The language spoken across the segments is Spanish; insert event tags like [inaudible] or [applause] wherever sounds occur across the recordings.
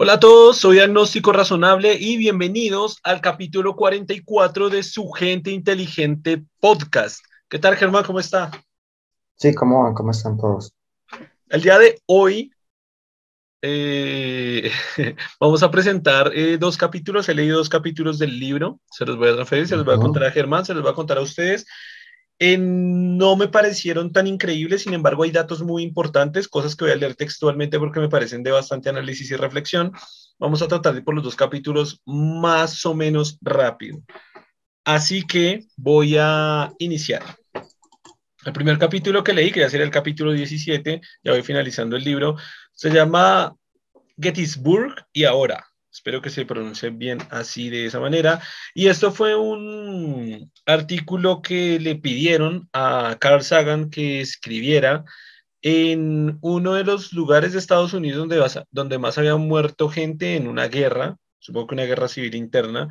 Hola a todos, soy Agnóstico Razonable y bienvenidos al capítulo 44 de Su Gente Inteligente Podcast. ¿Qué tal, Germán? ¿Cómo está? Sí, ¿cómo van? ¿Cómo están todos? El día de hoy eh, [laughs] vamos a presentar eh, dos capítulos. He leído dos capítulos del libro. Se los voy a transferir, se los voy a contar a Germán, se los voy a contar a ustedes. No me parecieron tan increíbles, sin embargo hay datos muy importantes, cosas que voy a leer textualmente porque me parecen de bastante análisis y reflexión. Vamos a tratar de por los dos capítulos más o menos rápido. Así que voy a iniciar. El primer capítulo que leí, que ya sería el capítulo 17, ya voy finalizando el libro, se llama Gettysburg y ahora. Espero que se pronuncie bien así de esa manera. Y esto fue un artículo que le pidieron a Carl Sagan que escribiera en uno de los lugares de Estados Unidos donde, donde más había muerto gente en una guerra, supongo que una guerra civil interna.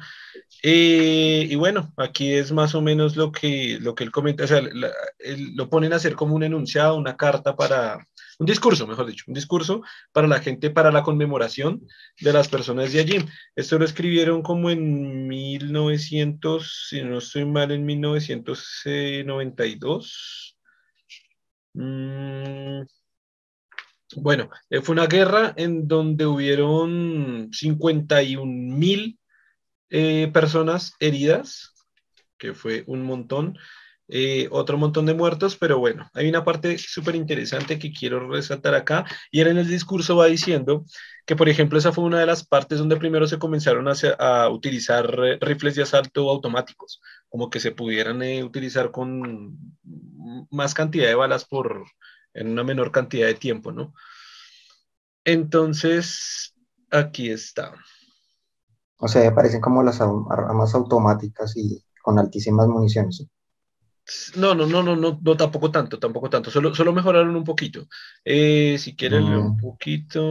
Eh, y bueno, aquí es más o menos lo que, lo que él comenta, o sea, lo ponen a hacer como un enunciado, una carta para, un discurso, mejor dicho, un discurso para la gente, para la conmemoración de las personas de allí. Esto lo escribieron como en 1900, si no estoy mal, en 1992. Mm, bueno, eh, fue una guerra en donde hubieron 51 mil eh, personas heridas, que fue un montón. Eh, otro montón de muertos, pero bueno, hay una parte súper interesante que quiero resaltar acá, y él en el discurso va diciendo que, por ejemplo, esa fue una de las partes donde primero se comenzaron a, utilizar rifles de asalto automáticos, como que se pudieran eh, utilizar con más cantidad de balas por en una menor cantidad de tiempo, ¿no? Entonces, aquí está. O sea, aparecen como las armas automáticas y con altísimas municiones. No, no, no, no, no, no, tampoco tanto, tampoco tanto, solo, solo mejoraron un poquito. Eh, si quieren un mm. poquito.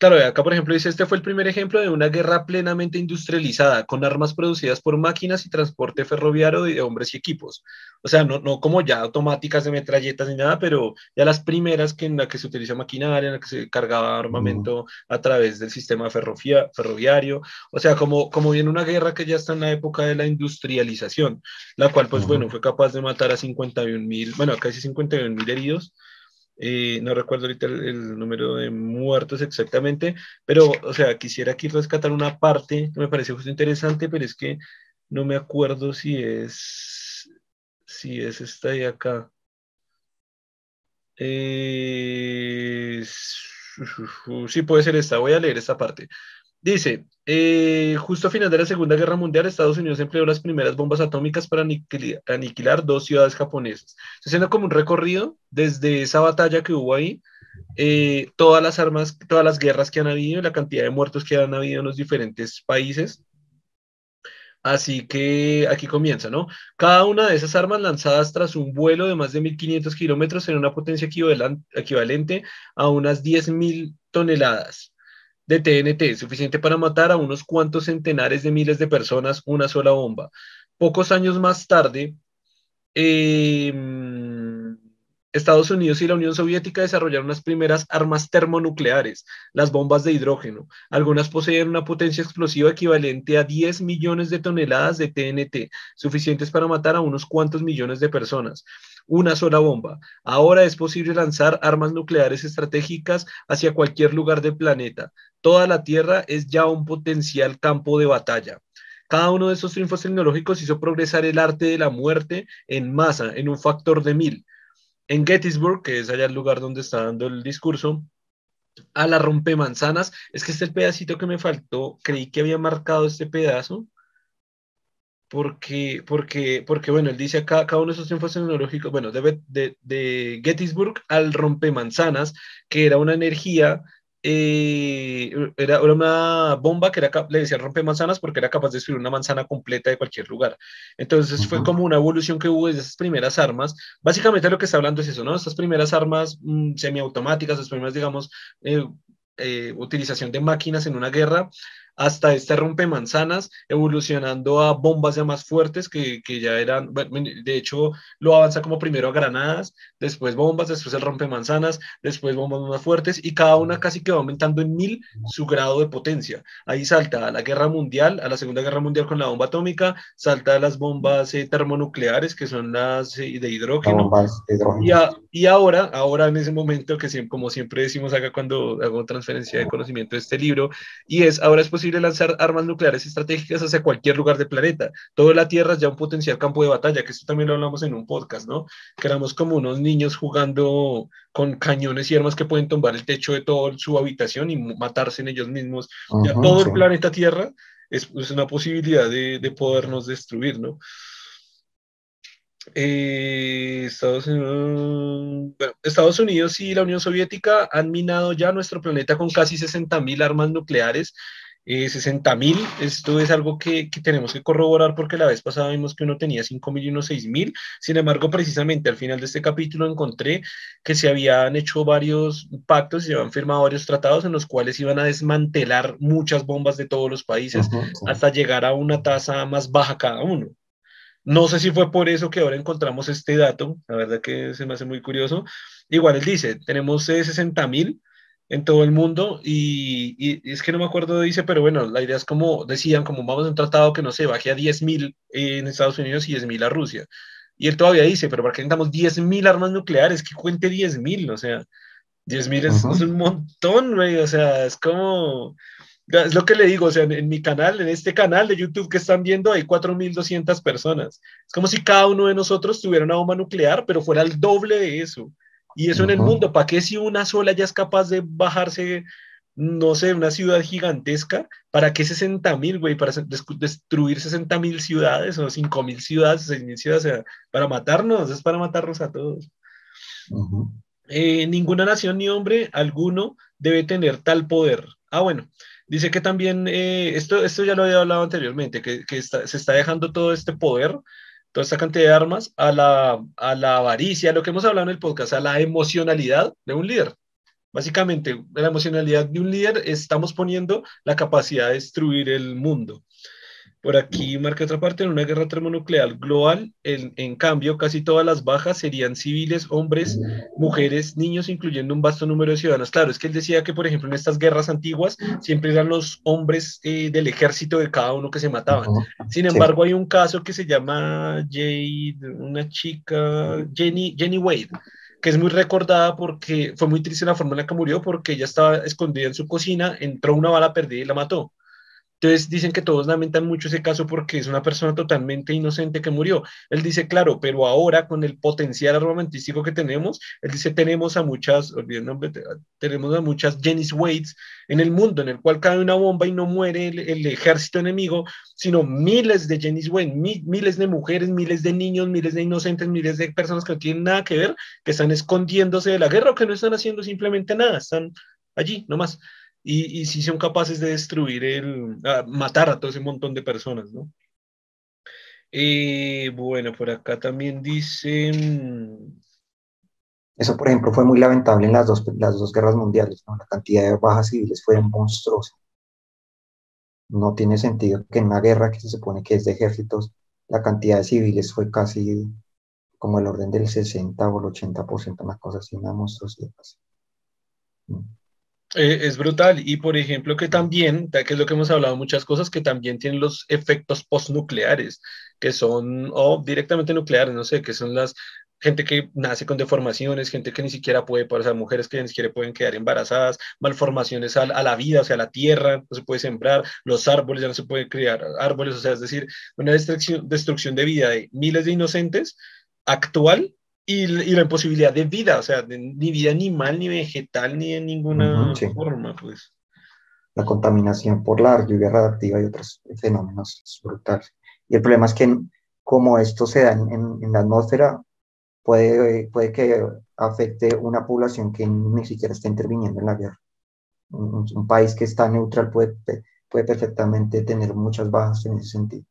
Claro, acá por ejemplo dice, este fue el primer ejemplo de una guerra plenamente industrializada, con armas producidas por máquinas y transporte ferroviario de hombres y equipos. O sea, no, no como ya automáticas de metralletas ni nada, pero ya las primeras que en la que se utiliza maquinaria, en la que se cargaba armamento a través del sistema ferroviario. O sea, como, como viene una guerra que ya está en la época de la industrialización, la cual, pues bueno, fue capaz de matar a 51 mil, bueno, casi 51 mil heridos eh, no recuerdo ahorita el, número de muertos exactamente, pero, o sea, quisiera aquí rescatar una parte que me parece justo interesante, pero es que no me acuerdo si es, si es esta de acá. Eh, sí, puede ser esta. Voy a leer esta parte. Dice, eh, justo a final de la Segunda Guerra Mundial, Estados Unidos empleó las primeras bombas atómicas para aniquilar, dos ciudades japonesas. Haciendo como un recorrido desde esa batalla que hubo ahí, eh, todas las armas, todas las guerras que han habido, la cantidad de muertos que han habido en los diferentes países. Así que aquí comienza, ¿no? Cada una de esas armas lanzadas tras un vuelo de más de 1.500 kilómetros en una potencia equivalente a unas 10.000 toneladas de TNT, suficiente para matar a unos cuantos centenares de miles de personas una sola bomba. Pocos años más tarde, em, Estados Unidos y la Unión Soviética desarrollaron las primeras armas termonucleares, las bombas de hidrógeno. Algunas poseen una potencia explosiva equivalente a 10 millones de toneladas de TNT, suficientes para matar a unos cuantos millones de personas una sola bomba. Ahora es posible lanzar armas nucleares estratégicas hacia cualquier lugar del planeta. Toda la Tierra es ya un potencial campo de batalla. Cada uno de esos triunfos tecnológicos hizo progresar el arte de la muerte en masa, en un factor de mil. En Gettysburg, que es allá el lugar donde está dando el discurso, a la rompemanzanas, es que este pedacito que me faltó, creí que había marcado este pedazo, porque, porque, porque bueno, él dice acá, cada uno de esos triunfos tecnológicos, bueno, de, de, de Gettysburg al rompemanzanas, que era una energía, eh, era, una bomba que era, le decía rompemanzanas porque era capaz de destruir una manzana completa de cualquier lugar. Entonces fue como una evolución que hubo desde esas primeras armas. Básicamente lo que está hablando es eso, ¿no? Estas primeras armas mm, semiautomáticas, las primeras, digamos, eh, eh, utilización de máquinas en una guerra, hasta este rompemanzanas, evolucionando a bombas ya más fuertes que, que ya eran, de hecho, lo avanza como primero a granadas, después bombas, después el rompemanzanas, después bombas más fuertes, y cada una casi que va aumentando en mil su grado de potencia. Ahí salta a la guerra mundial, a la Segunda Guerra Mundial con la bomba atómica, salta a las bombas eh, termonucleares, que son las eh, de hidrógeno. Y, y, ahora, ahora en ese momento, que siempre, como siempre decimos acá cuando hago transferencia de conocimiento de este libro, y es, ahora es posible lanzar armas nucleares estratégicas hacia cualquier lugar del planeta. Toda la Tierra es ya un potencial campo de batalla, que esto también lo hablamos en un podcast, ¿no? Que éramos como unos niños jugando con cañones y armas que pueden tumbar el techo de toda su habitación y matarse en ellos mismos. ya todo el planeta Tierra es, es una posibilidad de, de, podernos destruir, ¿no? Eh, Estados, Unidos, bueno, Estados Unidos y la Unión Soviética han minado ya nuestro planeta con casi 60.000 armas nucleares eh, 60 mil, esto es algo que, que, tenemos que corroborar porque la vez pasada vimos que uno tenía 5 mil y uno 6 mil, sin embargo precisamente al final de este capítulo encontré que se habían hecho varios pactos y se habían firmado varios tratados en los cuales iban a desmantelar muchas bombas de todos los países hasta llegar a una tasa más baja cada uno. No sé si fue por eso que ahora encontramos este dato, la verdad que se me hace muy curioso. Igual él dice, tenemos 60 mil, en todo el mundo y, es que no me acuerdo, dice, pero bueno, la idea es como decían, como vamos a un tratado que no se baje a 10.000 en Estados Unidos y 10.000 a Rusia. Y él todavía dice, pero ¿para qué necesitamos 10.000 armas nucleares? Que cuente 10.000, o sea, 10.000 es, es, un montón, güey, o sea, es como, es lo que le digo, o sea, en, en mi canal, en este canal de YouTube que están viendo, hay 4.200 personas. Es como si cada uno de nosotros tuviera una bomba nuclear, pero fuera el doble de eso. Y eso en el mundo, ¿para qué si una sola ya es capaz de bajarse, no sé, una ciudad gigantesca? ¿Para qué 60 mil, güey? ¿Para destruir 60 mil ciudades o 5 mil ciudades, 6 mil ciudades? O sea, para matarnos, es para matarnos a todos. Eh, ninguna nación ni hombre alguno debe tener tal poder. Ah, bueno, dice que también, eh, esto, esto ya lo había hablado anteriormente, que, que se está dejando todo este poder toda esta cantidad de armas a la, a la avaricia, lo que hemos hablado en el podcast, a la emocionalidad de un líder. Básicamente, la emocionalidad de un líder estamos poniendo la capacidad de destruir el mundo. Por aquí marca otra parte, en una guerra termonuclear global, en, en, cambio, casi todas las bajas serían civiles, hombres, mujeres, niños, incluyendo un vasto número de ciudadanos. Claro, es que él decía que, por ejemplo, en estas guerras antiguas siempre eran los hombres eh, del ejército de cada uno que se mataban. Sin embargo, sí. hay un caso que se llama Jade, una chica, Jenny, Jenny Wade que es muy recordada porque fue muy triste la forma en la que murió, porque ella estaba escondida en su cocina, entró una bala perdida y la mató. Entonces dicen que todos lamentan mucho ese caso porque es una persona totalmente inocente que murió. Él dice, claro, pero ahora con el potencial armamentístico que tenemos, él dice, tenemos a muchas, olviden nombre, tenemos a muchas Jenny Wades en el mundo, en el cual cae una bomba y no muere el, el ejército enemigo, sino miles de Jenny Wade, mi, miles de mujeres, miles de niños, miles de inocentes, miles de personas que no tienen nada que ver, que están escondiéndose de la guerra o que no están haciendo simplemente nada, están allí nomás y, y si son capaces de destruir el, uh, matar a todo ese montón de personas, ¿no? Eh, bueno, por acá también dicen... Eso, por ejemplo, fue muy lamentable en las dos, las dos guerras mundiales, ¿no? La cantidad de bajas civiles fue monstruosa. No tiene sentido que en una guerra que se supone que es de ejércitos, la cantidad de civiles fue casi como el orden del 60 o el 80%, una cosa así, una monstruosidad. Eh, es brutal. Y por ejemplo, que también, que es lo que hemos hablado muchas cosas, que también tienen los efectos postnucleares, que son, o directamente nucleares, no sé, que son las gente que nace con deformaciones, gente que ni siquiera puede, o sea, mujeres que ni siquiera pueden quedar embarazadas, malformaciones a, a, la vida, o sea, a la tierra, no se puede sembrar, los árboles, ya no se puede criar árboles, o sea, es decir, una destrucción, destrucción de vida de miles de inocentes actual y, y, la imposibilidad de vida, o sea, de, ni vida animal, ni vegetal, ni de ninguna sí. forma, pues. La contaminación por la lluvia radiactiva y otros fenómenos es brutal. Y el problema es que como esto se da en, en, en la atmósfera, puede, puede que afecte una población que ni siquiera está interviniendo en la guerra. Un, un país que está neutral puede, puede perfectamente tener muchas bajas en ese sentido.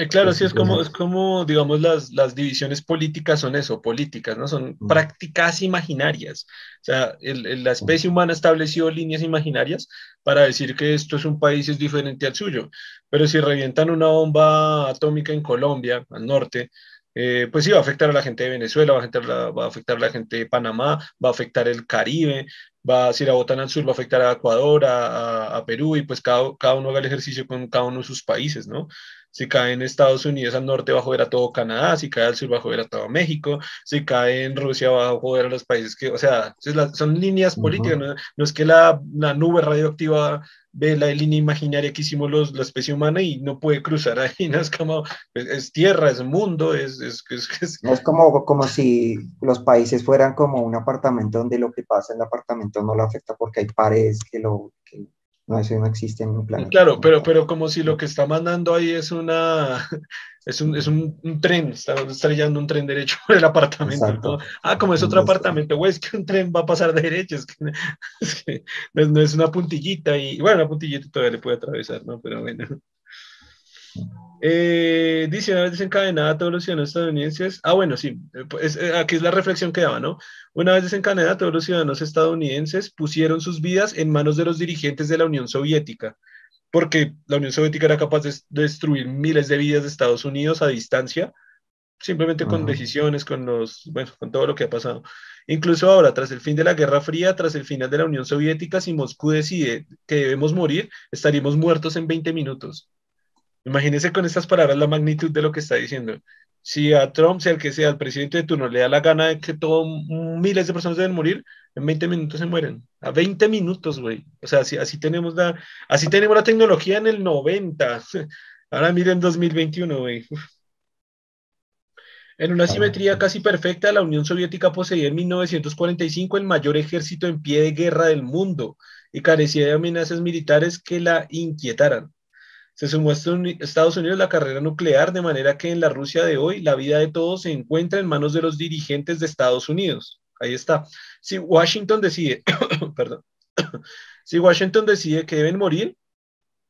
Eh, claro, sí, es como, es como, digamos, las, las divisiones políticas son eso, políticas, ¿no? Son mm. prácticas imaginarias. O sea, el, la especie humana estableció líneas imaginarias para decir que esto es un país es diferente al suyo. Pero si revientan una bomba atómica en Colombia, al norte, eh, pues sí, va a afectar a la gente de Venezuela, va a, afectar, va a afectar a la gente de Panamá, va a afectar el Caribe, va a si la botan al sur, va a afectar a Ecuador, a, a, Perú, y pues cada, cada, uno haga el ejercicio con cada uno de sus países, ¿no? Si cae en Estados Unidos al norte va a joder a todo Canadá, si cae al sur va a joder a todo México, si cae en Rusia va a joder a los países que, o sea, son líneas políticas, ¿no? es que la, la, nube radioactiva ve la línea imaginaria que hicimos los, la especie humana y no puede cruzar ahí, ¿no? Es como, es, tierra, es mundo, es... Es, es, es como, como si los países fueran como un apartamento donde lo que pasa en el apartamento no lo afecta porque hay paredes que lo... Que no, eso no existe en un planeta. Claro, pero, pero como si lo que está mandando ahí es una [laughs] es un, es un, tren, está estrellando un tren derecho [laughs] por el apartamento. Ah, como es otro apartamento, güey, es que un tren va a pasar de derecho, es que, [laughs] no, es una puntillita y bueno, una puntillita todavía le puede atravesar, ¿no? Pero bueno. Eh, vez desencadenada todos los ciudadanos estadounidenses. Ah, bueno, sí, pues, eh, aquí es la reflexión que daba, ¿no? Una vez desencadenada todos los ciudadanos estadounidenses pusieron sus vidas en manos de los dirigentes de la Unión Soviética, porque la Unión Soviética era capaz de destruir miles de vidas de Estados Unidos a distancia, simplemente con decisiones, con los, bueno, con todo lo que ha pasado. Incluso ahora, tras el fin de la Guerra Fría, tras el final de la Unión Soviética, si Moscú decide que debemos morir, estaríamos muertos en 20 minutos. Imagínense con estas palabras la magnitud de lo que está diciendo. Si a Trump, sea el que sea el presidente de turno, le da la gana de que todo, miles de personas deben morir, en 20 minutos se mueren. A 20 minutos, güey. O sea, así, así, tenemos la, así tenemos la tecnología en el 90. [laughs] Ahora miren 2021, güey. En una simetría casi perfecta, la Unión Soviética poseía en 1945 el mayor ejército en pie de guerra del mundo y carecía de amenazas militares que la inquietaran se sumó a Estados Unidos la carrera nuclear, de manera que en la Rusia de hoy la vida de todos se encuentra en manos de los dirigentes de Estados Unidos. Ahí está. Si Washington decide, [coughs] perdón, [coughs] si Washington decide que deben morir,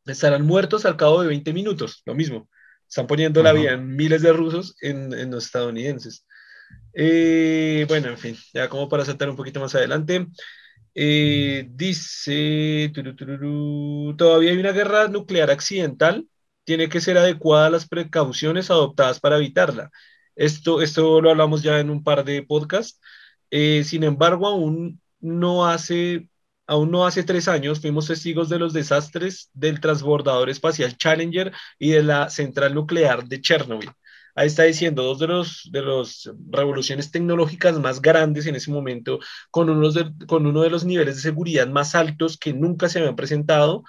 estarán muertos al cabo de 20 minutos, lo mismo. Están poniendo la vida en miles de rusos en, en los estadounidenses. Eh, bueno, en fin, ya como para saltar un poquito más adelante. Eh, dice, todavía hay una guerra nuclear accidental, tiene que ser adecuada las precauciones adoptadas para evitarla. Esto, esto lo hablamos ya en un par de podcasts. Eh, sin embargo, aún no hace, aún no hace tres años fuimos testigos de los desastres del transbordador espacial Challenger y de la central nuclear de Chernobyl ahí está diciendo, dos de los de las revoluciones tecnológicas más grandes en ese momento, con, unos con uno de los niveles de seguridad más altos que nunca se habían presentado,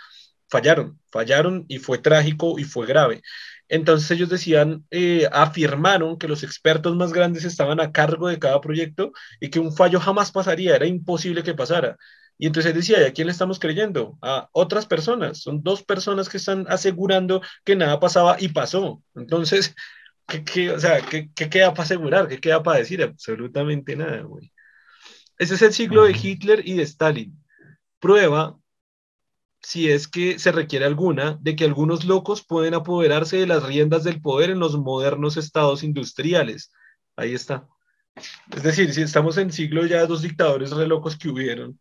fallaron, fallaron y fue trágico y fue grave. Entonces ellos decían, eh, afirmaron que los expertos más grandes estaban a cargo de cada proyecto y que un fallo jamás pasaría, era imposible que pasara. Y entonces decía, ¿y a quién le estamos creyendo? A otras personas. Son dos personas que están asegurando que nada pasaba y pasó. Entonces, ¿Qué, o sea, ¿qué, queda para asegurar? ¿Qué queda para decir? Absolutamente nada, güey. Ese es el siglo de Hitler y de Stalin. Prueba, si es que se requiere alguna, de que algunos locos pueden apoderarse de las riendas del poder en los modernos estados industriales. Ahí está. Es decir, si estamos en siglo ya de dos dictadores re locos que hubieron,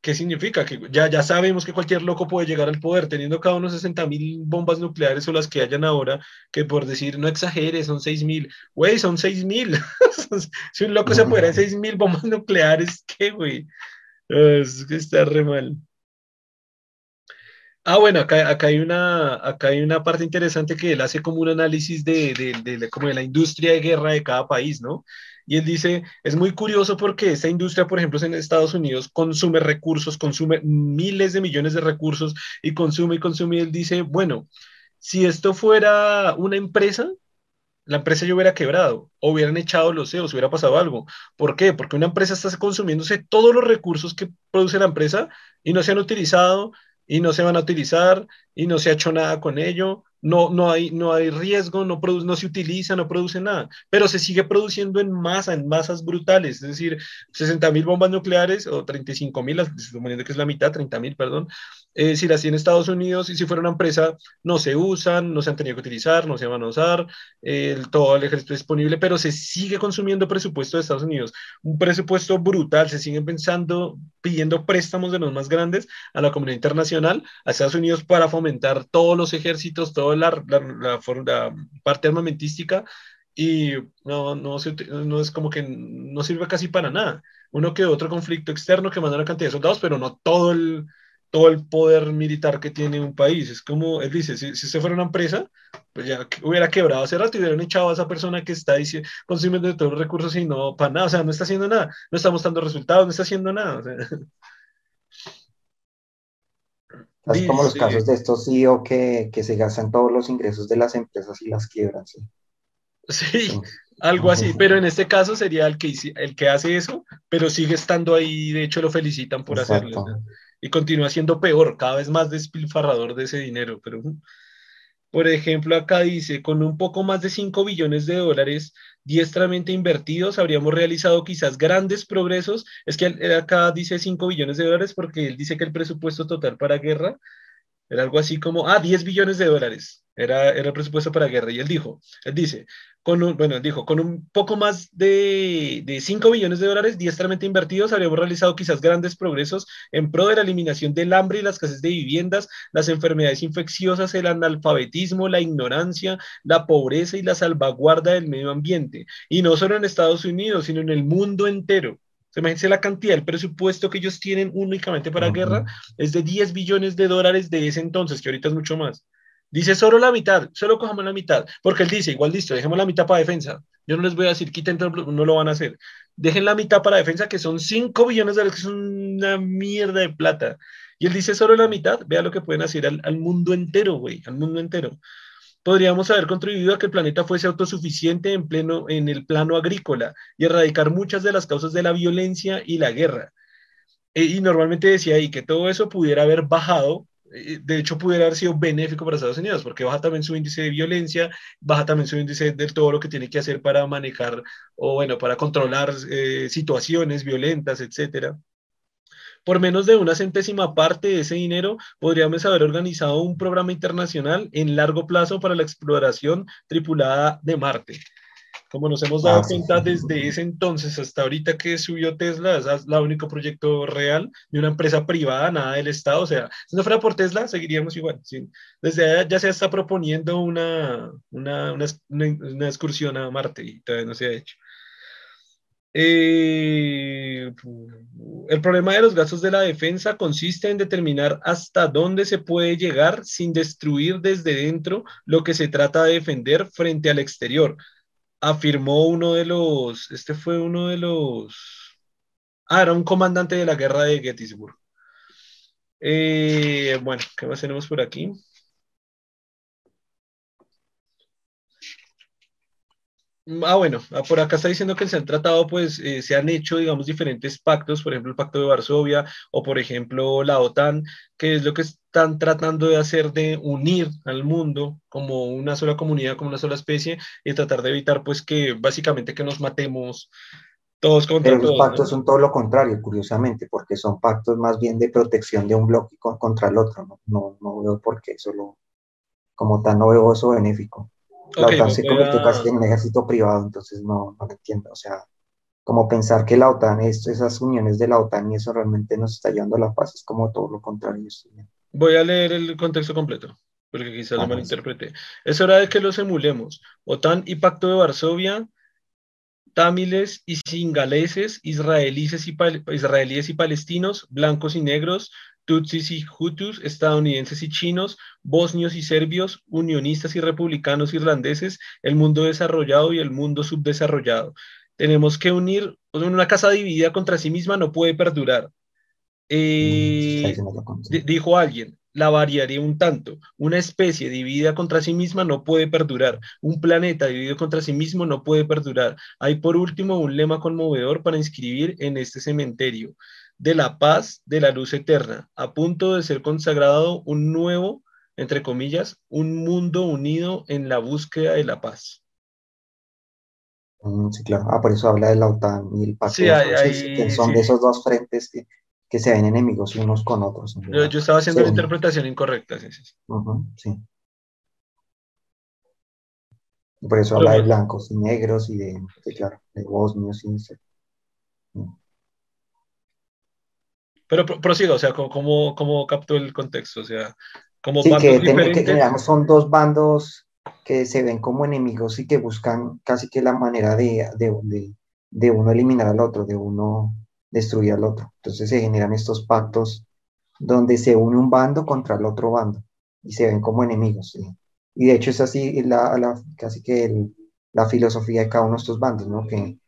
¿Qué significa? Que ya, ya sabemos que cualquier loco puede llegar al poder teniendo cada uno 60 mil bombas nucleares o las que hayan ahora, que por decir, no exagere, son 6 mil. Güey, son 6 mil. [laughs] si un loco se apodera de 6 mil bombas nucleares, ¿qué, güey? Es que está re mal. Ah, bueno, acá, acá, hay una, acá hay una parte interesante que él hace como un análisis de, de, de, como de la industria de guerra de cada país, ¿no? Y él dice, es muy curioso porque esta industria, por ejemplo, en Estados Unidos consume recursos, consume miles de millones de recursos y consume y consume. Y él dice, bueno, si esto fuera una empresa, la empresa ya hubiera quebrado, o hubieran echado los CEOs, hubiera pasado algo. ¿Por qué? Porque una empresa está consumiéndose todos los recursos que produce la empresa y no se han utilizado y no se van a utilizar y no se ha hecho nada con ello no, no, hay, no hay riesgo, no, produce, no se utiliza, no produce nada, pero se sigue produciendo en masa, en masas brutales, es decir, 60 mil bombas nucleares o 35 mil, suponiendo que es la mitad, 30 mil, perdón, eh, si las tiene Estados Unidos y si fuera una empresa, no se usan, no se han tenido que utilizar, no se van a usar, todo el ejército disponible, pero se sigue consumiendo presupuesto de Estados Unidos, un presupuesto brutal, se siguen pensando, pidiendo préstamos de los más grandes a la comunidad internacional, a Estados Unidos para fomentar todos los ejércitos, toda la, la, la parte armamentística y no, no, no, es como que no sirve casi para nada. Uno que otro conflicto externo que manda una cantidad de soldados, pero no todo el, todo el poder militar que tiene un país. Es como él dice, si, si usted fuera una empresa, pues ya hubiera quebrado hace rato y hubieran echado a esa persona que está diciendo, consumiendo todos los recursos y no para nada, o sea, no está haciendo nada, no está mostrando resultados, no está haciendo nada. Es como los casos de estos CEO que, que se gastan todos los ingresos de las empresas y las quiebran, sí. Sí, algo así, pero en este caso sería el que, el que hace eso, pero sigue estando ahí, de hecho lo felicitan por hacerlo y continúa siendo peor, cada vez más despilfarrador de ese dinero. Pero, por ejemplo, acá dice, con un poco más de 5 billones de dólares diestramente invertidos, habríamos realizado quizás grandes progresos. Es que acá dice 5 billones de dólares porque él dice que el presupuesto total para guerra era algo así como, ah, 10 billones de dólares. Era, era el presupuesto para guerra. Y él dijo, él dice, con un, bueno, dijo, con un poco más de, de 5 billones de dólares diestramente invertidos, habríamos realizado quizás grandes progresos en pro de la eliminación del hambre y la escasez de viviendas, las enfermedades infecciosas, el analfabetismo, la ignorancia, la pobreza y la salvaguarda del medio ambiente. Y no solo en Estados Unidos, sino en el mundo entero. Imagínense la cantidad, el presupuesto que ellos tienen únicamente para guerra es de 10 billones de dólares de ese entonces, que ahorita es mucho más. Dice solo la mitad, solo cojamos la mitad, porque él dice, igual listo, dejemos la mitad para defensa. Yo no les voy a decir, quiten, no lo van a hacer. Dejen la mitad para defensa, que son 5 billones de dólares, que es una mierda de plata. Y él dice solo la mitad, vea lo que pueden hacer al, mundo entero, güey, al mundo entero podríamos haber contribuido a que el planeta fuese autosuficiente en, pleno, en el plano agrícola y erradicar muchas de las causas de la violencia y la guerra. E, y normalmente decía ahí que todo eso pudiera haber bajado, de hecho pudiera haber sido benéfico para Estados Unidos, porque baja también su índice de violencia, baja también su índice de todo lo que tiene que hacer para manejar o bueno, para controlar eh, situaciones violentas, etcétera. Por menos de una centésima parte de ese dinero, podríamos haber organizado un programa internacional en largo plazo para la exploración tripulada de Marte. Como nos hemos dado ah, cuenta desde ese entonces hasta ahorita que subió Tesla, es el único proyecto real de una empresa privada, nada del Estado. O sea, si no fuera por Tesla, seguiríamos igual. Desde allá ya se está proponiendo una, una, una, una excursión a Marte y todavía no se ha hecho. Eh, el problema de los gastos de la defensa consiste en determinar hasta dónde se puede llegar sin destruir desde dentro lo que se trata de defender frente al exterior, afirmó uno de los, este fue uno de los, ah, era un comandante de la guerra de Gettysburg. Eh, bueno, ¿qué más tenemos por aquí? Ah, bueno, ah, por acá está diciendo que se han tratado, pues eh, se han hecho, digamos, diferentes pactos, por ejemplo, el Pacto de Varsovia o, por ejemplo, la OTAN, que es lo que están tratando de hacer de unir al mundo como una sola comunidad, como una sola especie y tratar de evitar, pues, que básicamente que nos matemos todos contra Pero los pactos son todo lo contrario, curiosamente, porque son pactos más bien de protección de un bloque contra el otro, ¿no? No, no veo por qué solo como tan novedoso benéfico. La OTAN se convirtió casi en un ejército privado, entonces no, no lo entiendo. O sea, como pensar que la OTAN, es, esas uniones de la OTAN y eso realmente nos está llevando a la paz, es como todo lo contrario. Voy a leer el contexto completo, porque quizás lo malinterpreté. Es hora de que los emulemos. OTAN y Pacto de Varsovia, tamiles y singaleses, israelíes y, israelíes y palestinos, blancos y negros, tutsis y hutus, estadounidenses y chinos, bosnios y serbios, unionistas y republicanos irlandeses, el mundo desarrollado y el mundo subdesarrollado. Tenemos que unir, una casa dividida contra sí misma no puede perdurar. Eh, dijo alguien, la variaré un tanto. Una especie dividida contra sí misma no puede perdurar. Un planeta dividido contra sí mismo no puede perdurar. Hay por último un lema conmovedor para inscribir en este cementerio de la paz, de la luz eterna, a punto de ser consagrado un nuevo entre comillas, un mundo unido en la búsqueda de la paz. Mm, sí, claro. Ah, por eso habla de la OTAN y el pacto que son de esos dos frentes que, se ven enemigos unos con otros. Yo, estaba haciendo la interpretación incorrecta, sí, sí. Por eso habla de blancos y negros y de, claro, de bosnios y mm. Pero prosigo, o sea, ¿cómo, cómo captó el contexto? O sea, como sí, que, que son dos bandos que se ven como enemigos y que buscan casi que la manera de, de, de, uno eliminar al otro, de uno destruir al otro. Entonces se generan estos pactos donde se une un bando contra el otro bando y se ven como enemigos. Y de hecho es así la, casi que la filosofía de cada uno de estos bandos, ¿no? Que,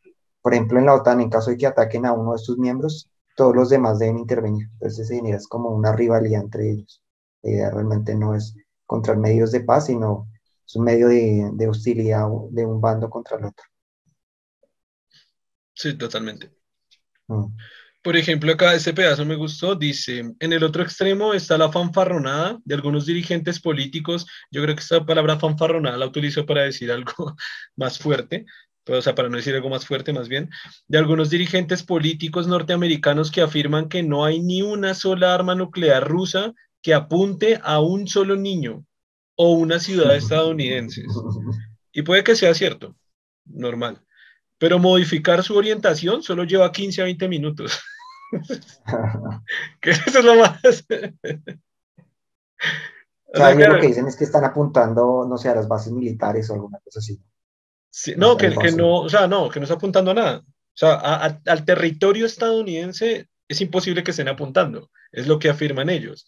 por ejemplo, en la OTAN, en caso de que ataquen a uno de sus miembros, todos los demás deben intervenir. Entonces se genera como una rivalidad entre ellos. Realmente no es contra medios de paz, sino es un medio de, hostilidad de un bando contra el otro. Sí, totalmente. Mm. Por ejemplo, acá este pedazo me gustó, dice, en el otro extremo está la fanfarronada de algunos dirigentes políticos, yo creo que esta palabra fanfarronada la utilizo para decir algo [laughs] más fuerte, o sea, para no decir algo más fuerte más bien, de algunos dirigentes políticos norteamericanos que afirman que no hay ni una sola arma nuclear rusa que apunte a un solo niño o una ciudad [laughs] estadounidense. Y puede que sea cierto, normal. Pero modificar su orientación solo lleva 15 a 20 minutos. [laughs] que eso es lo más. o lo que dicen es que están apuntando, no sé, a las bases militares o alguna cosa así. no, que, que, no, o sea, no, que no está apuntando a nada. O sea, al territorio estadounidense es imposible que estén apuntando, es lo que afirman ellos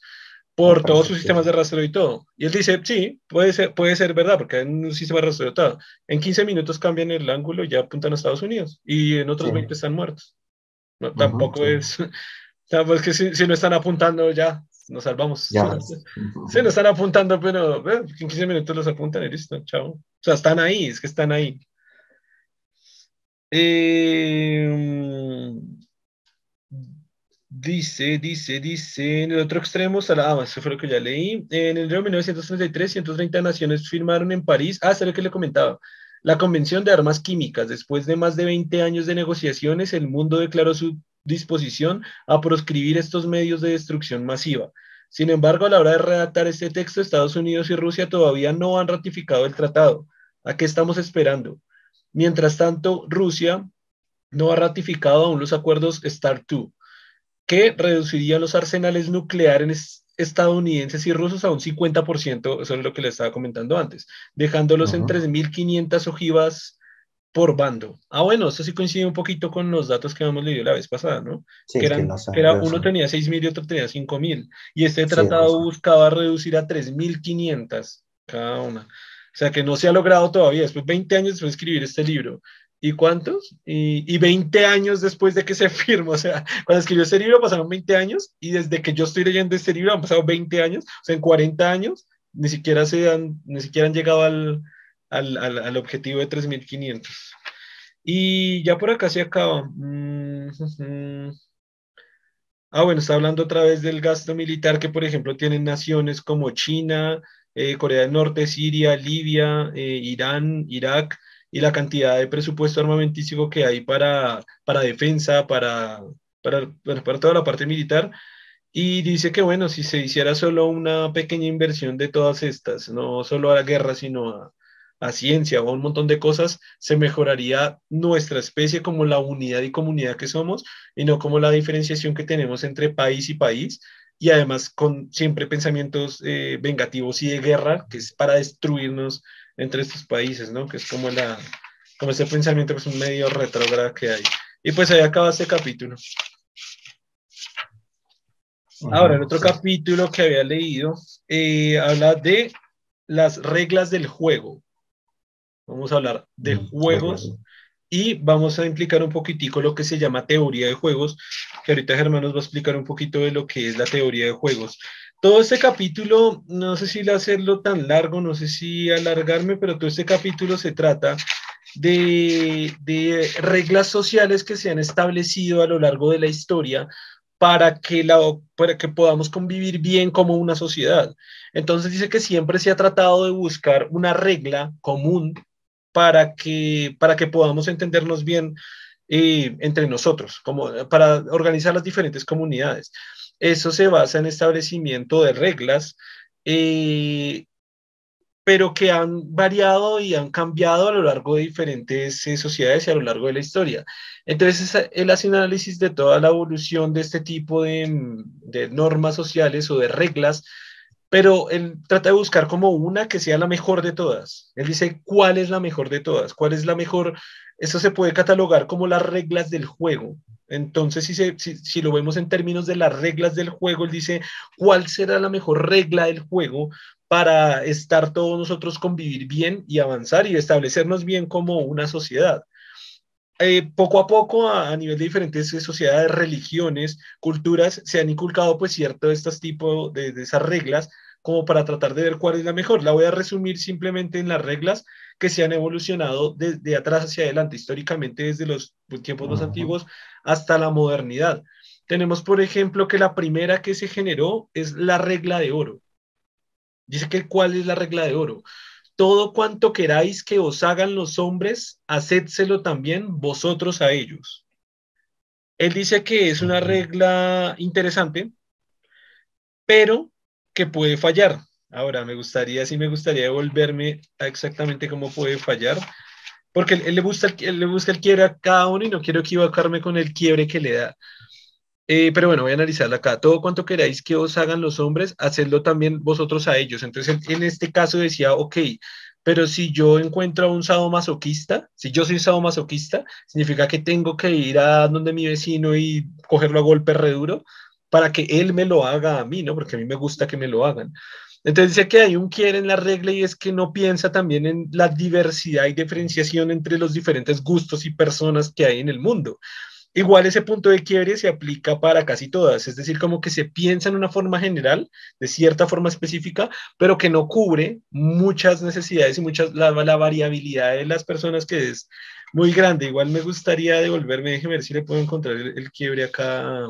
por todos sus sistemas de rastreo y todo. Y él dice, sí, puede ser, puede ser verdad, porque hay un sistema de rastreo todo. En 15 minutos cambian el ángulo y ya apuntan a Estados Unidos. Y en otros 20 están muertos. No, tampoco es... [laughs] O pues que si, no están apuntando ya, nos salvamos. Ya. [laughs] Sí, no están apuntando, pero en 15 minutos los apuntan y listo, chao. O sea, están ahí, es que están ahí. Eh, Dice, dice, dice, en el otro extremo ah, eso fue lo que ya leí. En el año 1933, 130 naciones firmaron en París, ah, es lo que le comentaba, la Convención de Armas Químicas. Después de más de 20 años de negociaciones, el mundo declaró su disposición a proscribir estos medios de destrucción masiva. Sin embargo, a la hora de redactar este texto, Estados Unidos y Rusia todavía no han ratificado el tratado. ¿A qué estamos esperando? Mientras tanto, Rusia no ha ratificado aún los acuerdos START 2 que reduciría los arsenales nucleares estadounidenses y rusos a un 50%, eso es lo que le estaba comentando antes, dejándolos en 3.500 ojivas por bando. Ah, bueno, eso sí coincide un poquito con los datos que habíamos leído la vez pasada, ¿no? Sí, que, eran, que, era, uno tenía 6.000 y otro tenía 5.000. Y este tratado buscaba reducir a 3.500 cada una. O sea que no se ha logrado todavía, después 20 años después de escribir este libro, ¿Y cuántos? Y, y, 20 años después de que se [laughs] firmó, o sea, cuando escribió este libro pasaron 20 años y desde que yo estoy leyendo este libro han pasado 20 años, o sea, en 40 años ni siquiera, se han, ni siquiera han llegado al, al, al, objetivo de 3.500. Y ya por acá se acaba. Mm, [laughs] ah, bueno, está hablando otra vez del gasto militar que, por ejemplo, tienen naciones como China, eh, Corea del Norte, Siria, Libia, eh, Irán, Irak, y la cantidad de presupuesto armamentístico que hay para, para defensa, para, para, para toda la parte militar. Y dice que, bueno, si se hiciera solo una pequeña inversión de todas estas, no solo a la guerra, sino a, ciencia o a un montón de cosas, se mejoraría nuestra especie como la unidad y comunidad que somos y no como la diferenciación que tenemos entre país y país y además con siempre pensamientos eh, vengativos y de guerra, que es para destruirnos entre estos países, ¿no? Que es como, la, como ese pensamiento que es un medio retrógrado que hay. Y pues ahí acaba este capítulo. Ahora, el otro capítulo que había leído eh, habla de las reglas del juego. Vamos a hablar de juegos y vamos a implicar un poquitico lo que se llama teoría de juegos, que ahorita Germán nos va a explicar un poquito de lo que es la teoría de juegos todo este capítulo, no sé si hacerlo tan largo, no sé si alargarme, pero todo este capítulo se trata de, reglas sociales que se han establecido a lo largo de la historia para que, la, para que podamos convivir bien como una sociedad. Entonces dice que siempre se ha tratado de buscar una regla común para que, para que podamos entendernos bien eh, entre nosotros, como para organizar las diferentes comunidades. Eso se basa en establecimiento de reglas eh, pero que han variado y han cambiado a lo largo de diferentes eh, sociedades y a lo largo de la historia. Entonces, él hace un análisis de toda la evolución de este tipo de, de, normas sociales o de reglas, pero él trata de buscar como una que sea la mejor de todas. Él dice, ¿cuál es la mejor de todas? ¿Cuál es la mejor? Eso se puede catalogar como las reglas del juego. Entonces, si, si, si, lo vemos en términos de las reglas del juego, él dice, ¿cuál será la mejor regla del juego para estar todos nosotros convivir bien y avanzar y establecernos bien como una sociedad. Eh, poco a poco, a, nivel de diferentes sociedades, religiones, culturas, se han inculcado, pues, cierto, de estos tipos de, esas reglas, como para tratar de ver cuál es la mejor. La voy a resumir simplemente en las reglas que se han evolucionado desde atrás hacia adelante, históricamente desde los tiempos más antiguos hasta la modernidad. Tenemos, por ejemplo, que la primera que se generó es la regla de oro. Dice que cuál es la regla de oro. Todo cuanto queráis que os hagan los hombres, hacédselo también vosotros a ellos. Él dice que es una regla interesante, pero que puede fallar. Ahora, me gustaría, sí me gustaría devolverme a exactamente cómo puede fallar, porque él, le, gusta, él le busca el quiebre a cada uno y no quiero equivocarme con el quiebre que le da. Eh, pero bueno, voy a analizarla acá. Todo cuanto queráis que os hagan los hombres, hacedlo también vosotros a ellos. Entonces, en este caso decía, ok, pero si yo encuentro a un sadomasoquista, si yo soy sadomasoquista, significa que tengo que ir a donde mi vecino y cogerlo a golpe re duro para que él me lo haga a mí, ¿no? Porque a mí me gusta que me lo hagan. Entonces dice que hay un quiere en la regla y es que no piensa también en la diversidad y diferenciación entre los diferentes gustos y personas que hay en el mundo. Igual ese punto de quiebre se aplica para casi todas, es decir, como que se piensa en una forma general, de cierta forma específica, pero que no cubre muchas necesidades y muchas, la, variabilidad de las personas que es muy grande. Igual me gustaría devolverme, déjeme ver si le puedo encontrar el, quiebre acá.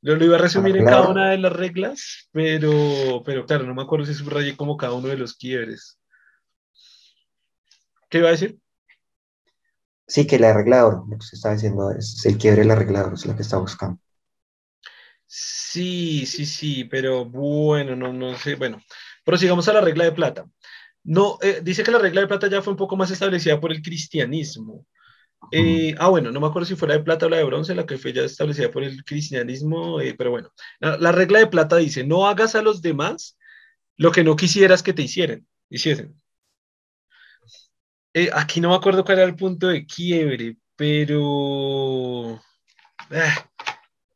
Yo lo iba a resumir en cada una de las reglas, pero, pero claro, no me acuerdo si subrayé como cada uno de los quiebres. ¿Qué iba a decir? Sí, que el arreglador, lo que se está diciendo es el quiebre del arreglador, es lo que está buscando. Sí, sí, sí, pero bueno, no, no sé, bueno, prosigamos a la regla de plata. No, eh, dice que la regla de plata ya fue un poco más establecida por el cristianismo. Eh, ah, bueno, no me acuerdo si fuera de plata o la de bronce, la que fue ya establecida por el cristianismo, eh, pero bueno, la, la, regla de plata dice, no hagas a los demás lo que no quisieras que te hicieran, hiciesen. Eh, aquí no me acuerdo cuál era el punto de quiebre, pero ah,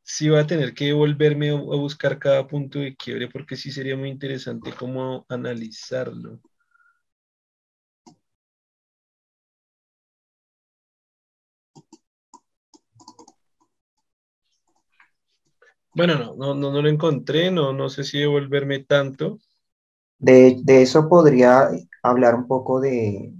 sí voy a tener que volverme a, buscar cada punto de quiebre porque sí sería muy interesante cómo analizarlo. Bueno, no, no, no, no lo encontré, no, no sé si devolverme tanto. De, de, eso podría hablar un poco de,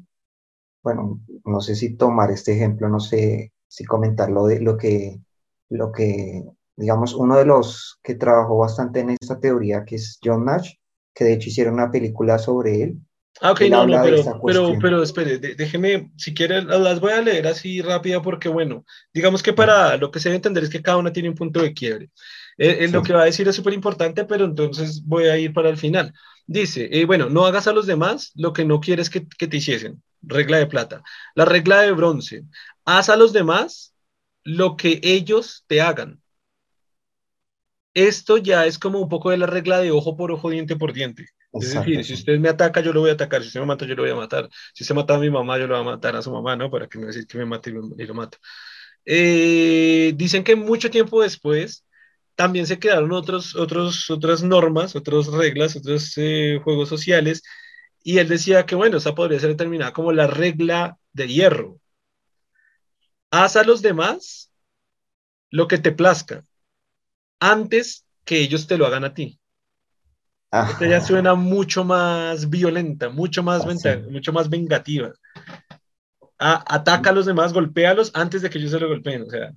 bueno, no sé si tomar este ejemplo, no sé si comentarlo de lo que, lo que, digamos, uno de los que trabajó bastante en esta teoría, que es John Nash, que de hecho hicieron una película sobre él. Ah, ok, no, no, pero, pero, pero, espere, déjeme, si quiere, las voy a leer así rápida porque, bueno, digamos que para lo que se debe entender es que cada una tiene un punto de quiebre. Eh, eh, lo que va a decir es súper importante, pero entonces voy a ir para el final. Dice, eh, bueno, no hagas a los demás lo que no quieres que, que, te hiciesen. Regla de plata. La regla de bronce. Haz a los demás lo que ellos te hagan. Esto ya es como un poco de la regla de ojo por ojo, diente por diente. Es decir, si usted me ataca, yo lo voy a atacar. Si usted me mata, yo lo voy a matar. Si usted mata a mi mamá, yo lo voy a matar a su mamá, ¿no? Para que me decir que me mate y lo, mato. dicen que mucho tiempo después también se quedaron otros, otros, otras normas, otras reglas, otros eh, juegos sociales, y él decía que, bueno, esa podría ser determinada como la regla de hierro. Haz a los demás lo que te plazca, antes que ellos te lo hagan a ti. Esta ya suena mucho más violenta, mucho más, mucho más vengativa. ataca a los demás, golpéalos antes de que ellos se lo golpeen. O sea,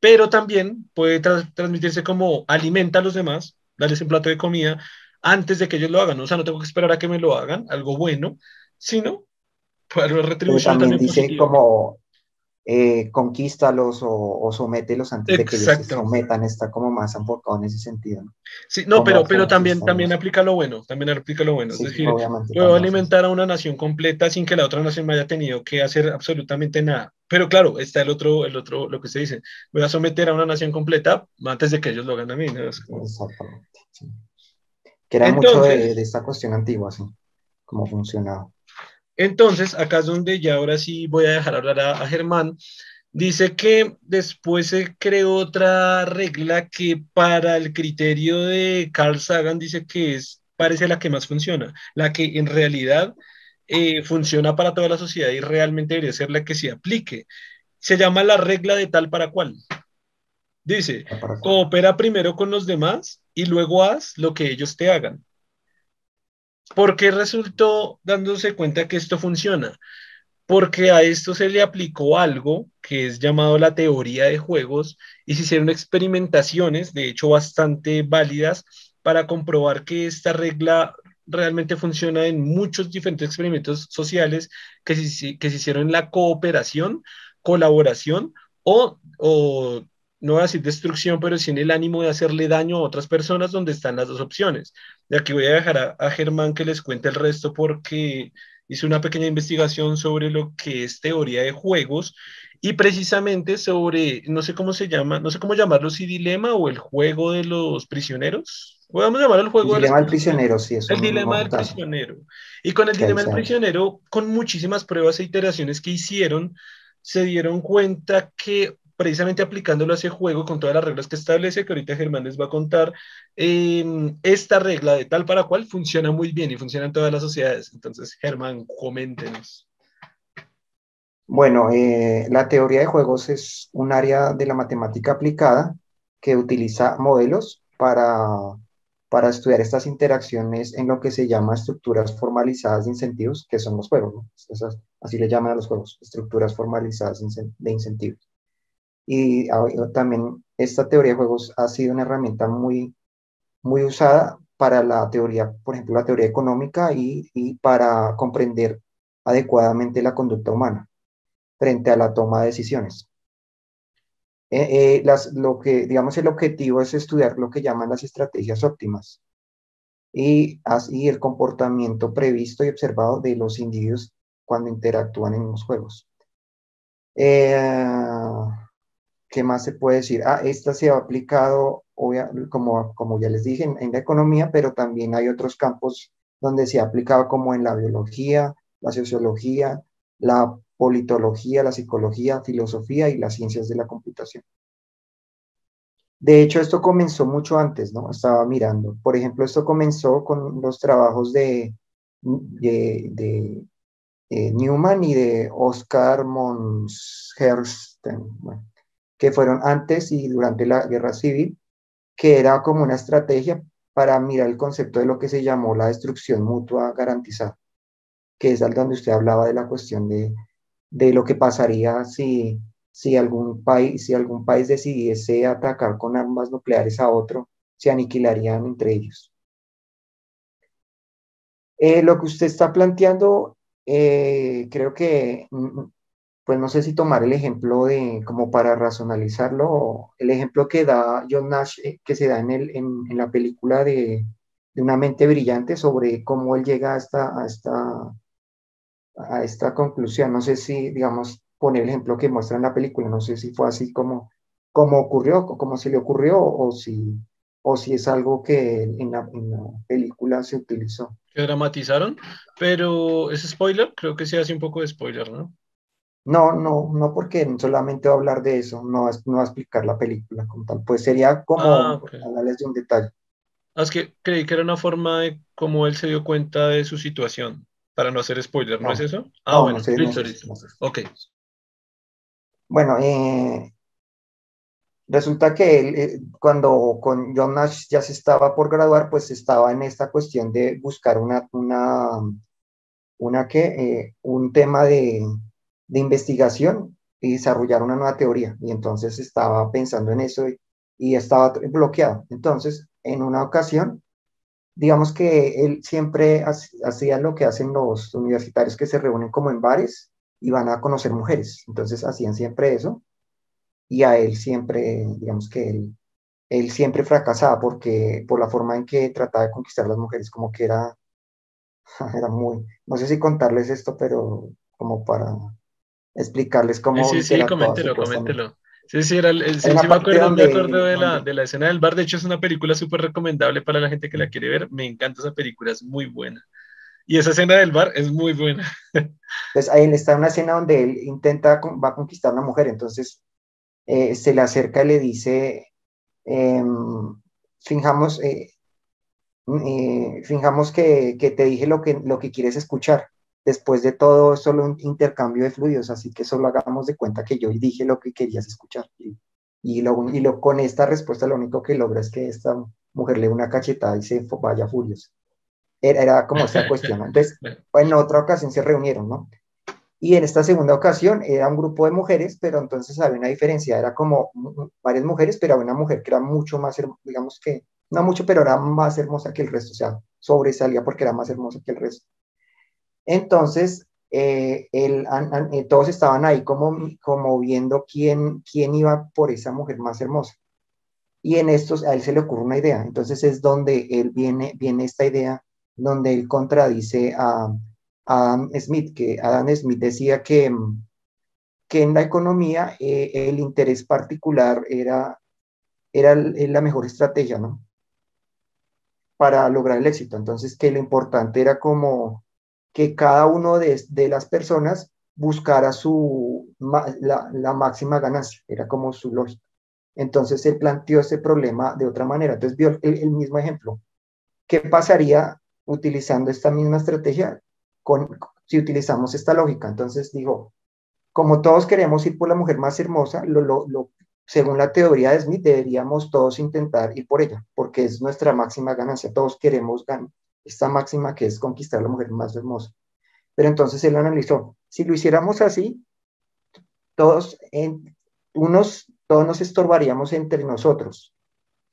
pero también puede transmitirse como alimenta a los demás, darles un plato de comida antes de que ellos lo hagan. O sea, no tengo que esperar a que me lo hagan, algo bueno, sino para la retribución también, dice como eh, conquístalos o, o, somételos antes de que ellos se sometan, está como más enfocado en ese sentido. Sí, no, pero, pero también, también aplica lo bueno, también aplica lo bueno. es decir, puedo alimentar a una nación completa sin que la otra nación me haya tenido que hacer absolutamente nada. Pero claro, está el otro, el otro, lo que se dice, voy a someter a una nación completa antes de que ellos lo hagan a mí. Exactamente. Que era mucho de, de, esta cuestión antigua, así, cómo funcionaba. Entonces, acá es donde ya ahora sí voy a dejar hablar a, Germán. Dice que después se creó otra regla que para el criterio de Carl Sagan dice que es, parece la que más funciona, la que en realidad eh, funciona para toda la sociedad y realmente debería ser la que se aplique. Se llama la regla de tal para cual. Dice, coopera primero con los demás y luego haz lo que ellos te hagan. ¿Por qué resultó dándose cuenta que esto funciona? Porque a esto se le aplicó algo que es llamado la teoría de juegos y se hicieron experimentaciones, de hecho bastante válidas, para comprobar que esta regla realmente funciona en muchos diferentes experimentos sociales que se, que se hicieron en la cooperación, colaboración o, o no voy a decir destrucción, pero sí en el ánimo de hacerle daño a otras personas donde están las dos opciones. Y aquí voy a dejar a, Germán que les cuente el resto porque hice una pequeña investigación sobre lo que es teoría de juegos y precisamente sobre, no sé cómo se llama, no sé cómo llamarlo, si dilema o el juego de los prisioneros. Podemos llamarlo el juego el dilema del prisionero, sí, El dilema del prisionero. Y con el dilema del prisionero, con muchísimas pruebas e iteraciones que hicieron, se dieron cuenta que precisamente aplicándolo a ese juego con todas las reglas que establece, que ahorita Germán les va a contar, em, esta regla de tal para cual funciona muy bien y funciona en todas las sociedades. Entonces, Germán, coméntenos. Bueno, eh, la teoría de juegos es un área de la matemática aplicada que utiliza modelos para, para estudiar estas interacciones en lo que se llama estructuras formalizadas de incentivos, que son los juegos. así le llaman a los juegos, estructuras formalizadas de incentivos. Y también esta teoría de juegos ha sido una herramienta muy, muy usada para la teoría, por ejemplo, la teoría económica y, y para comprender adecuadamente la conducta humana frente a la toma de decisiones. Eh, eh, las, lo que, digamos, el objetivo es estudiar lo que llaman las estrategias óptimas y así el comportamiento previsto y observado de los individuos cuando interactúan en los juegos. Eh, ¿Qué más se puede decir? Ah, esta se ha aplicado, como, como ya les dije, en, la economía, pero también hay otros campos donde se ha aplicado como en la biología, la sociología, la politología, la psicología, filosofía y las ciencias de la computación. De hecho, esto comenzó mucho antes, ¿no? Estaba mirando. Por ejemplo, esto comenzó con los trabajos de, Newman y de Oscar Monshersten. Bueno, que fueron antes y durante la guerra civil, que era como una estrategia para mirar el concepto de lo que se llamó la destrucción mutua garantizada, que es al donde usted hablaba de la cuestión de, de lo que pasaría si, si, algún país, si algún país decidiese atacar con armas nucleares a otro, se aniquilarían entre ellos. Eh, lo que usted está planteando, eh, creo que mm, pues no sé si tomar el ejemplo de, como para racionalizarlo, el ejemplo que da John Nash, eh, que se da en, el, en, la película de, de, Una mente brillante sobre cómo él llega a esta, a esta, a esta conclusión. No sé si, digamos, poner el ejemplo que muestra en la película, no sé si fue así como, como ocurrió, como se le ocurrió, o si, o si es algo que en la, en la película se utilizó. Que dramatizaron, pero es spoiler, creo que se hace un poco de spoiler, ¿no? No, no, no porque solamente va a hablar de eso, no, no va a explicar la película como tal, pues sería como ah, hablarles de un detalle. Ah, es que creí que era una forma de cómo él se dio cuenta de su situación, para no hacer spoiler, ¿no, es eso? Ah, bueno, listo, listo. Ok. Bueno, eh, resulta que él, eh, cuando con John Nash ya se estaba por graduar, pues estaba en esta cuestión de buscar una, una, una que, eh, un tema de de investigación y desarrollar una nueva teoría. Y entonces estaba pensando en eso y, estaba bloqueado. Entonces, en una ocasión, digamos que él siempre hacía lo que hacen los universitarios que se reúnen como en bares y van a conocer mujeres. Entonces hacían siempre eso y a él siempre, digamos que él, siempre fracasaba porque por la forma en que trataba de conquistar las mujeres, como que era, [laughs] era muy, no sé si contarles esto, pero como para explicarles cómo... Sí, sí, coméntelo, coméntelo. Sí, sí, era el, sí, me acuerdo, me acuerdo de, la, de la escena del bar. De hecho, es una película súper recomendable para la gente que la quiere ver. Me encanta esa película, es muy buena. Y esa escena del bar es muy buena. [laughs] Pues ahí está una escena donde él intenta, va a conquistar a una mujer, entonces eh, se le acerca y le dice, eh, fijamos, eh, eh, fijamos que, que, te dije lo que, lo que quieres escuchar después de todo es solo un intercambio de fluidos, así que solo hagamos de cuenta que yo dije lo que querías escuchar. Y, y, lo, y lo, con esta respuesta lo único que logra es que esta mujer le dé una cachetada y se vaya furiosa. Era, era como esta [laughs] cuestión. Entonces, en otra ocasión se reunieron, ¿no? Y en esta segunda ocasión era un grupo de mujeres, pero entonces había una diferencia, era como varias mujeres, pero había una mujer que era mucho más, digamos que, no mucho, pero era más hermosa que el resto, o sea, sobresalía porque era más hermosa que el resto. Entonces, eh, eh, todos estaban ahí como, como viendo quién, iba por esa mujer más hermosa. Y en estos, a él se le ocurre una idea. Entonces es donde él viene, esta idea, donde él contradice a, Adam Smith, que Adam Smith decía que, que en la economía eh, el interés particular era, era la mejor estrategia, ¿no? Para lograr el éxito. Entonces, que lo importante era como que cada uno de, las personas buscara su, la, máxima ganancia, era como su lógica. Entonces él planteó ese problema de otra manera. Entonces vio el, mismo ejemplo. ¿Qué pasaría utilizando esta misma estrategia con, si utilizamos esta lógica? Entonces dijo, como todos queremos ir por la mujer más hermosa, lo, según la teoría de Smith, deberíamos todos intentar ir por ella, porque es nuestra máxima ganancia. Todos queremos ganar, esta máxima que es conquistar a la mujer más hermosa. Pero entonces él analizó, si lo hiciéramos así, todos, en, unos, todos nos estorbaríamos entre nosotros,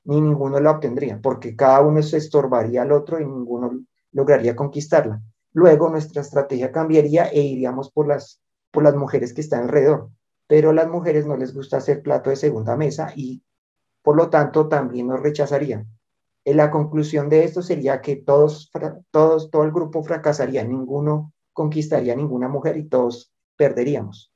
ni ninguno la obtendría, porque cada uno se estorbaría al otro y ninguno lograría conquistarla. Luego nuestra estrategia cambiaría e iríamos por las, por las mujeres que están alrededor, pero a las mujeres no les gusta hacer plato de segunda mesa y por lo tanto también nos rechazarían. Eh, la conclusión de esto sería que todos, todos, todo el grupo fracasaría, ninguno conquistaría ninguna mujer y todos perderíamos.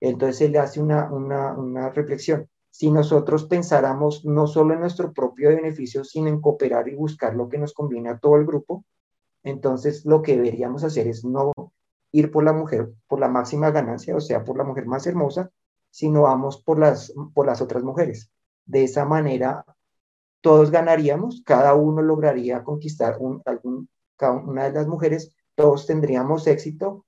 Entonces él hace una, una, una reflexión. Si nosotros pensáramos no solo en nuestro propio beneficio, sino en cooperar y buscar lo que nos conviene a todo el grupo, entonces lo que deberíamos hacer es no ir por la mujer, por la máxima ganancia, o sea, por la mujer más hermosa, sino vamos por las, por las otras mujeres. De esa manera todos ganaríamos, cada uno lograría conquistar una de las mujeres, todos tendríamos éxito,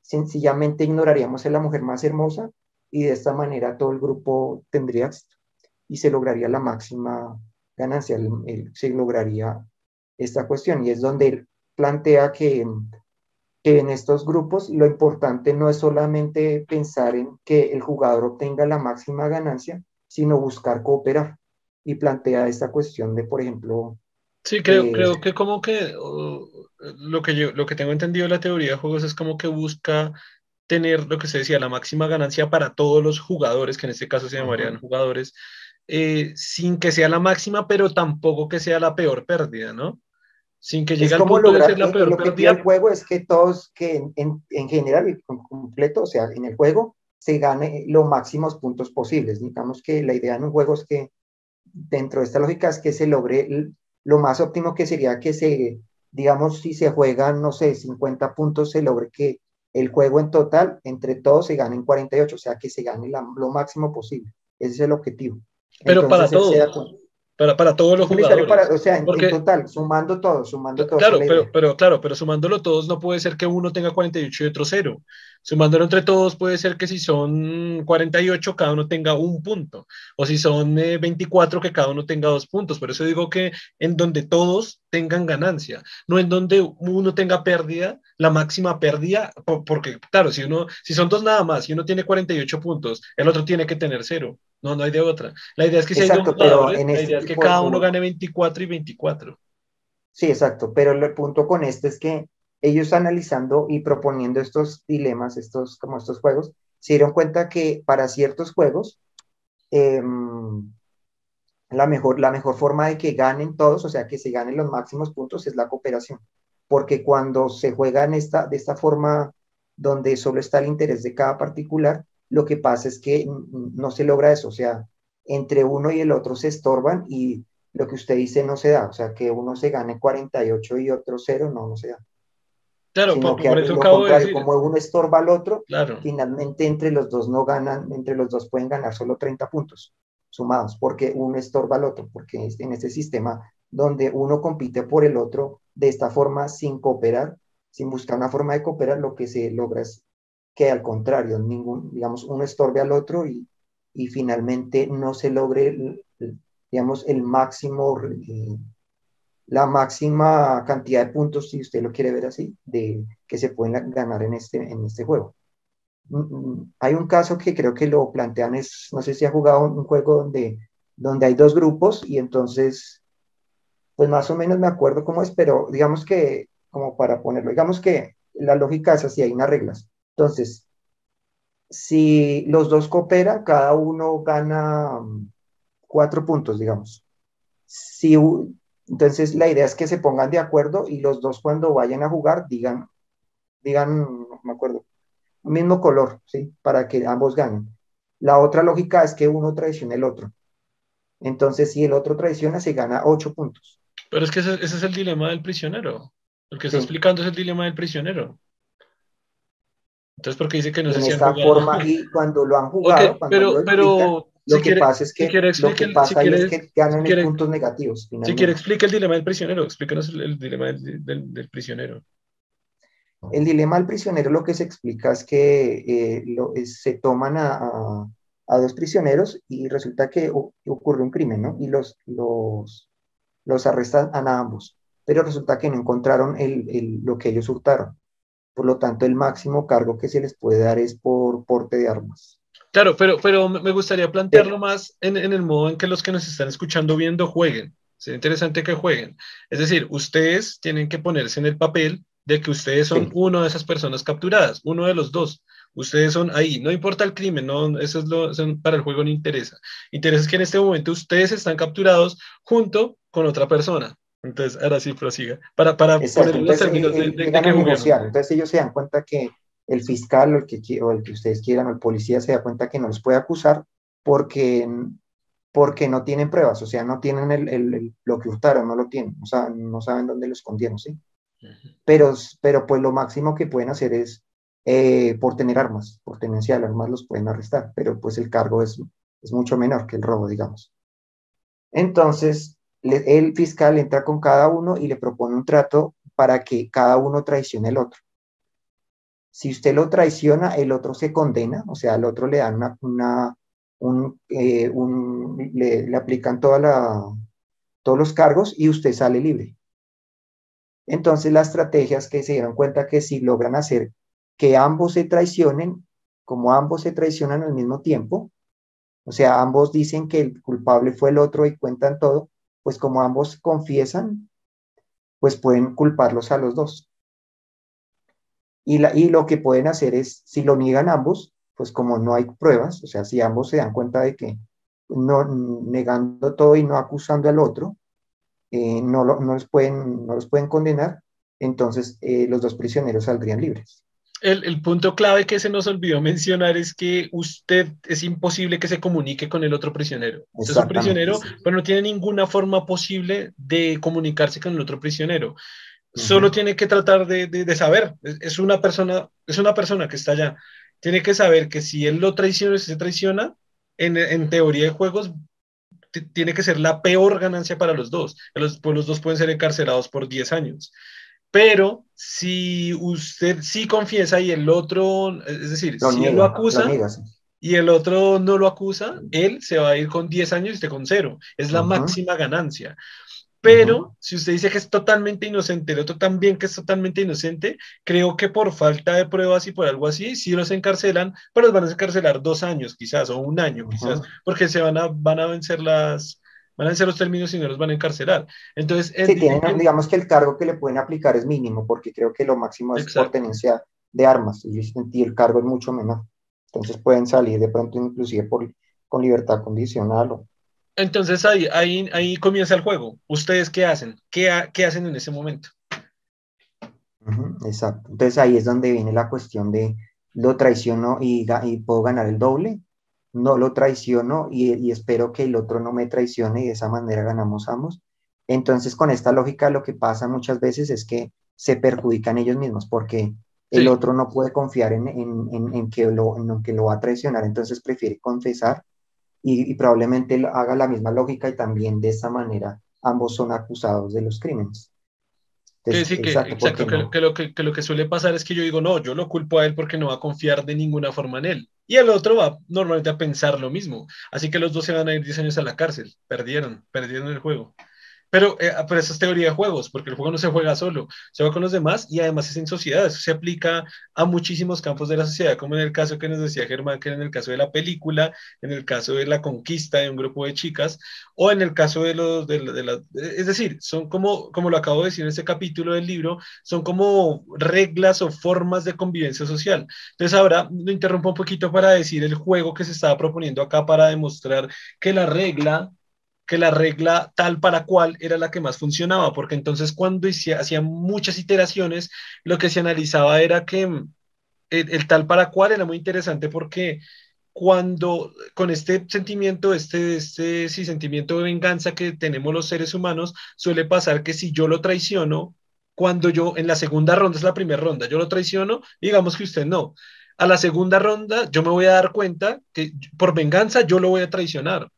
sencillamente ignoraríamos a la mujer más hermosa y de esta manera todo el grupo tendría éxito y se lograría la máxima ganancia, se lograría esta cuestión. Y es donde él plantea que en estos grupos lo importante no es solamente pensar en que el jugador obtenga la máxima ganancia, sino buscar cooperar y plantea esta cuestión de, por ejemplo... Sí, creo, eh, creo que como que lo que yo, lo que tengo entendido de la teoría de juegos es como que busca tener lo que se decía, la máxima ganancia para todos los jugadores, que en este caso se llamarían jugadores, eh, sin que sea la máxima, pero tampoco que sea la peor pérdida, ¿no? Sin que llegue al punto de ser la peor lo pérdida. el juego es que todos, que en, en general y completo, o sea, en el juego, se gane los máximos puntos posibles. Digamos que la idea en un juego es que dentro de esta lógica es que se logre lo más óptimo que sería que se, digamos, si se juegan, no sé, 50 puntos, se logre que el juego en total, entre todos, se gane en 48, o sea, que se gane lo máximo posible. Ese es el objetivo. Pero para todos. Para, para, todos los jugadores. o sea, en, total, sumando todo, sumando todo. Claro, pero, pero, claro, pero sumándolo todos no puede ser que uno tenga 48 y otro cero. Sumándolo entre todos puede ser que si son 48, cada uno tenga un punto. O si son 24, eh, que cada uno tenga dos puntos. Por eso digo que en donde todos tengan ganancia, no en donde uno tenga pérdida, la máxima pérdida, porque claro, si uno, si son dos nada más, y uno tiene 48 puntos, el otro tiene que tener cero. No, no hay de otra. La idea es que si hay dos jugadores, la idea es que cada uno gane 24 y 24. Sí, exacto, pero el punto con esto es que ellos analizando y proponiendo estos dilemas, estos, como estos juegos, se dieron cuenta que para ciertos juegos, em, la, mejor, la mejor forma de que ganen todos, o sea, que se ganen los máximos puntos, es la cooperación. Porque cuando se juega en esta, de esta forma donde solo está el interés de cada particular, lo que pasa es que no se logra eso, o sea, entre uno y el otro se estorban y lo que usted dice no se da, o sea, que uno se gane 48 y otro cero, no, no se da. Claro, por, eso acabo de decir. Como uno estorba al otro, finalmente entre los dos no ganan, entre los dos pueden ganar solo 30 puntos sumados, porque uno estorba al otro, porque en este sistema donde uno compite por el otro de esta forma sin cooperar, sin buscar una forma de cooperar, lo que se logra es que al contrario, ningún, digamos, uno estorbe al otro y, y finalmente no se logre, digamos, el máximo, eh, la máxima cantidad de puntos, si usted lo quiere ver así, de, que se pueden ganar en este, en este juego. Mm, mm, hay un caso que creo que lo plantean, es, no sé si ha jugado un juego donde, donde hay dos grupos y entonces, pues más o menos me acuerdo cómo es, pero digamos que, como para ponerlo, digamos que la lógica es así, hay unas reglas. Entonces, si los dos cooperan, cada uno gana mm, cuatro puntos, digamos. Si, entonces, la idea es que se pongan de acuerdo y los dos cuando vayan a jugar digan, digan, no me acuerdo, mismo color, ¿sí? Para que ambos ganen. La otra lógica es que uno traicione el otro. Entonces, si el otro traiciona, se gana ocho puntos. Pero es que ese, es el dilema del prisionero. Lo que está explicando es el dilema del prisionero. Entonces, porque dice que no se En esta forma, y cuando lo han [laughs] jugado, pero, pero lo que pasa es que lo que pasa es que ganan puntos negativos. Si quiere, explica el dilema del prisionero. Explícanos el, dilema del, del, prisionero. El dilema del prisionero lo que se explica es que eh, lo, se toman a, a, dos prisioneros y resulta que ocurre un crimen, ¿no? Y los, los, los arrestan a ambos, pero resulta que no encontraron el, el, lo que ellos hurtaron. Por lo tanto, el máximo cargo que se les puede dar es por porte de armas. Claro, pero, pero me gustaría plantearlo más en, el modo en que los que nos están escuchando viendo jueguen. Sería interesante que jueguen. Es decir, ustedes tienen que ponerse en el papel de que ustedes son uno de esas personas capturadas, uno de los dos. Ustedes son ahí, no importa el crimen, no, eso es lo, para el juego no interesa. Interesa que en este momento ustedes están capturados junto con otra persona. Entonces, ahora sí prosiga. Para, para poner los términos de, de, Entonces, ellos se dan cuenta que el fiscal o el, que, o el que ustedes quieran o el policía se da cuenta que no los puede acusar porque, porque no tienen pruebas, o sea, no tienen el, el, lo que hurtaron, no lo tienen, o sea, no saben dónde lo escondieron, ¿sí? Pero, pero pues lo máximo que pueden hacer es eh, por tener armas, por tenencia de armas los pueden arrestar, pero pues el cargo es, es mucho menor que el robo, digamos. Entonces, el fiscal entra con cada uno y le propone un trato para que cada uno traicione al otro. Si usted lo traiciona, el otro se condena, o sea, al otro le dan una, un, eh, le, aplican toda la, todos los cargos y usted sale libre. Entonces, la estrategia es que se dieron cuenta que si logran hacer que ambos se traicionen, como ambos se traicionan al mismo tiempo, o sea, ambos dicen que el culpable fue el otro y cuentan todo, pues como ambos confiesan, pues pueden culparlos a los dos. Y, la, y lo que pueden hacer es, si lo niegan ambos, pues como no hay pruebas, o sea, si ambos se dan cuenta de que no negando todo y no acusando al otro, eh, no, lo, no, los pueden, no los pueden condenar, entonces eh, los dos prisioneros saldrían libres el, punto clave que se nos olvidó mencionar es que usted es imposible que se comunique con el otro prisionero. Usted es un prisionero, pero no tiene ninguna forma posible de comunicarse con el otro prisionero. Solo tiene que tratar de, saber. Es, una persona, es una persona que está allá. Tiene que saber que si él lo traiciona o se traiciona, en, teoría de juegos, tiene que ser la peor ganancia para los dos. Los, pues los dos pueden ser encarcelados por 10 años. Pero si usted sí confiesa y el otro, es decir, si él lo acusa y el otro no lo acusa, él se va a ir con 10 años y usted con cero. Es la máxima ganancia. Pero si usted dice que es totalmente inocente, el otro también que es totalmente inocente, creo que por falta de pruebas y por algo así, sí los encarcelan, pero los van a encarcelar dos años quizás, o un año quizás, porque se van a, van a vencer las, van a vencer los términos y no los van a encarcelar. Entonces, sí, tienen, digamos que el cargo que le pueden aplicar es mínimo, porque creo que lo máximo es por tenencia de armas, y el cargo es mucho menor. Entonces pueden salir de pronto inclusive por, con libertad condicional o entonces ahí, ahí, ahí comienza el juego. ¿Ustedes qué hacen? ¿Qué, qué hacen en ese momento? exacto. Entonces ahí es donde viene la cuestión de lo traiciono y, y puedo ganar el doble. No lo traiciono y, y, espero que el otro no me traicione y de esa manera ganamos ambos. Entonces con esta lógica lo que pasa muchas veces es que se perjudican ellos mismos porque el otro no puede confiar en, en, en, en que lo, en que lo va a traicionar, entonces prefiere confesar y, probablemente haga la misma lógica y también de esa manera ambos son acusados de los crímenes. sí, que, exacto, que, lo que, lo que suele pasar es que yo digo, no, yo lo culpo a él porque no va a confiar de ninguna forma en él. Y el otro va normalmente a pensar lo mismo. Así que los dos se van a ir 10 años a la cárcel. Perdieron, perdieron el juego. Pero, eh, pero eso es teoría de juegos, porque el juego no se juega solo, se juega con los demás y además es en sociedad. Eso se aplica a muchísimos campos de la sociedad, como en el caso que nos decía Germán, que en el caso de la película, en el caso de la conquista de un grupo de chicas, o en el caso de los. De, de es decir, son como, como lo acabo de decir en este capítulo del libro, son como reglas o formas de convivencia social. Entonces, ahora lo interrumpo un poquito para decir el juego que se estaba proponiendo acá para demostrar que la regla que la regla tal para cual era la que más funcionaba, porque entonces cuando hacía muchas iteraciones, lo que se analizaba era que mm, el, tal para cual era muy interesante porque cuando con este sentimiento, este, este sí, sentimiento de venganza que tenemos los seres humanos, suele pasar que si yo lo traiciono, cuando yo en la segunda ronda, es la primera ronda, yo lo traiciono, digamos que usted no. A la segunda ronda yo me voy a dar cuenta que por venganza yo lo voy a traicionar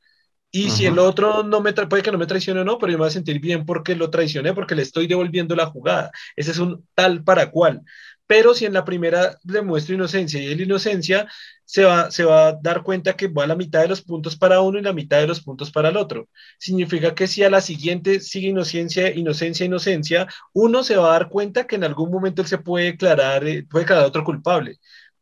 y si el otro no me puede que no me traicione o no, pero yo me voy a sentir bien porque lo traicioné, porque le estoy devolviendo la jugada. Ese es un tal para cual. Pero si en la primera le muestro inocencia y él inocencia, se va, se va a dar cuenta que va a la mitad de los puntos para uno y la mitad de los puntos para el otro. Significa que si a la siguiente sigue inocencia, inocencia, inocencia, uno se va a dar cuenta que en algún momento él se puede declarar, eh, puede declarar otro culpable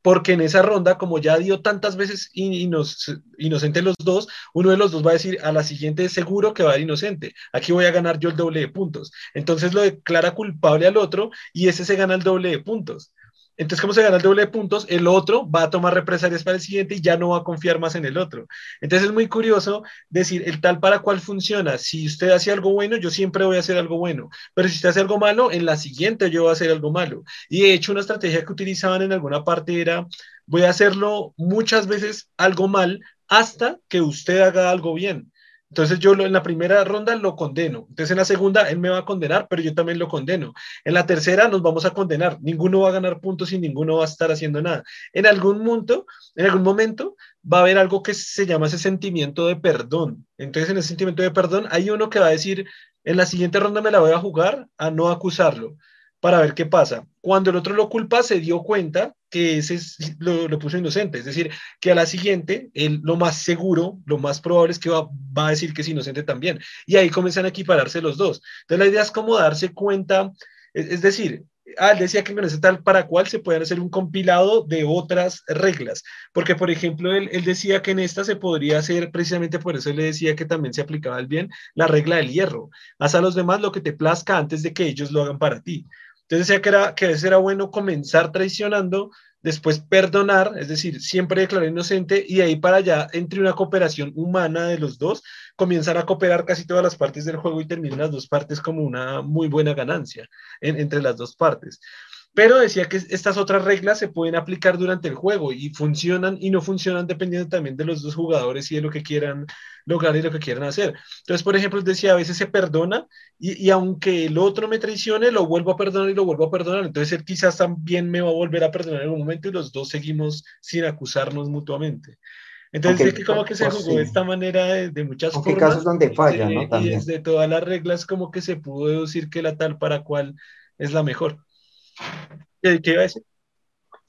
porque en esa ronda, como ya dio tantas veces inocente los dos, uno de los dos va a decir a la siguiente seguro que va a dar inocente. Aquí voy a ganar yo el doble de puntos. Entonces lo declara culpable al otro y ese se gana el doble de puntos. Entonces, como se gana el doble de puntos, el otro va a tomar represalias para el siguiente y ya no va a confiar más en el otro. Entonces, es muy curioso decir el tal para cual funciona. Si usted hace algo bueno, yo siempre voy a hacer algo bueno. Pero si usted hace algo malo, en la siguiente yo voy a hacer algo malo. Y de hecho, una estrategia que utilizaban en alguna parte era, voy a hacerlo muchas veces algo mal hasta que usted haga algo bien. Entonces yo en la primera ronda lo condeno. Entonces en la segunda él me va a condenar, pero yo también lo condeno. En la tercera nos vamos a condenar. Ninguno va a ganar puntos y ninguno va a estar haciendo nada. En algún momento, en algún momento va a haber algo que se llama ese sentimiento de perdón. Entonces en ese sentimiento de perdón hay uno que va a decir, en la siguiente ronda me la voy a jugar a no acusarlo para ver qué pasa. Cuando el otro lo culpa, se dio cuenta que ese lo, puso inocente, es decir, que a la siguiente, él, lo más seguro, lo más probable es que va, a decir que es inocente también. Y ahí comienzan a equipararse los dos. Entonces la idea es como darse cuenta, es, decir, ah, él decía que con ese tal para cual se pueden hacer un compilado de otras reglas, porque por ejemplo, él, decía que en esta se podría hacer, precisamente por eso le decía que también se aplicaba el bien, la regla del hierro. Haz a los demás lo que te plazca antes de que ellos lo hagan para ti. Entonces decía que, era, que era bueno comenzar traicionando, después perdonar, es decir, siempre declarar inocente y ahí para allá, entre una cooperación humana de los dos, comienzan a cooperar casi todas las partes del juego y terminan las dos partes como una muy buena ganancia entre las dos partes. Pero decía que estas otras reglas se pueden aplicar durante el juego y funcionan y no funcionan dependiendo también de los dos jugadores y de lo que quieran lograr y lo que quieran hacer. Entonces, por ejemplo, decía, a veces se perdona y, y, aunque el otro me traicione, lo vuelvo a perdonar y lo vuelvo a perdonar. Entonces, él quizás también me va a volver a perdonar en algún momento y los dos seguimos sin acusarnos mutuamente. Entonces, que como que se pues jugó de esta manera de, muchas formas. casos donde falla, ¿no? Y desde todas las reglas como que se pudo deducir que la tal para cual es la mejor. ¿Qué, iba a decir?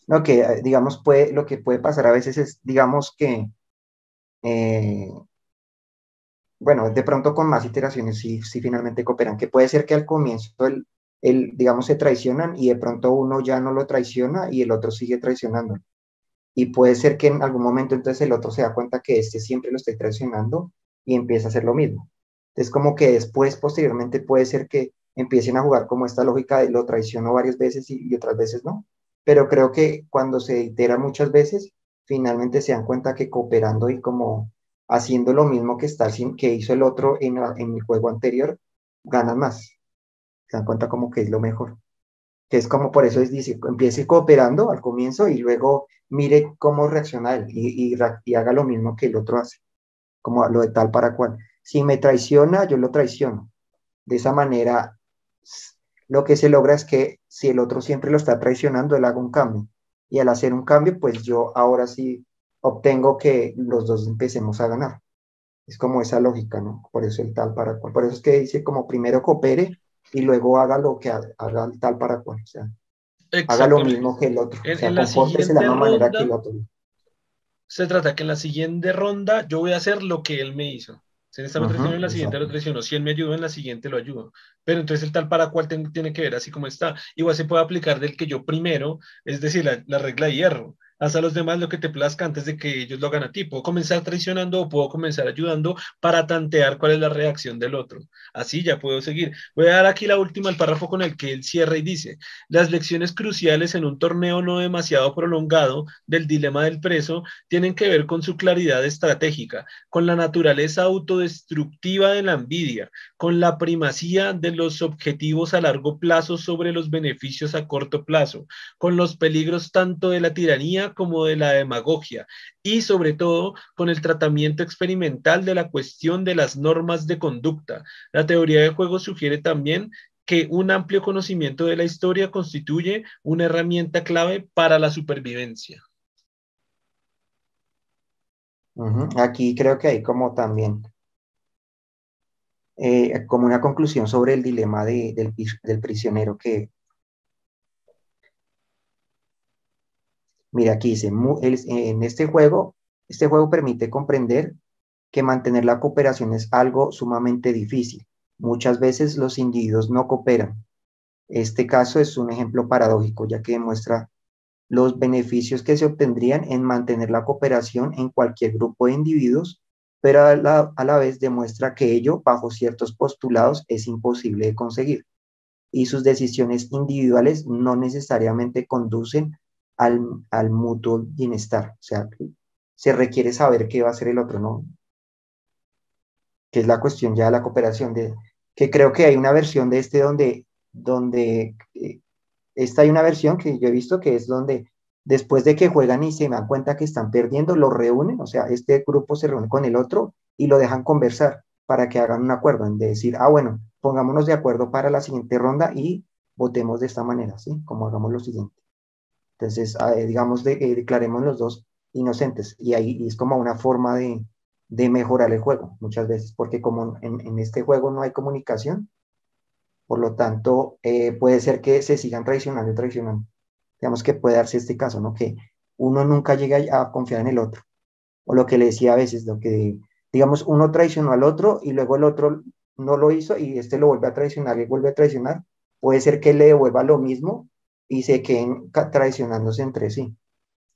No, que eh, digamos, puede, lo que puede pasar a veces es, digamos que, eh, bueno, de pronto con más iteraciones sí, sí finalmente cooperan, que puede ser que al comienzo el, el, digamos, se traicionan y de pronto uno ya no lo traiciona y el otro sigue traicionando. Y puede ser que en algún momento entonces el otro se da cuenta que este siempre lo está traicionando y empieza a hacer lo mismo. Es como que después, posteriormente, puede ser que empiecen a jugar como esta lógica de lo traiciono varias veces y, otras veces no. Pero creo que cuando se itera muchas veces, finalmente se dan cuenta que cooperando y como haciendo lo mismo que, está, que hizo el otro en, en el juego anterior, ganan más. Se dan cuenta como que es lo mejor que es como por eso es, dice, empiece cooperando al comienzo y luego mire cómo reacciona él y, y, haga lo mismo que el otro hace, como lo de tal para cual. Si me traiciona, yo lo traiciono. De esa manera, lo que se logra es que si el otro siempre lo está traicionando, él haga un cambio. Y al hacer un cambio, pues yo ahora sí obtengo que los dos empecemos a ganar. Es como esa lógica, ¿no? Por eso el tal para cual. Por eso es que dice como primero coopere y luego haga lo que haga, tal para cual. O sea, haga lo mismo que el otro. En, o sea, de la misma manera que el otro. Se trata que en la siguiente ronda yo voy a hacer lo que él me hizo. Si en esta me traicionó, en la siguiente lo traicionó. Si él me ayudó, en la siguiente lo ayudo. Pero entonces el tal para cual tiene que ver así como está. Igual se puede aplicar del que yo primero, es decir, la, la regla de hierro haz a los demás lo que te plazca antes de que ellos lo hagan a ti. Puedo comenzar traicionando o puedo comenzar ayudando para tantear cuál es la reacción del otro. Así ya puedo seguir. Voy a dar aquí la última, el párrafo con el que él cierra y dice, las lecciones cruciales en un torneo no demasiado prolongado del dilema del preso tienen que ver con su claridad estratégica, con la naturaleza autodestructiva de la envidia, con la primacía de los objetivos a largo plazo sobre los beneficios a corto plazo, con los peligros tanto de la tiranía como de la demagogia y sobre todo con el tratamiento experimental de la cuestión de las normas de conducta. La teoría de juego sugiere también que un amplio conocimiento de la historia constituye una herramienta clave para la supervivencia. Aquí creo que hay como también eh, como una conclusión sobre el dilema del, del, prisionero que Mira, aquí dice, en este juego, este juego permite comprender que mantener la cooperación es algo sumamente difícil. Muchas veces los individuos no cooperan. Este caso es un ejemplo paradójico, ya que demuestra los beneficios que se obtendrían en mantener la cooperación en cualquier grupo de individuos, pero a la, a la vez demuestra que ello, bajo ciertos postulados, es imposible de conseguir. Y sus decisiones individuales no necesariamente conducen al, mutuo bienestar. O sea, se requiere saber qué va a hacer el otro, ¿no? Que es la cuestión ya de la cooperación, de, que creo que hay una versión de este donde, donde eh, esta hay una versión que yo he visto que es donde después de que juegan y se dan cuenta que están perdiendo, lo reúnen, o sea, este grupo se reúne con el otro y lo dejan conversar para que hagan un acuerdo, en de decir, ah, bueno, pongámonos de acuerdo para la siguiente ronda y votemos de esta manera, ¿sí? Como hagamos lo siguiente. Entonces, ah, eh, digamos, de, eh, declaremos los dos inocentes y ahí es como una forma de, mejorar el juego muchas veces, porque como en, este juego no hay comunicación, por lo tanto, eh, puede ser que se sigan traicionando y traicionando. Digamos que puede darse este caso, ¿no? Que uno nunca llega a confiar en el otro. O lo que le decía a veces, lo que, digamos, uno traicionó al otro y luego el otro no lo hizo y este lo vuelve a traicionar y vuelve a traicionar. Puede ser que le devuelva lo mismo y se queden traicionándose entre sí.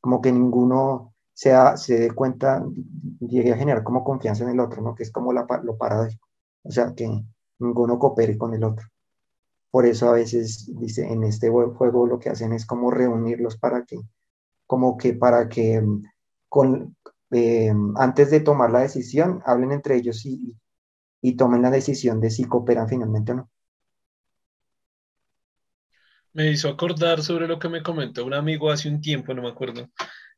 Como que ninguno sea, se dé cuenta, llegue a generar como confianza en el otro, ¿no? Que es como la, lo paradójico. O sea, que ninguno coopere con el otro. Por eso a veces, dice, en este juego lo que hacen es como reunirlos para que, como que para que con, eh, antes de tomar la decisión, hablen entre ellos y, y tomen la decisión de si cooperan finalmente o no me hizo acordar sobre lo que me comentó un amigo hace un tiempo, no me acuerdo.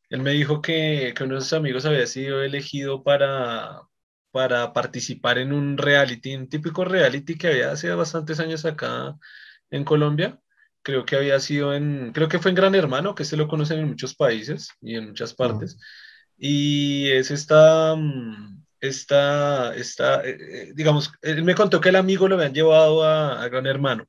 Él me dijo que, que uno de sus amigos había sido elegido para, para participar en un reality, un típico reality que había hace bastantes años acá en Colombia. Creo que había sido en, creo que fue en Gran Hermano, que se lo conocen en muchos países y en muchas partes. Y es esta, mm, esta, esta eh, eh, digamos, él me contó que el amigo lo habían llevado a, a Gran Hermano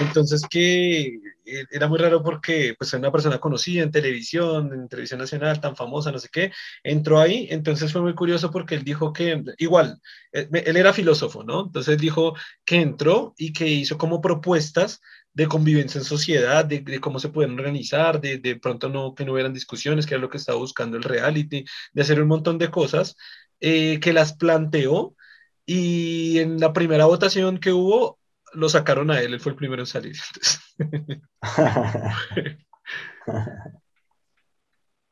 Entonces que eh, era muy raro porque pues era una persona conocida en televisión, en televisión nacional, tan famosa, no sé qué, entró ahí, entonces fue muy curioso porque él dijo que, igual, eh, él era filósofo, ¿no? Entonces dijo que entró y que hizo como propuestas de convivencia en sociedad, de, cómo se pueden organizar, de, de pronto no, que no hubieran discusiones, que era lo que estaba buscando el reality, de hacer un montón de cosas, eh, que las planteó y en la primera votación que hubo, lo sacaron a él, él fue el primero en salir. [laughs]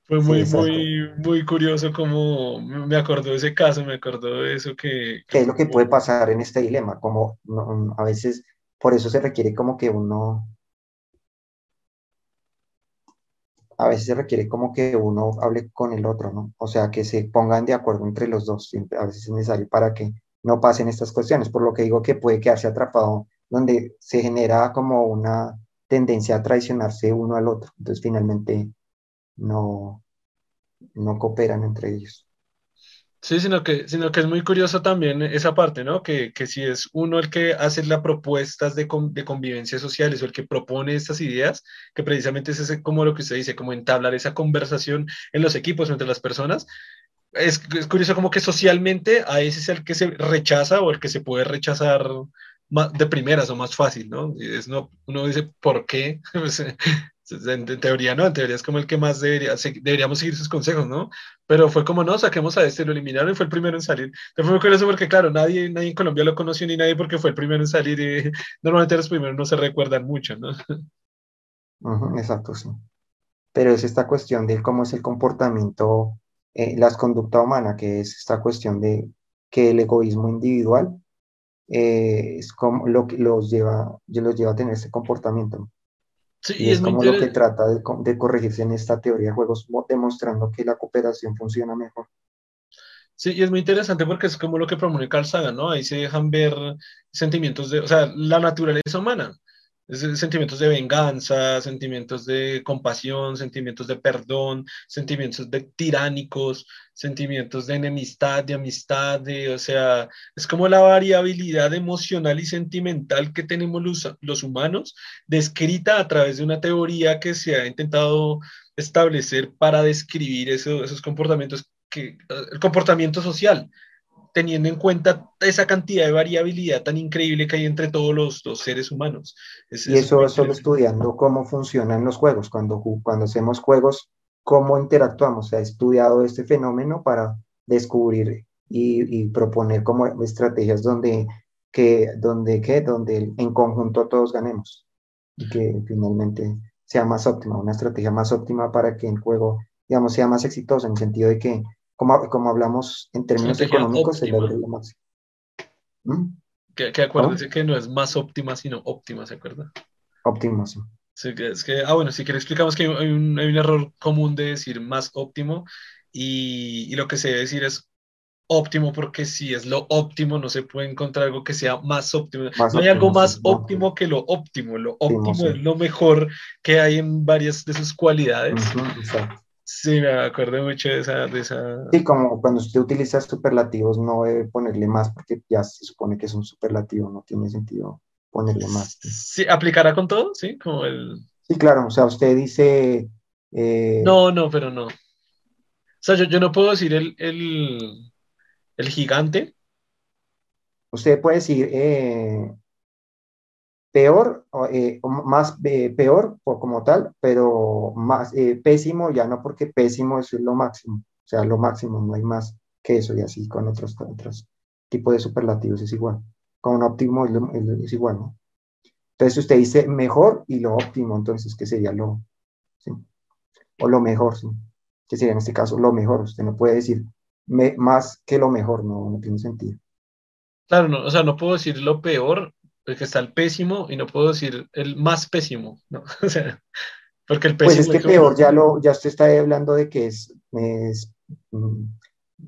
fue muy, sí, muy, muy curioso como me acordó de ese caso, me acordó de eso que... ¿Qué es lo que puede pasar en este dilema? Como no, a veces por eso se requiere como que uno, a veces se requiere como que uno hable con el otro, ¿no? O sea, que se pongan de acuerdo entre los dos, a veces es necesario para que no pasen estas cuestiones, por lo que digo que puede quedarse atrapado donde se genera como una tendencia a traicionarse uno al otro, entonces finalmente no, no cooperan entre ellos. Sí, sino que, sino que es muy curioso también esa parte, ¿no? Que, que si es uno el que hace las propuestas de, de convivencia sociales o el que propone estas ideas, que precisamente es ese, como lo que usted dice, como entablar esa conversación en los equipos entre las personas, es, es, curioso como que socialmente a ese es el que se rechaza o el que se puede rechazar más de primeras o más fácil, ¿no? Es, no uno dice, ¿por qué? [laughs] Pues, en, teoría no, en teoría es como el que más debería, deberíamos seguir sus consejos, ¿no? Pero fue como, no, saquemos a este, lo eliminaron y fue el primero en salir. Entonces fue muy curioso porque, claro, nadie, nadie en Colombia lo conoció ni nadie porque fue el primero en salir y [laughs] normalmente los primeros no se recuerdan mucho, ¿no? Exacto, sí. Pero es esta cuestión de cómo es el comportamiento, eh, la conducta humana, que es esta cuestión de que el egoísmo individual eh, es como lo que los lleva, los lleva a tener ese comportamiento. Sí, y, es, es como lo que trata de, de, corregirse en esta teoría de juegos, demostrando que la cooperación funciona mejor. Sí, y es muy interesante porque es como lo que promueve Carl Sagan, ¿no? Ahí se dejan ver sentimientos de, o sea, la naturaleza humana, sentimientos de venganza, sentimientos de compasión, sentimientos de perdón, sentimientos de tiránicos, sentimientos de enemistad, de amistad, de, o sea, es como la variabilidad emocional y sentimental que tenemos los, los humanos, descrita a través de una teoría que se ha intentado establecer para describir eso, esos comportamientos, que, el comportamiento social, teniendo en cuenta esa cantidad de variabilidad tan increíble que hay entre todos los, los seres humanos. Es, y eso es solo estudiando cómo funcionan los juegos. Cuando, cuando hacemos juegos, cómo interactuamos. Se ha estudiado este fenómeno para descubrir y, y proponer como estrategias donde, que, donde, que, donde en conjunto todos ganemos y que finalmente sea más óptima, una estrategia más óptima para que el juego, digamos, sea más exitoso en el sentido de que como, como hablamos en términos económicos, se logra lo máximo. ¿Mm? Que, que acuérdense que no es más óptima, sino óptima, ¿se acuerda? Óptima, sí. sí es que, ah, bueno, si que explicamos que hay un, hay un, error común de decir más óptimo y, y lo que se debe decir es óptimo porque si es lo óptimo no se puede encontrar algo que sea más óptimo. Más no hay óptimo, algo más sí, óptimo que lo óptimo. Lo óptimo, óptimo es lo mejor que hay en varias de sus cualidades. Uh -huh, exacto. Sí, me acuerdo mucho de esa, de esa... Sí, como cuando usted utiliza superlativos no debe ponerle más porque ya se supone que es un superlativo, no tiene sentido ponerle más. Sí, ¿aplicará con todo? Sí, como el... Sí, claro, o sea, usted dice... Eh... No, no, pero no. O sea, yo, yo no puedo decir el, el, el gigante. Usted puede decir eh, peor, eh, más eh, peor por, como tal, pero más eh, pésimo ya no, porque pésimo es lo máximo, o sea, lo máximo, no hay más que eso y así con otros, otros tipos de superlativos es igual. Con un óptimo es, igual, ¿no? Entonces usted dice mejor y lo óptimo, entonces, ¿qué sería lo? O lo mejor, ¿sí? ¿Qué sería en este caso lo mejor? Usted no puede decir más que lo mejor, no, no tiene sentido. Claro, no, o sea, no puedo decir lo peor que está el pésimo y no puedo decir el más pésimo, ¿no? [laughs] O sea, porque el pésimo... Pues es que es peor, ya, lo, ya usted está hablando de que es, es mm,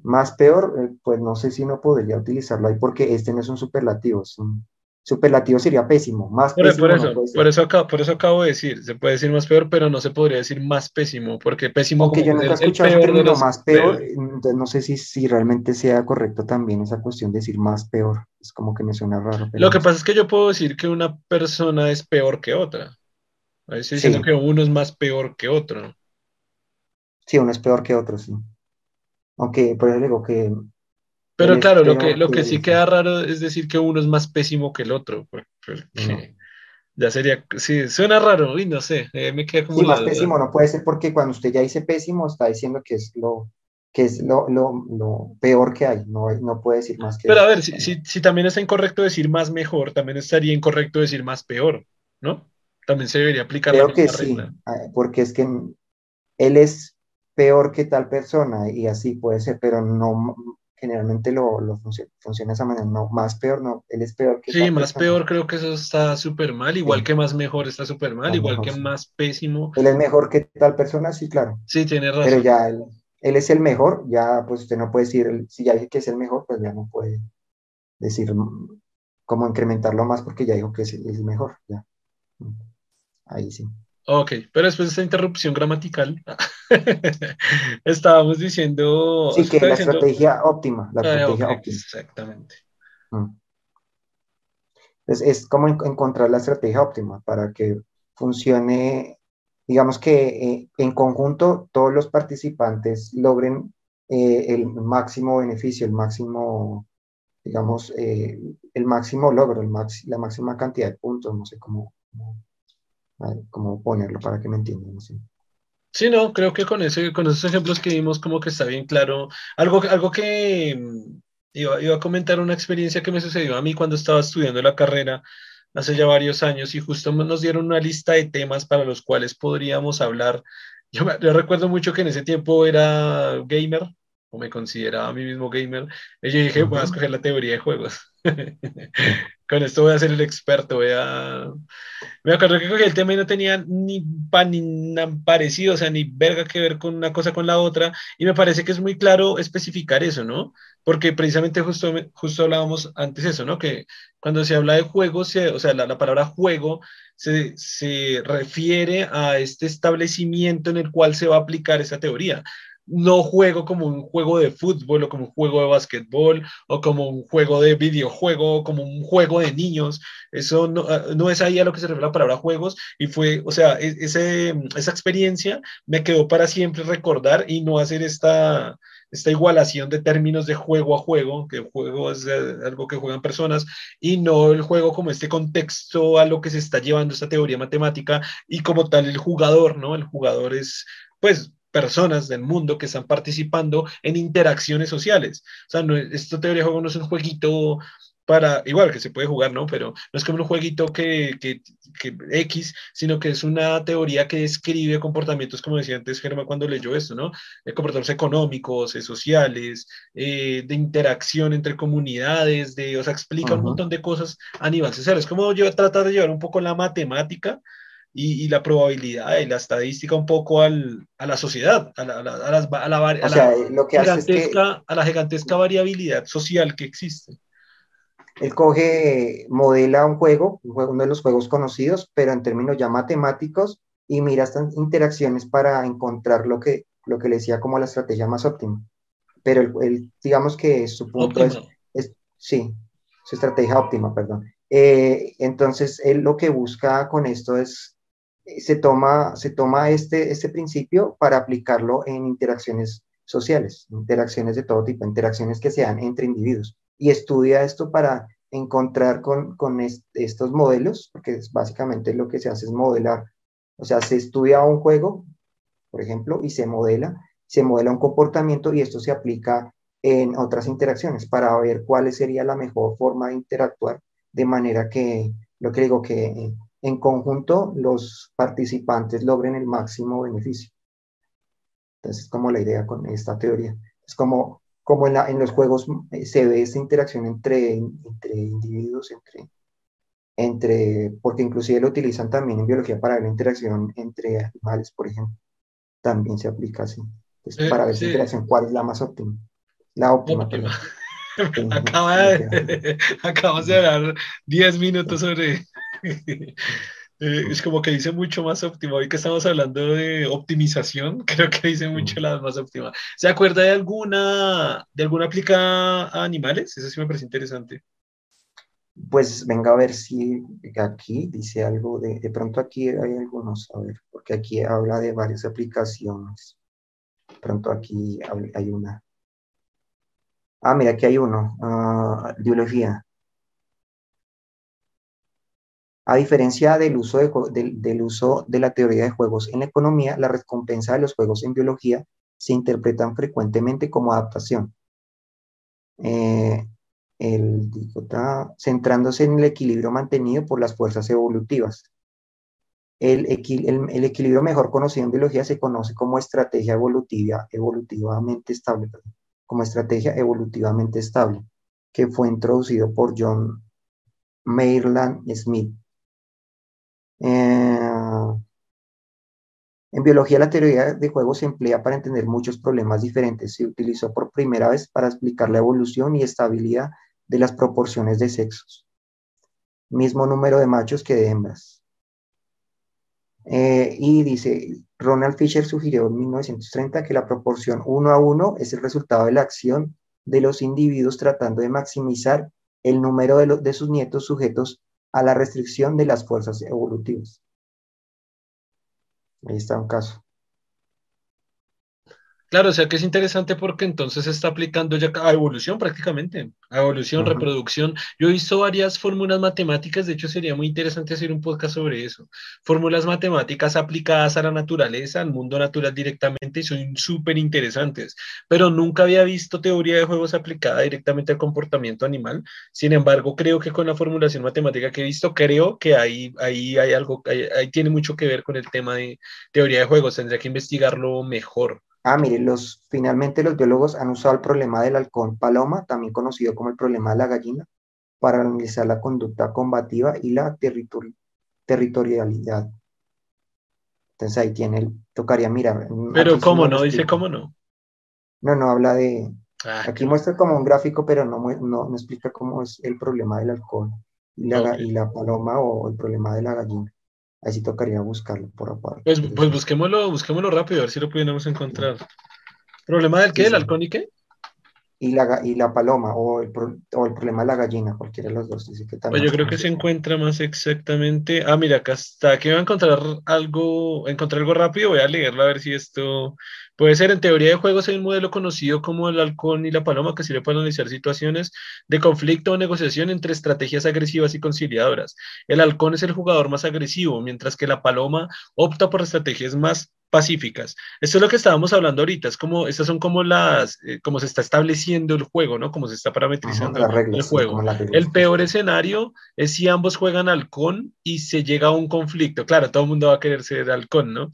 más peor, eh, pues no sé si no podría utilizarlo ahí porque este no es un superlativo, es un, superlativo sería pésimo, más por, pésimo. Por eso, por, eso acabo, por eso acabo de decir, se puede decir más peor, pero no se podría decir más pésimo, porque pésimo Aunque yo nunca he escuchado el término más peor, entonces no sé si, si realmente sea correcto también esa cuestión de decir más peor, es como que me suena raro. Lo que pasa es que yo puedo decir que una persona es peor que otra, estoy diciendo que uno es más peor que otro. Sí, uno es peor que otro, sí. Aunque por eso digo que pero claro, lo que, lo que sí queda raro es decir que uno es más pésimo que el otro, porque ya sería, sí, suena raro, y no sé, eh, me queda como... Sí, más pésimo no puede ser porque cuando usted ya dice pésimo está diciendo que es lo, que es lo, lo, lo peor que hay, no, no puede decir más que... Pero a ver, si, si, si, también está incorrecto decir más mejor, también estaría incorrecto decir más peor, ¿no? También se debería aplicar Creo que sí, ah, porque es que él es peor que tal persona y así puede ser, pero no generalmente lo, lo funciona, funciona, de esa manera, no, más peor, no, él es peor que Sí, más peor creo que eso está súper mal, igual que más mejor está súper mal, igual que más pésimo. Él es mejor que tal persona, sí, claro. Sí, tiene razón. Pero ya él, él es el mejor, ya pues usted no puede decir, si ya dije que es el mejor, pues ya no puede decir cómo incrementarlo más porque ya dijo que es, el mejor, ya. Ahí sí. Ok, pero después de esta interrupción gramatical, [laughs] estábamos diciendo... Sí, que la estrategia óptima, la ah, estrategia óptima. Exactamente. Mm. Entonces, es como encontrar la estrategia óptima para que funcione, digamos que eh, en conjunto todos los participantes logren eh, el máximo beneficio, el máximo, digamos, eh, el máximo logro, el la máxima cantidad de puntos, no sé cómo cómo ponerlo para que me entiendan. Sí, no, creo que con, ese, con esos ejemplos que vimos como que está bien claro. Algo, algo que mm, iba, iba, a comentar una experiencia que me sucedió a mí cuando estaba estudiando la carrera hace ya varios años y justo nos dieron una lista de temas para los cuales podríamos hablar. Yo, yo recuerdo mucho que en ese tiempo era gamer, o me consideraba a mí mismo gamer, y yo dije, voy a escoger la teoría de juegos. [laughs] Con esto voy a ser el experto, voy a... Me acuerdo que el tema y no tenía ni pan ni parecido, o sea, ni verga que ver con una cosa con la otra, y me parece que es muy claro especificar eso, ¿no? Porque precisamente justo, justo hablábamos antes eso, ¿no? Que cuando se habla de juegos, o sea, la, la palabra juego se, se refiere a este establecimiento en el cual se va a aplicar esa teoría no juego como un juego de fútbol o como un juego de básquetbol o como un juego de videojuego o como un juego de niños. Eso no, ah, no, es ahí a lo que se refiere la palabra juegos y fue, o sea, e, ese, esa experiencia me quedó para siempre recordar y no hacer esta, esta igualación de términos de juego a juego, que juego es eh, algo que juegan personas, y no el juego como este contexto a lo que se está llevando esta teoría matemática y como tal el jugador, ¿no? El jugador es, pues, personas del mundo que están participando en interacciones sociales. O sea, no, esta teoría de juego no es un jueguito para, igual que se puede jugar, ¿no? Pero no es como un jueguito que, que, que, X, sino que es una teoría que describe comportamientos, como decía antes Germán cuando leyó esto, ¿no? De comportamientos económicos, eh, sociales, eh, de interacción entre comunidades, de, o sea, explica un montón de cosas a nivel social. Es como yo tratar de llevar un poco la matemática y, la probabilidad y la estadística un poco al, a la sociedad, a la, gigantesca, variabilidad social que existe. Él coge, modela un juego, uno de los juegos conocidos, pero en términos ya matemáticos, y mira estas interacciones para encontrar lo que, lo que le decía como la estrategia más óptima. Pero el, digamos que su punto es, es, sí, su estrategia óptima, perdón. Eh, entonces, él lo que busca con esto es se toma, se toma este, este principio para aplicarlo en interacciones sociales, interacciones de todo tipo, interacciones que sean entre individuos. Y estudia esto para encontrar con, con estos modelos, porque es básicamente lo que se hace es modelar, o sea, se estudia un juego, por ejemplo, y se modela, se modela un comportamiento y esto se aplica en otras interacciones para ver cuál sería la mejor forma de interactuar de manera que, lo que digo, que en conjunto los participantes logren el máximo beneficio. Entonces, es como la idea con esta teoría. Es como, como en, en los juegos eh, se ve esta interacción entre, entre individuos, entre, entre, porque inclusive lo utilizan también en biología para ver la interacción entre animales, por ejemplo. También se aplica así. para ver esa interacción, cuál es la más óptima. La óptima. [laughs] Acaba de, [laughs] acabas de hablar 10 minutos sobre... [laughs] Eh, es como que dice mucho más óptimo. Hoy que estamos hablando de optimización, [laughs] creo que dice mucho la más óptima. ¿Se acuerda de alguna, de alguna aplica a animales? Eso sí me parece interesante. Pues venga a ver si aquí dice algo de, de pronto aquí hay algunos, a ver, porque aquí habla de varias aplicaciones. De pronto aquí hay una. Ah, mira, aquí hay uno, uh, biología. A diferencia del uso de, del uso de la teoría de juegos en la economía, la recompensa de los juegos en biología se interpretan frecuentemente como adaptación. Eh, el, centrándose en el equilibrio mantenido por las fuerzas evolutivas. El, equilibrio mejor conocido en biología se conoce como estrategia evolutiva, evolutivamente estable, como estrategia evolutivamente estable, que fue introducido por John Maitland Smith eh, en biología, la teoría de juegos se emplea para entender muchos problemas diferentes. Se utilizó por primera vez para explicar la evolución y estabilidad de las proporciones de sexos. Mismo número de machos que de hembras. Eh, y dice, Ronald Fisher sugirió en 1930 que la proporción 1 a 1 es el resultado de la acción de los individuos tratando de maximizar el número de, de sus nietos sujetos a la restricción de las fuerzas evolutivas. Ahí está un caso. Claro, o sea que es interesante porque entonces se está aplicando ya a evolución prácticamente, a evolución, reproducción. Yo he visto varias fórmulas matemáticas, de hecho sería muy interesante hacer un podcast sobre eso. Fórmulas matemáticas aplicadas a la naturaleza, al mundo natural directamente, y son súper interesantes, pero nunca había visto teoría de juegos aplicada directamente al comportamiento animal. Sin embargo, creo que con la formulación matemática que he visto, creo que ahí, ahí hay algo, ahí tiene mucho que ver con el tema de teoría de juegos, tendría que investigarlo mejor. Ah, mire, los, finalmente los biólogos han usado el problema del halcón paloma, también conocido como el problema de la gallina, para analizar la conducta combativa y la territorialidad. Entonces ahí tiene, tocaría mirar. Pero ¿cómo no? Dice cómo no. No, no habla de... Ah, aquí muestra como un gráfico, pero no, no, explica cómo es el problema del halcón y la, y la paloma o el problema de la gallina. Ahí sí tocaría buscarlo por aparte. Pues, pues busquémoslo, busquémoslo rápido, a ver si lo pudiéramos encontrar. ¿Problema del qué? ¿El halcón y qué? Y la, y la paloma, o el, o el problema de la gallina, cualquiera de los dos. Dice que pues yo creo que se encuentra más exactamente. Ah, mira, acá está. Aquí voy a encontrar algo, encontrar algo rápido. Voy a leerlo a ver si esto Puede ser, en teoría de juegos, hay un modelo conocido como el halcón y la paloma que sirve para analizar situaciones de conflicto o negociación entre estrategias agresivas y conciliadoras. El halcón es el jugador más agresivo, mientras que la paloma opta por estrategias más pacíficas. Esto es lo que estábamos hablando ahorita, es como, estas son como las, eh, como se está estableciendo el juego, ¿no? Como se está parametrizando el juego. el peor escenario es si ambos juegan halcón y se llega a un conflicto. Claro, todo el mundo va a querer ser halcón, ¿no?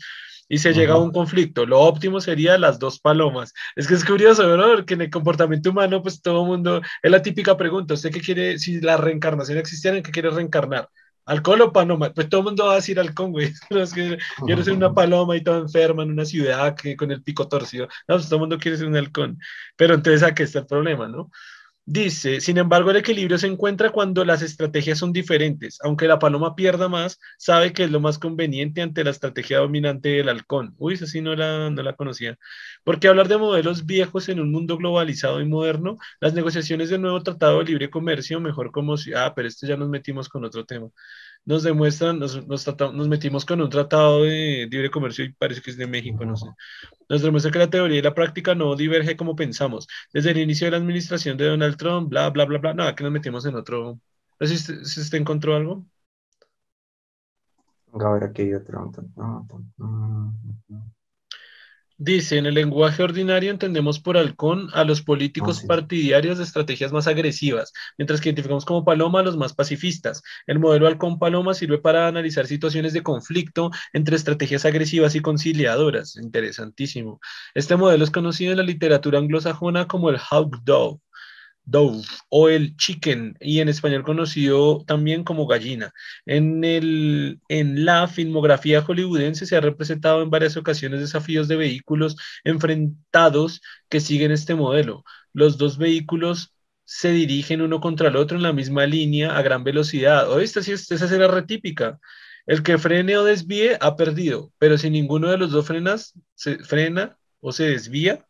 Y se llega a un conflicto. Lo óptimo sería las dos palomas. Es que es curioso, ¿no? Porque en el comportamiento humano, pues todo el mundo, es la típica pregunta, ¿usted qué quiere, si la reencarnación existiera, ¿en qué quiere reencarnar? ¿Alcohol o paloma? Pues todo el mundo va a decir halcón, güey. [laughs] Es que quiero ser una paloma y toda enferma en una ciudad que, con el pico torcido. No, pues todo el mundo quiere ser un halcón. Pero entonces aquí está el problema, ¿no? Dice, sin embargo, el equilibrio se encuentra cuando las estrategias son diferentes. Aunque la paloma pierda más, sabe que es lo más conveniente ante la estrategia dominante del halcón. Uy, esa sí no la, no la conocía. Porque hablar de modelos viejos en un mundo globalizado y moderno, las negociaciones del nuevo Tratado de Libre Comercio, mejor como si... Ah, pero esto ya nos metimos con otro tema nos demuestran, nos, nos, metimos con un tratado de libre comercio y parece que es de México, no sé. Nos demuestra que la teoría y la práctica no diverge como pensamos. Desde el inicio de la administración de Donald Trump, bla, bla, bla, bla. Nada, que nos metimos en otro. No sé si usted, encontró algo. A ver, aquí hay otro. Dice, en el lenguaje ordinario entendemos por halcón a los políticos partidarios de estrategias más agresivas, mientras que identificamos como paloma a los más pacifistas. El modelo halcón-paloma sirve para analizar situaciones de conflicto entre estrategias agresivas y conciliadoras. Interesantísimo. Este modelo es conocido en la literatura anglosajona como el hawk dove dove o el chicken y en español conocido también como gallina. En, el, en la filmografía hollywoodense se ha representado en varias ocasiones desafíos de vehículos enfrentados que siguen este modelo. Los dos vehículos se dirigen uno contra el otro en la misma línea a gran velocidad. O esta sí, esa es la retípica. El que frene o desvíe ha perdido, pero si ninguno de los dos frenas, se frena o se desvía,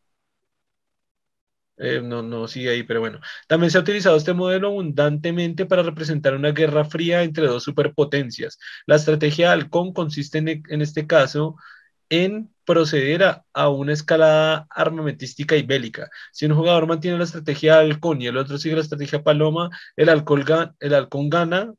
eh, no, no sigue ahí, pero bueno. También se ha utilizado este modelo abundantemente para representar una guerra fría entre dos superpotencias. La estrategia halcón consiste en, en este caso en proceder a, una escalada armamentística y bélica. Si un jugador mantiene la estrategia halcón y el otro sigue la estrategia paloma, el el halcón gana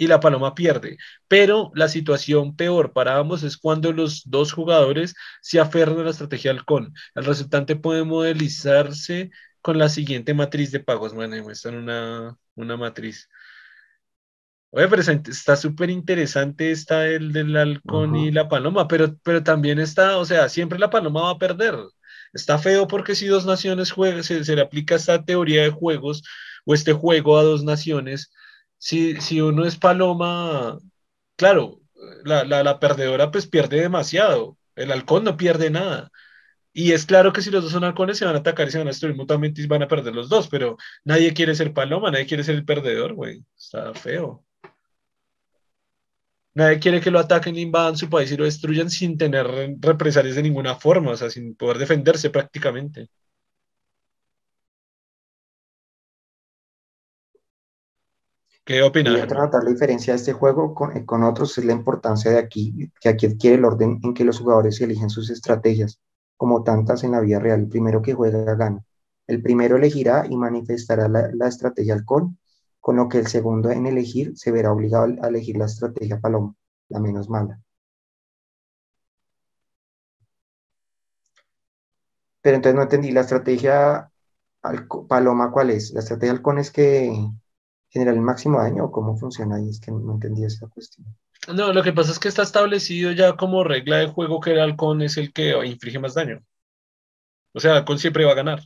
y la paloma pierde. Pero la situación peor para ambos es cuando los dos jugadores se aferran a la estrategia halcón. El resultante puede modelizarse con la siguiente matriz de pagos. Bueno, muestran una, una matriz. Oye, pero está súper interesante está el del halcón y la paloma, pero, pero también está, o sea, siempre la paloma va a perder. Está feo porque si dos naciones juegan, se, se le aplica esta teoría de juegos o este juego a dos naciones, si, uno es paloma, claro, la, perdedora pues pierde demasiado, el halcón no pierde nada. Y es claro que si los dos son halcones se van a atacar y se van a destruir mutuamente y van a perder los dos, pero nadie quiere ser paloma, nadie quiere ser el perdedor, güey. Está feo. Nadie quiere que lo ataquen, invadan su país y lo destruyan sin tener represalias de ninguna forma, o sea, sin poder defenderse prácticamente. ¿Qué opinas? Y otra la diferencia de este juego con, eh, con, otros es la importancia de aquí, que aquí adquiere el orden en que los jugadores eligen sus estrategias, como tantas en la vida real. El primero que juega gana. El primero elegirá y manifestará la, la estrategia halcón, con lo que el segundo en elegir se verá obligado a elegir la estrategia paloma, la menos mala. Pero entonces no entendí, la estrategia paloma, ¿cuál es? La estrategia halcón es que generar el máximo daño o cómo funciona ahí? Es que no entendí esa cuestión. No, lo que pasa es que está establecido ya como regla de juego que el halcón es el que inflige más daño. O sea, el halcón siempre va a ganar.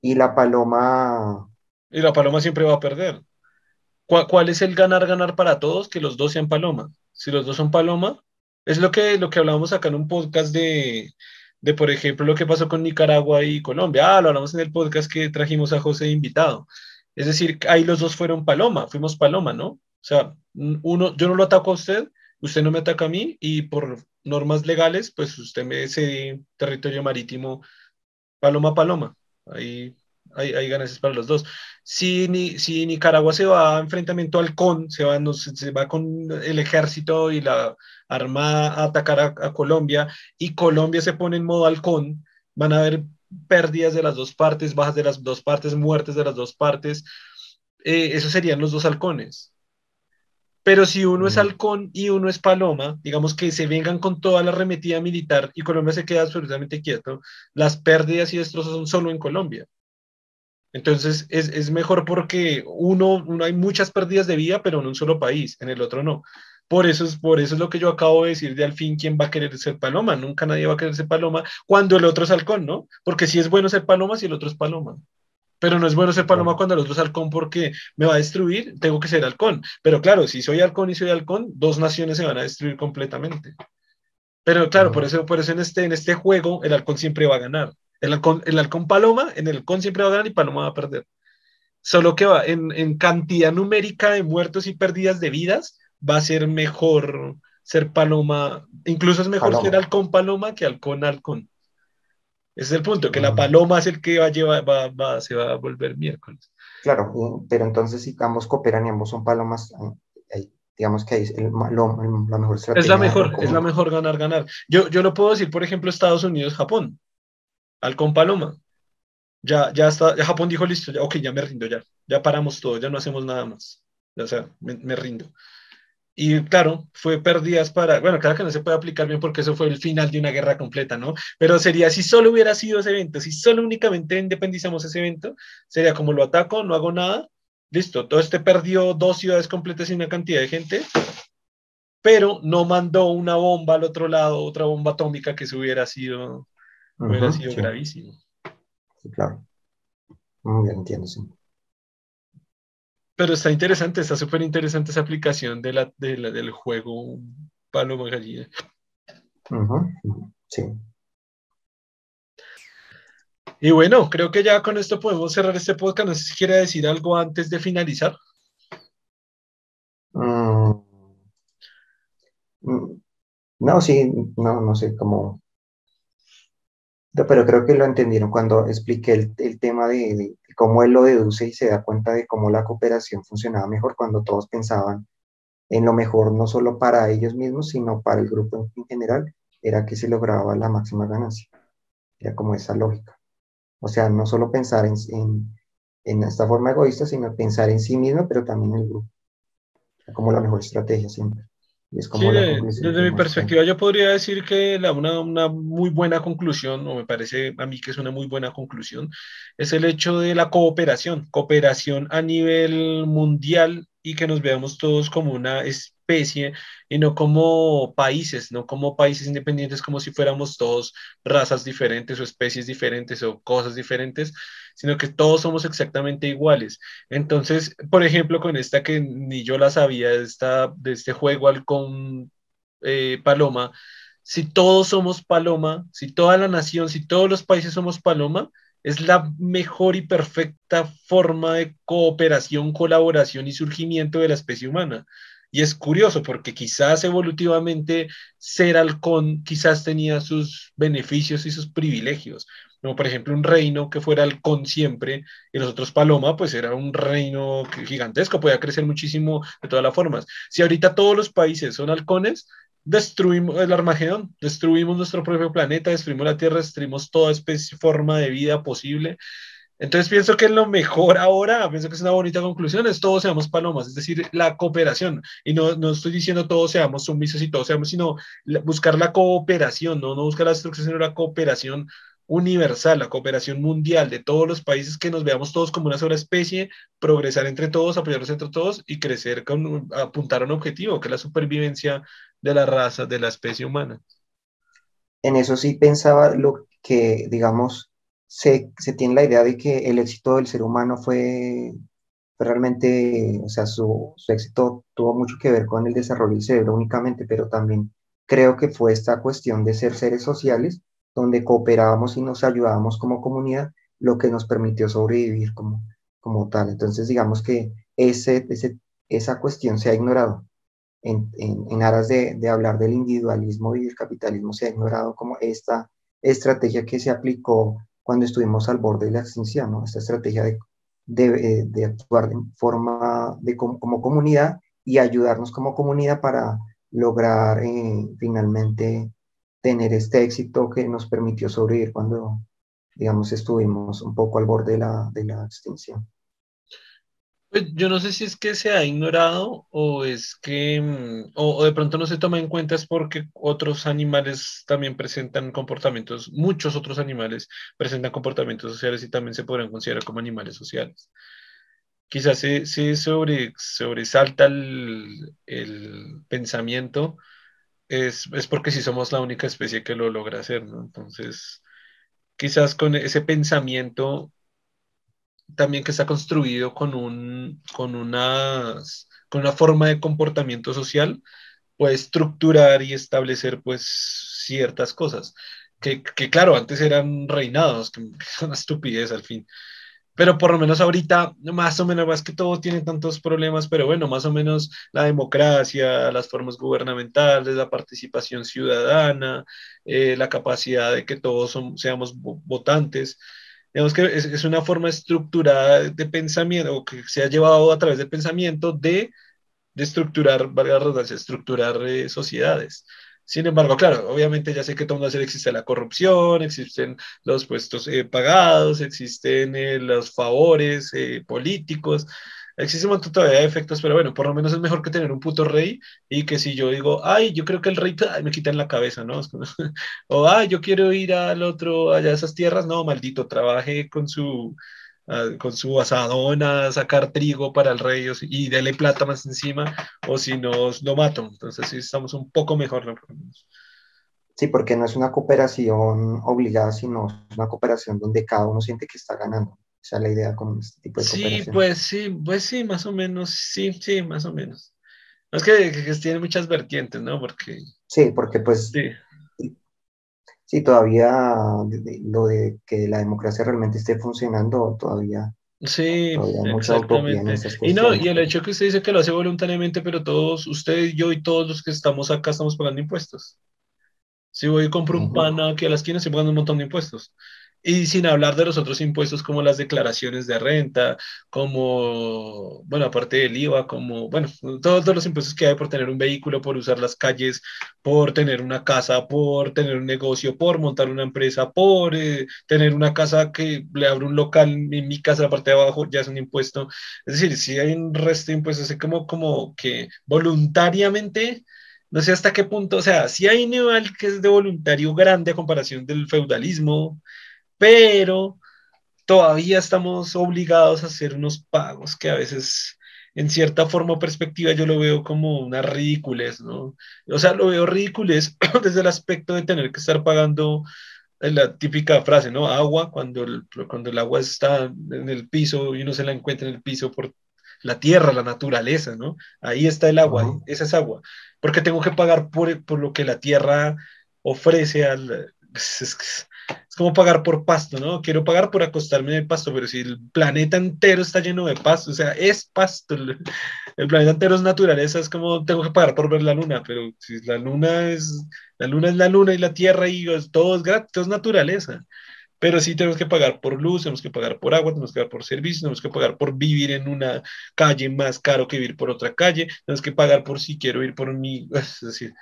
Y la paloma. Y la paloma siempre va a perder. ¿Cuál, es el ganar-ganar para todos? Que los dos sean paloma. Si los dos son paloma, es lo que, lo que hablábamos acá en un podcast de, de, por ejemplo, lo que pasó con Nicaragua y Colombia. Ah, lo hablamos en el podcast que trajimos a José invitado. Es decir, ahí los dos fueron paloma, fuimos paloma, ¿no? O sea, uno, yo no lo ataco a usted, usted no me ataca a mí y por normas legales, pues usted me cede territorio marítimo paloma paloma. Ahí hay, hay ganancias para los dos. Si, ni, si Nicaragua se va a enfrentamiento al CON, se va, se va con el ejército y la armada a atacar a, Colombia y Colombia se pone en modo halcón, van a haber pérdidas de las dos partes, bajas de las dos partes, muertes de las dos partes. Eh, esos serían los dos halcones. Pero si uno es halcón y uno es paloma, digamos que se vengan con toda la arremetida militar y Colombia se queda absolutamente quieto, las pérdidas y destrozos son solo en Colombia. Entonces es, es mejor porque uno, uno, hay muchas pérdidas de vida, pero en un solo país, en el otro no. Por eso, es, por eso es lo que yo acabo de decir de al fin quién va a querer ser paloma. Nunca nadie va a querer ser paloma cuando el otro es halcón, ¿no? Porque si es bueno ser paloma si el otro es paloma. Pero no es bueno ser paloma cuando el otro es halcón porque me va a destruir, tengo que ser halcón. Pero claro, si soy halcón y soy halcón, dos naciones se van a destruir completamente. Pero claro, por eso, por eso en, este, en este juego el halcón siempre va a ganar. El halcón, el halcón paloma, en el halcón siempre va a ganar y paloma va a perder. Solo que va en, en cantidad numérica de muertos y pérdidas de vidas, va a ser mejor ser paloma, incluso es mejor ser halcón paloma que halcón halcón. Ese es el punto, que la mm. paloma es el que va a llevar, va, va, se va a volver miércoles. Claro, pero entonces si ambos cooperan y ambos son palomas, digamos que es el, la mejor Es la mejor, es la mejor ganar, ganar. Yo, yo lo puedo decir, por ejemplo, Estados Unidos, Japón, halcón paloma. Ya, ya está, Japón dijo listo, ya, ok, ya me rindo, ya, ya paramos todo, ya no hacemos nada más. O sea, me rindo. Y claro, fue pérdidas para, bueno, claro que no se puede aplicar bien porque eso fue el final de una guerra completa, ¿no? Pero sería si solo hubiera sido ese evento, si solo únicamente independizamos ese evento, sería como lo ataco, no hago nada, listo, todo este perdió dos ciudades completas y una cantidad de gente, pero no mandó una bomba al otro lado, otra bomba atómica que se hubiera sido, hubiera sido gravísimo. Sí, claro. Muy bien, entiendo, sí. Pero está interesante, está súper interesante esa aplicación de la, de la, del juego Paloma Gallina. Sí. Y bueno, creo que ya con esto podemos cerrar este podcast. No sé si quiere decir algo antes de finalizar. Mm. Mm. No, sí, no, no sé cómo. Pero creo que lo entendieron cuando expliqué el, tema de, cómo él lo deduce y se da cuenta de cómo la cooperación funcionaba mejor cuando todos pensaban en lo mejor no solo para ellos mismos, sino para el grupo en general, era que se lograba la máxima ganancia. Era como esa lógica. O sea, no solo pensar en, en, esta forma egoísta, sino pensar en sí mismo, pero también en el grupo. Como la mejor estrategia siempre. Es como desde mi perspectiva, yo podría decir que la, una, una, muy buena conclusión, o me parece a mí que es una muy buena conclusión, es el hecho de la cooperación, cooperación a nivel mundial y que nos veamos todos como una especie y no como países, no como países independientes, como si fuéramos todos razas diferentes o especies diferentes o cosas diferentes, sino que todos somos exactamente iguales. Entonces, por ejemplo, con esta que ni yo la sabía, esta, de este juego halcón eh, paloma, si todos somos paloma, si toda la nación, si todos los países somos paloma, es la mejor y perfecta forma de cooperación, colaboración y surgimiento de la especie humana. Y es curioso porque quizás evolutivamente ser halcón quizás tenía sus beneficios y sus privilegios. Como por ejemplo un reino que fuera halcón siempre y los otros paloma, pues era un reino gigantesco, podía crecer muchísimo de todas las formas. Si ahorita todos los países son halcones, destruimos el Armagedón, destruimos nuestro propio planeta, destruimos la Tierra, destruimos toda especie, forma de vida posible. Entonces pienso que lo mejor ahora, pienso que es una bonita conclusión, es todos seamos palomas, es decir, la cooperación. Y no, no estoy diciendo todos seamos sumisos y todos seamos, sino buscar la cooperación, no, no buscar la destrucción, sino la cooperación universal, la cooperación mundial de todos los países, que nos veamos todos como una sola especie, progresar entre todos, apoyarnos entre todos y crecer con apuntar a un objetivo, que es la supervivencia de la raza, de la especie humana. En eso sí pensaba lo que, digamos, se, se tiene la idea de que el éxito del ser humano fue, realmente, o sea, su, su éxito tuvo mucho que ver con el desarrollo del cerebro únicamente, pero también creo que fue esta cuestión de ser seres sociales donde cooperábamos y nos ayudábamos como comunidad, lo que nos permitió sobrevivir como, como tal. Entonces, digamos que ese, esa cuestión se ha ignorado. En, en, aras de, de, hablar del individualismo y del capitalismo, se ha ignorado como esta estrategia que se aplicó cuando estuvimos al borde de la extinción, esta estrategia de, de, de actuar en forma de, como, comunidad y ayudarnos como comunidad para lograr eh, finalmente tener este éxito que nos permitió sobrevivir cuando, digamos, estuvimos un poco al borde de la, de la extinción. Pues yo no sé si es que se ha ignorado o es que, mm, o, de pronto no se toma en cuenta es porque otros animales también presentan comportamientos, muchos otros animales presentan comportamientos sociales y también se podrían considerar como animales sociales. Quizás se, se sobre, sobresalta el, el pensamiento es, porque si somos la única especie que lo logra hacer, ¿no? Entonces, quizás con ese pensamiento también que está construido con, un, con, unas, con una forma de comportamiento social, puede estructurar y establecer pues ciertas cosas. Que, que claro, antes eran reinados, que [laughs] es estupidez al fin pero por lo menos ahorita, más o menos, más que todo tiene tantos problemas, pero bueno, más o menos la democracia, las formas gubernamentales, la participación ciudadana, eh, la capacidad de que todos seamos votantes. Digamos que es, una forma estructurada de pensamiento, o que se ha llevado a través del pensamiento de, de estructurar, valga la redundancia, estructurar eh, sociedades. Sin embargo, claro, obviamente ya sé que todo hacer existe la corrupción, existen los puestos eh, pagados, existen eh, los favores eh, políticos, existe un montón todavía de efectos, pero bueno, por lo menos es mejor que tener un puto rey y que si yo digo, ay, yo creo que el rey me quita en la cabeza, ¿no? [laughs] o, ay, yo quiero ir al otro, allá a esas tierras, no, maldito, trabaje con su con su asadona a sacar trigo para el rey y dele plata más encima, o si nos lo mato. Entonces sí estamos un poco mejor. ¿no? Sí, porque no es una cooperación obligada, sino una cooperación donde cada uno siente que está ganando. Es la idea con este tipo de cooperación. Sí, pues sí, pues sí, más o menos, sí, sí, más o menos. es que, tiene muchas vertientes, ¿no? Porque... Sí, porque pues... sí, todavía lo de que la democracia realmente esté funcionando, todavía Sí, exactamente. y no, y el hecho que usted dice que lo hace voluntariamente, pero todos, usted, yo y todos los que estamos acá estamos pagando impuestos. Si voy y compro un pan aquí a la esquina, estoy pagando un montón de impuestos. Y sin hablar de los otros impuestos como las declaraciones de renta, como, bueno, aparte del IVA, como, bueno, todos los impuestos que hay por tener un vehículo, por usar las calles, por tener una casa, por tener un negocio, por montar una empresa, por eh, tener una casa que le abro un local en mi casa, la parte de abajo, ya es un impuesto. Es decir, si hay un resto de impuestos, es como, como que voluntariamente no sé hasta qué punto, o sea, si hay un nivel que es de voluntario grande a comparación del feudalismo, pero todavía estamos obligados a hacer unos pagos que a veces, en cierta forma o perspectiva, yo lo veo como una ridiculez, ¿no? O sea, lo veo ridiculez [clears throat] desde el aspecto de tener que estar pagando eh, la típica frase, ¿no? Agua, cuando el, cuando el agua está en el piso y uno se la encuentra en el piso por la tierra, la naturaleza, ¿no? Ahí está el agua, esa es agua. Porque tengo que pagar por, por lo que la tierra ofrece al... Es, es como pagar por pasto, ¿no? Quiero pagar por acostarme en el pasto, pero si el planeta entero está lleno de pasto, o sea, es pasto, el, planeta entero es naturaleza, es como tengo que pagar por ver la luna, pero si la luna es la luna es la luna y la tierra y todo es gratis, todo es naturaleza. Pero sí tenemos que pagar por luz, tenemos que pagar por agua, tenemos que pagar por servicios, tenemos que pagar por vivir en una calle más caro que vivir por otra calle, tenemos que pagar por si quiero ir por mi, [laughs] es decir,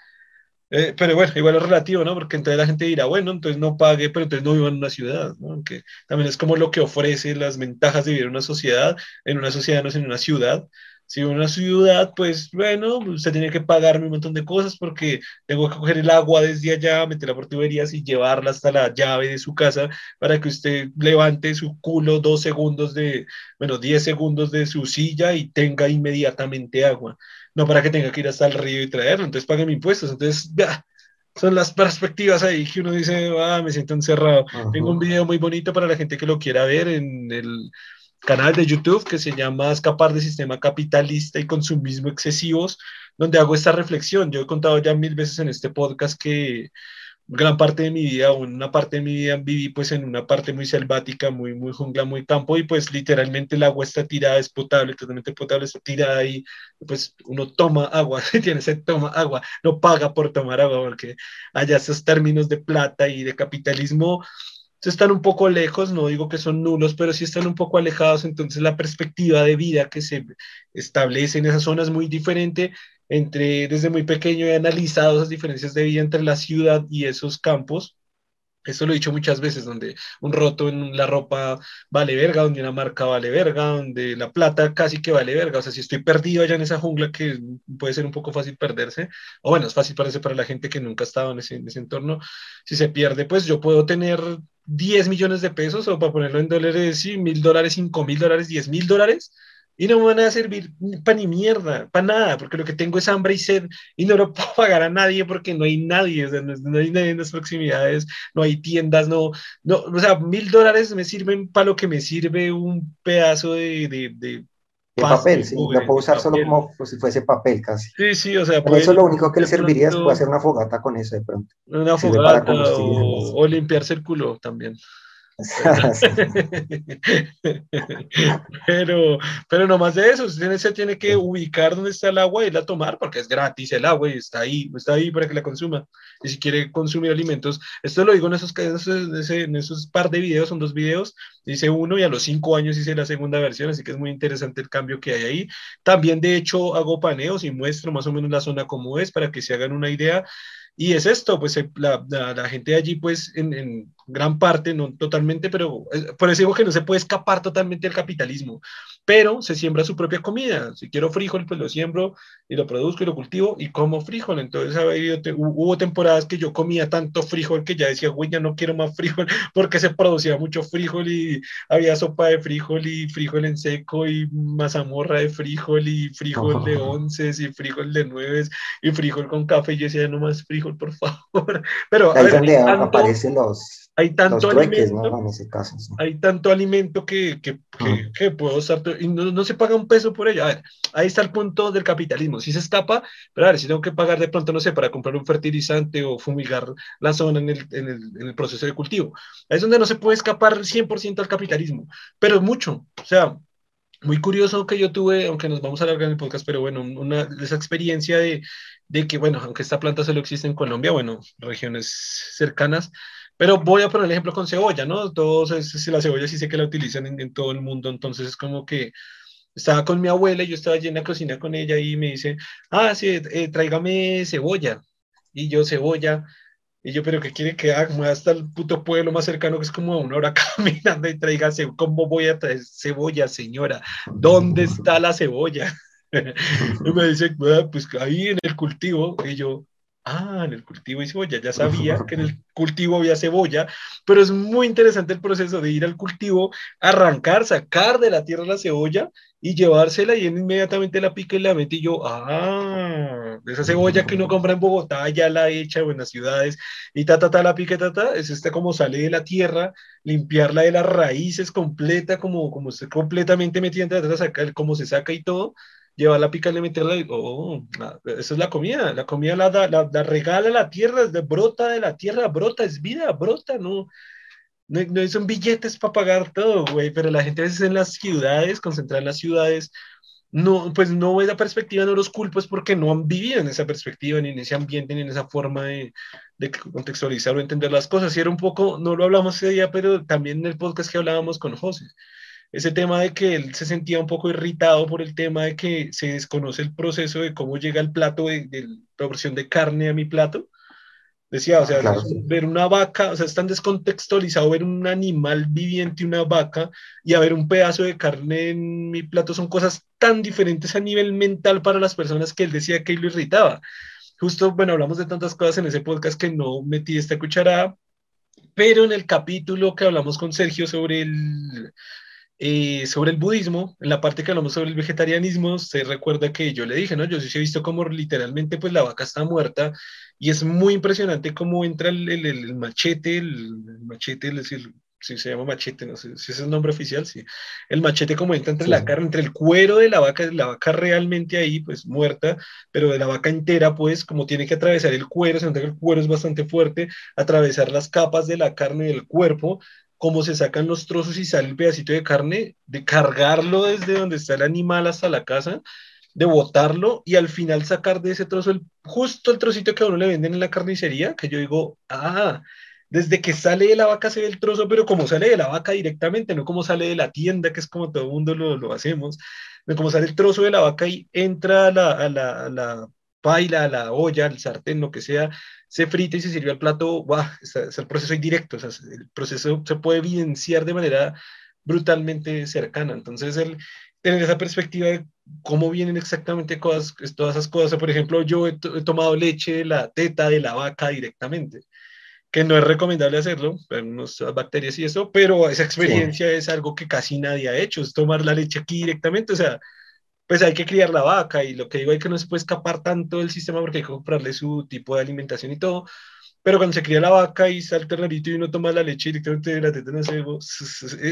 eh, pero bueno, igual es relativo, ¿no? Porque entonces la gente dirá, bueno, entonces no pague, pero entonces no viva en una ciudad, ¿no? Que también es como lo que ofrece las ventajas de vivir en una sociedad, en una sociedad no es en una ciudad. Si en una ciudad, pues bueno, usted tiene que pagarme un montón de cosas porque tengo que coger el agua desde allá, meterla por tuberías y llevarla hasta la llave de su casa para que usted levante su culo dos segundos de, bueno, diez segundos de su silla y tenga inmediatamente agua no para que tenga que ir hasta el río y traerlo, entonces mis impuestos, entonces ya, son las perspectivas ahí que uno dice, ah, me siento encerrado. Tengo un video muy bonito para la gente que lo quiera ver en el canal de YouTube que se llama Escapar del sistema capitalista y consumismo excesivos, donde hago esta reflexión. Yo he contado ya mil veces en este podcast que gran parte de mi vida, o una parte de mi vida viví pues en una parte muy selvática, muy, muy jungla, muy campo, y pues literalmente el agua está tirada, es potable, totalmente potable, está tirada y pues uno toma agua, [laughs] tiene se toma agua, no paga por tomar agua, porque allá esos términos de plata y de capitalismo están un poco lejos, no digo que son nulos, pero sí están un poco alejados, entonces la perspectiva de vida que se establece en esas zonas es muy diferente entre, desde muy pequeño he analizado esas diferencias de vida entre la ciudad y esos campos. Esto lo he dicho muchas veces, donde un roto en la ropa vale verga, donde una marca vale verga, donde la plata casi que vale verga. O sea, si estoy perdido allá en esa jungla, que puede ser un poco fácil perderse, o bueno, es fácil parece para la gente que nunca ha estado en ese, en ese entorno, si se pierde, pues yo puedo tener 10 millones de pesos, o para ponerlo en dólares, sí, mil dólares, cinco mil dólares, diez mil dólares, y no me van a servir para ni mierda, para nada, porque lo que tengo es hambre y sed y no lo [laughs] puedo pagar a nadie porque no hay nadie, no, hay nadie en las proximidades, no hay tiendas, no, no, o sea, mil dólares me sirven para lo que me sirve un pedazo de, de, de papel, sí, lo puedo usar solo como si fuese papel casi. Sí, sí, o sea, Pero eso lo único que le serviría es hacer una fogata con eso de pronto. Una fogata o, o, limpiarse el culo también. [laughs] pero, pero no más de eso, usted se tiene que ubicar donde está el agua y la tomar porque es gratis el agua y está ahí, está ahí para que la consuma. Y si quiere consumir alimentos, esto lo digo en esos, en esos par de videos, son dos videos, hice uno y a los cinco años hice la segunda versión, así que es muy interesante el cambio que hay ahí. También de hecho hago paneos y muestro más o menos la zona como es para que se hagan una idea. Y es esto, pues la, la, gente de allí, pues en, en, gran parte, no totalmente, pero eh, por eso digo que no se puede escapar totalmente del capitalismo, pero se siembra su propia comida. Si quiero frijol, pues lo siembro y lo produzco y lo cultivo y como frijol. Entonces hubo temporadas que yo comía tanto frijol que ya decía, güey, ya no quiero más frijol [laughs] porque se producía mucho frijol y había sopa de frijol y frijol en seco y mazamorra de frijol y frijol de [laughs] once y frijol de nueves y frijol con café. Y yo decía, no más frijol, por favor. [laughs] Pero ahí ver, donde aparecen los hay tanto alimento, hay tanto alimento que, que, que, puedo usar y no, se paga un peso por ello. A ver, ahí está el punto del capitalismo. Si se escapa, pero a ver, si tengo que pagar de pronto, no sé, para comprar un fertilizante o fumigar la zona en el, en el, en el proceso de cultivo. Ahí es donde no se puede escapar 100% al capitalismo, pero mucho. O sea, muy curioso que yo tuve, aunque nos vamos a alargar en el podcast, pero bueno, una, esa experiencia de, de que, bueno, aunque esta planta solo existe en Colombia, bueno, regiones cercanas, pero voy a poner el ejemplo con cebolla, ¿no? Todos, la cebolla sí sé que la utilizan en, todo el mundo, entonces es como que estaba con mi abuela y yo estaba allí en la cocina con ella y me dice, ah, sí, eh, tráigame cebolla. Y yo, cebolla. Y yo, pero ¿qué quiere que haga? Hasta el puto pueblo más cercano, que es como una hora [laughs] caminando y traiga cebolla. ¿Cómo voy a traer cebolla, señora? ¿Dónde está la cebolla? [laughs] y me dice, pues ahí en el cultivo. Y yo, ah, en el cultivo hay cebolla, ya sabía que en el cultivo había cebolla, pero es muy interesante el proceso de ir al cultivo, arrancar, sacar de la tierra la cebolla y llevársela y inmediatamente la pica y la mete y yo, ah, esa cebolla que uno compra en Bogotá ya la hecha o en las ciudades y ta, ta, ta, la pica, ta, ta, es esta como sale de la tierra, limpiarla de las raíces completa, como, como está completamente metida, sacar, cómo se saca y todo llevarla a picarle, meterla y, oh, ah, esa es la comida, la comida la, la, la, regala la tierra, de, brota de la tierra, brota, es vida, brota, no, no, no son billetes para pagar todo, güey, pero la gente a veces en las ciudades, concentrada en las ciudades, no, pues no ve la perspectiva, no los culpos porque no han vivido en esa perspectiva, ni en ese ambiente, ni en esa forma de, de contextualizar o entender las cosas. Y era un poco, no lo hablamos ese día, pero también en el podcast que hablábamos con José ese tema de que él se sentía un poco irritado por el tema de que se desconoce el proceso de cómo llega el plato de, de proporción de carne a mi plato. Decía, o sea, ver una vaca, o sea, es tan descontextualizado ver un animal viviente, una vaca, y a ver un pedazo de carne en mi plato, son cosas tan diferentes a nivel mental para las personas que él decía que lo irritaba. Justo, bueno, hablamos de tantas cosas en ese podcast que no metí esta cucharada, pero en el capítulo que hablamos con Sergio sobre el, eh, sobre el budismo, en la parte que hablamos sobre el vegetarianismo, se recuerda que yo le dije, ¿no? Yo sí he visto como literalmente pues la vaca está muerta y es muy impresionante cómo entra el, el, machete, el, machete, es decir, si se llama machete, no sé si es el nombre oficial, sí. El machete como entra entre la carne, entre el cuero de la vaca, la vaca realmente ahí, pues muerta, pero de la vaca entera, pues como tiene que atravesar el cuero, se nota que el cuero es bastante fuerte, atravesar las capas de la carne del cuerpo, cómo se sacan los trozos y sale el pedacito de carne, de cargarlo desde donde está el animal hasta la casa, de botarlo y al final sacar de ese trozo el, justo el trocito que a uno le venden en la carnicería, que yo digo, ah, desde que sale de la vaca se ve el trozo, pero como sale de la vaca directamente, no como sale de la tienda, que es como todo el mundo lo, lo hacemos, de como sale el trozo de la vaca y entra a la, a la, la paila, a la olla, al sartén, lo que sea, se frita y se sirve al plato, ¡guau! Es, el proceso indirecto, o sea, el proceso se puede evidenciar de manera brutalmente cercana. Entonces, el tener esa perspectiva de cómo vienen exactamente todas esas cosas. Por ejemplo, yo he, tomado leche de la teta de la vaca directamente, que no es recomendable hacerlo, unas bacterias y eso, pero esa experiencia es algo que casi nadie ha hecho, es tomar la leche aquí directamente, o sea, pues hay que criar la vaca y lo que digo es que no se puede escapar tanto del sistema porque hay que comprarle su tipo de alimentación y todo. Pero cuando se cría la vaca y sale el ternerito y uno toma la leche directamente de la teta, no sé,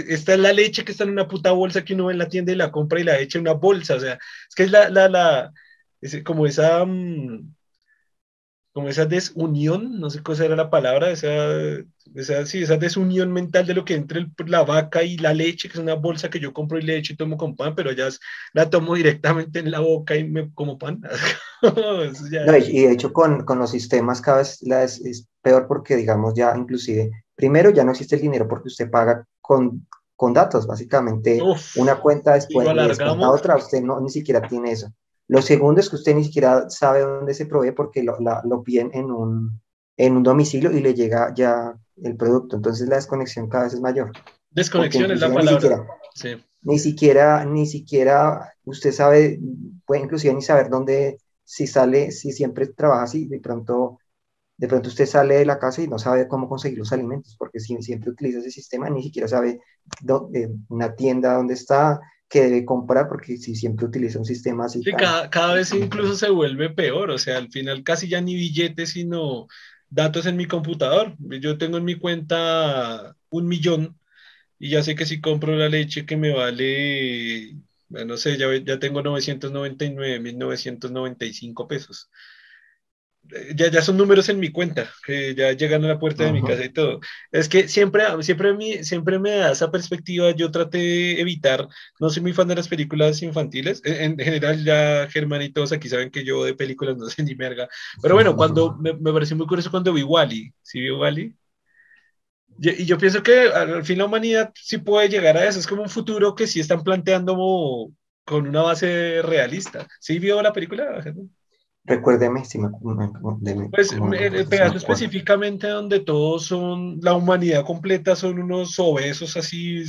esta es la leche que está en una puta bolsa que uno va en la tienda y la compra y la echa en una bolsa. O sea, es que es la, la, la, como esa, mm, como esa desunión, no sé cuál era la palabra, esa, esa, sí, esa desunión mental de lo que entre la vaca y la leche, que es una bolsa que yo compro y leche y tomo con pan, pero ya la tomo directamente en la boca y me como pan. [laughs] y de hecho con, con, los sistemas cada vez es, peor porque, digamos, ya inclusive, primero ya no existe el dinero porque usted paga con, con datos, básicamente una cuenta después de otra, usted no, ni siquiera tiene eso. Lo segundo es que usted ni siquiera sabe dónde se provee porque lo, lo piden en un, en un domicilio y le llega ya el producto. Entonces la desconexión cada vez es mayor. Desconexión es la palabra. Ni siquiera, sí. ni siquiera, ni siquiera usted sabe, puede inclusive ni saber dónde, si sale, si siempre trabaja así, de pronto, de pronto usted sale de la casa y no sabe cómo conseguir los alimentos, porque si siempre utiliza ese sistema, ni siquiera sabe dónde, una tienda dónde está, que debe comprar, porque si siempre utiliza un sistema así. cada, cada, vez incluso se vuelve peor, o sea, al final casi ya ni billetes, sino datos en mi computador. Yo tengo en mi cuenta un millón y ya sé que si compro la leche que me vale, no sé, ya, ya tengo 999.995 pesos. Eh, ya, ya son números en mi cuenta, que ya llegan a la puerta de mi casa y todo. Es que siempre, siempre, me, siempre me da esa perspectiva, yo traté de evitar, no soy muy fan de las películas infantiles, en, general ya Germán y todos aquí saben que yo de películas no [laughs] sé ni merga, pero bueno, cuando me, me pareció muy curioso cuando vi Wally, ¿sí vio Wally? Y, yo pienso que al fin la humanidad sí puede llegar a eso, es como un futuro que sí están planteando con una base realista. ¿Sí vio la película? Recuérdeme si me... pues el pedazo específicamente donde todos son, la humanidad completa son unos obesos así.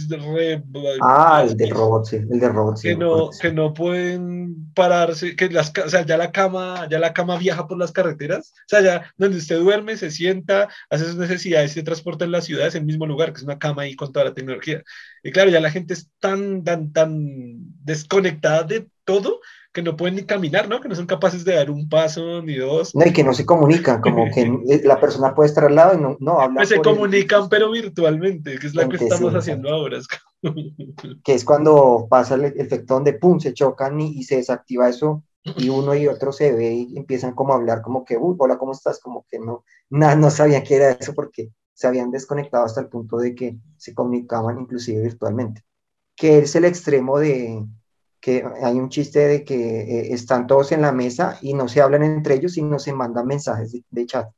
ah, el de robot, sí, el de robot, sí. Que no, que no pueden pararse, que las, o sea, ya la cama, ya la cama viaja por las carreteras, o sea, ya donde usted duerme, se sienta, hace sus necesidades y se transporta en la ciudad, es el mismo lugar, que es una cama ahí con toda la tecnología. Y claro, ya la gente es tan, tan, tan desconectada de todo que no pueden ni caminar, ¿no? Que no son capaces de dar un paso ni dos. No, y que no se comunican, como que [laughs] la persona puede estar al lado y no, no habla. Pues se comunican, pero virtualmente, que es la que estamos haciendo ahora. que es cuando pasa el efecto donde pum, se chocan y, se desactiva eso y uno y otro se ve y empiezan como a hablar como que, uy, hola, ¿cómo estás? Como que no, nada, no sabían qué era eso porque se habían desconectado hasta el punto de que se comunicaban inclusive virtualmente, que es el extremo de, que hay un chiste de que eh, están todos en la mesa y no se hablan entre ellos, sino se mandan mensajes de, chat.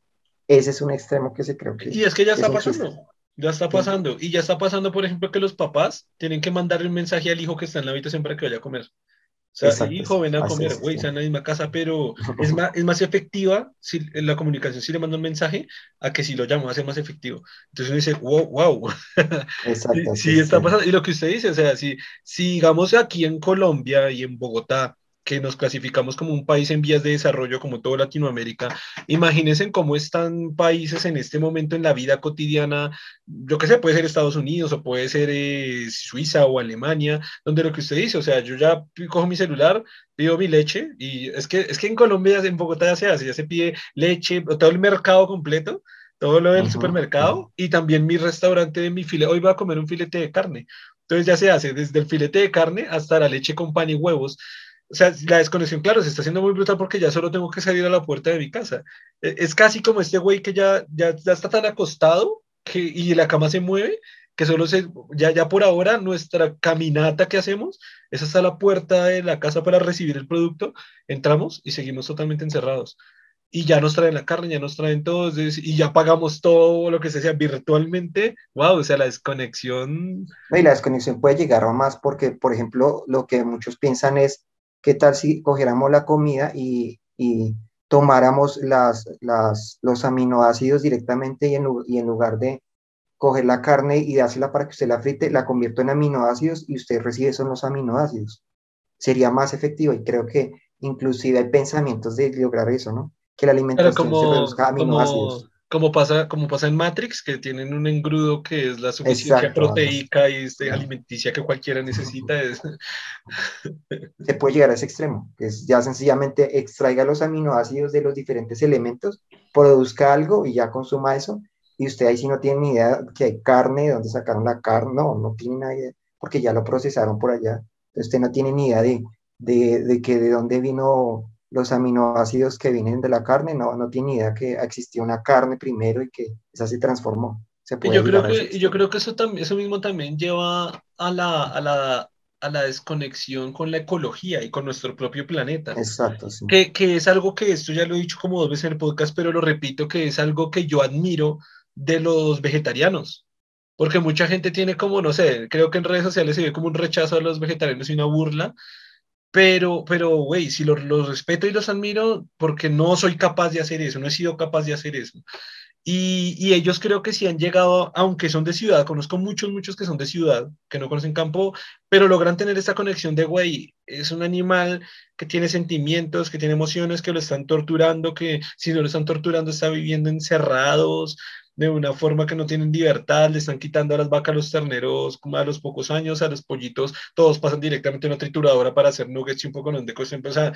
Ese es un extremo que se creo que... Y es que ya está pasando, ya está pasando. Y ya está pasando, por ejemplo, que los papás tienen que mandarle un mensaje al hijo que está en la habitación para que vaya a comer. O sea, hijo, ven a comer, güey, está en la misma casa, pero [laughs] es más, es más efectiva si, en la comunicación si le mando un mensaje a que si lo llamo, va a ser más efectivo. Entonces uno dice, wow, wow. [laughs] Exacto. sí, está pasando. Y lo que usted dice, o sea, si, si digamos aquí en Colombia y en Bogotá que nos clasificamos como un país en vías de desarrollo, como todo Latinoamérica. Imagínense cómo están países en este momento en la vida cotidiana, yo qué sé, puede ser Estados Unidos o puede ser eh, Suiza o Alemania, donde lo que usted dice, o sea, yo ya cojo mi celular, pido mi leche y es que, es que en Colombia, en Bogotá ya se hace, ya se pide leche, todo el mercado completo todo lo del supermercado y también mi restaurante de mi filete. Hoy voy a comer un filete de carne. Entonces ya se hace desde el filete de carne hasta la leche con pan y huevos o sea, la desconexión, claro, se está haciendo muy brutal porque ya solo tengo que salir a la puerta de mi casa. E, es casi como este güey que ya, ya, ya está tan acostado que, y la cama se mueve que solo se, ya, ya por ahora nuestra caminata que hacemos es hasta la puerta de la casa para recibir el producto, entramos y seguimos totalmente encerrados. Y ya nos traen la carne, ya nos traen todo, y ya pagamos todo lo que se sea virtualmente. ¡Wow! O sea, la desconexión. y la desconexión puede llegar a más porque, por ejemplo, lo que muchos piensan es, ¿Qué tal si cogiéramos la comida y, tomáramos las, los aminoácidos directamente y en, lugar de coger la carne y dársela para que usted la frite, la convierto en aminoácidos y usted recibe esos los aminoácidos? Sería más efectivo y creo que inclusive hay pensamientos de lograr eso, ¿no? Que la alimentación se reduzca aminoácidos como pasa, como pasa en Matrix, que tienen un engrudo que es la suficiencia proteica y este, alimenticia que cualquiera necesita. [laughs] Se puede llegar a ese extremo, que es ya sencillamente extraiga los aminoácidos de los diferentes elementos, produzca algo y ya consuma eso, y usted ahí sí no tiene ni idea que hay carne, de dónde sacaron la carne, no, no tiene ni idea, porque ya lo procesaron por allá. Usted no tiene ni idea de, de, de que de dónde vino los aminoácidos que vienen de la carne, no, no tiene idea que existió una carne primero y que esa se transformó. y yo creo que, yo creo que eso, también, eso mismo también lleva a la, a, la, a la desconexión con la ecología y con nuestro propio planeta. Exacto, sí. Que, que es algo que esto ya lo he dicho como dos veces en el podcast, pero lo repito, que es algo que yo admiro de los vegetarianos. Porque mucha gente tiene como, no sé, creo que en redes sociales se ve como un rechazo a los vegetarianos y una burla, pero, pero, güey, si los, respeto y los admiro porque no soy capaz de hacer eso, no he sido capaz de hacer eso. Y, y, ellos creo que sí han llegado, aunque son de ciudad, conozco muchos, muchos que son de ciudad, que no conocen campo, pero logran tener esta conexión de, güey, es un animal que tiene sentimientos, que tiene emociones, que lo están torturando, que si no lo están torturando está viviendo encerrados, de una forma que no tienen libertad, le están quitando a las vacas, los terneros, como a los pocos años, a los pollitos, todos pasan directamente a una trituradora para hacer nuggets y un poco de cosas. O sea,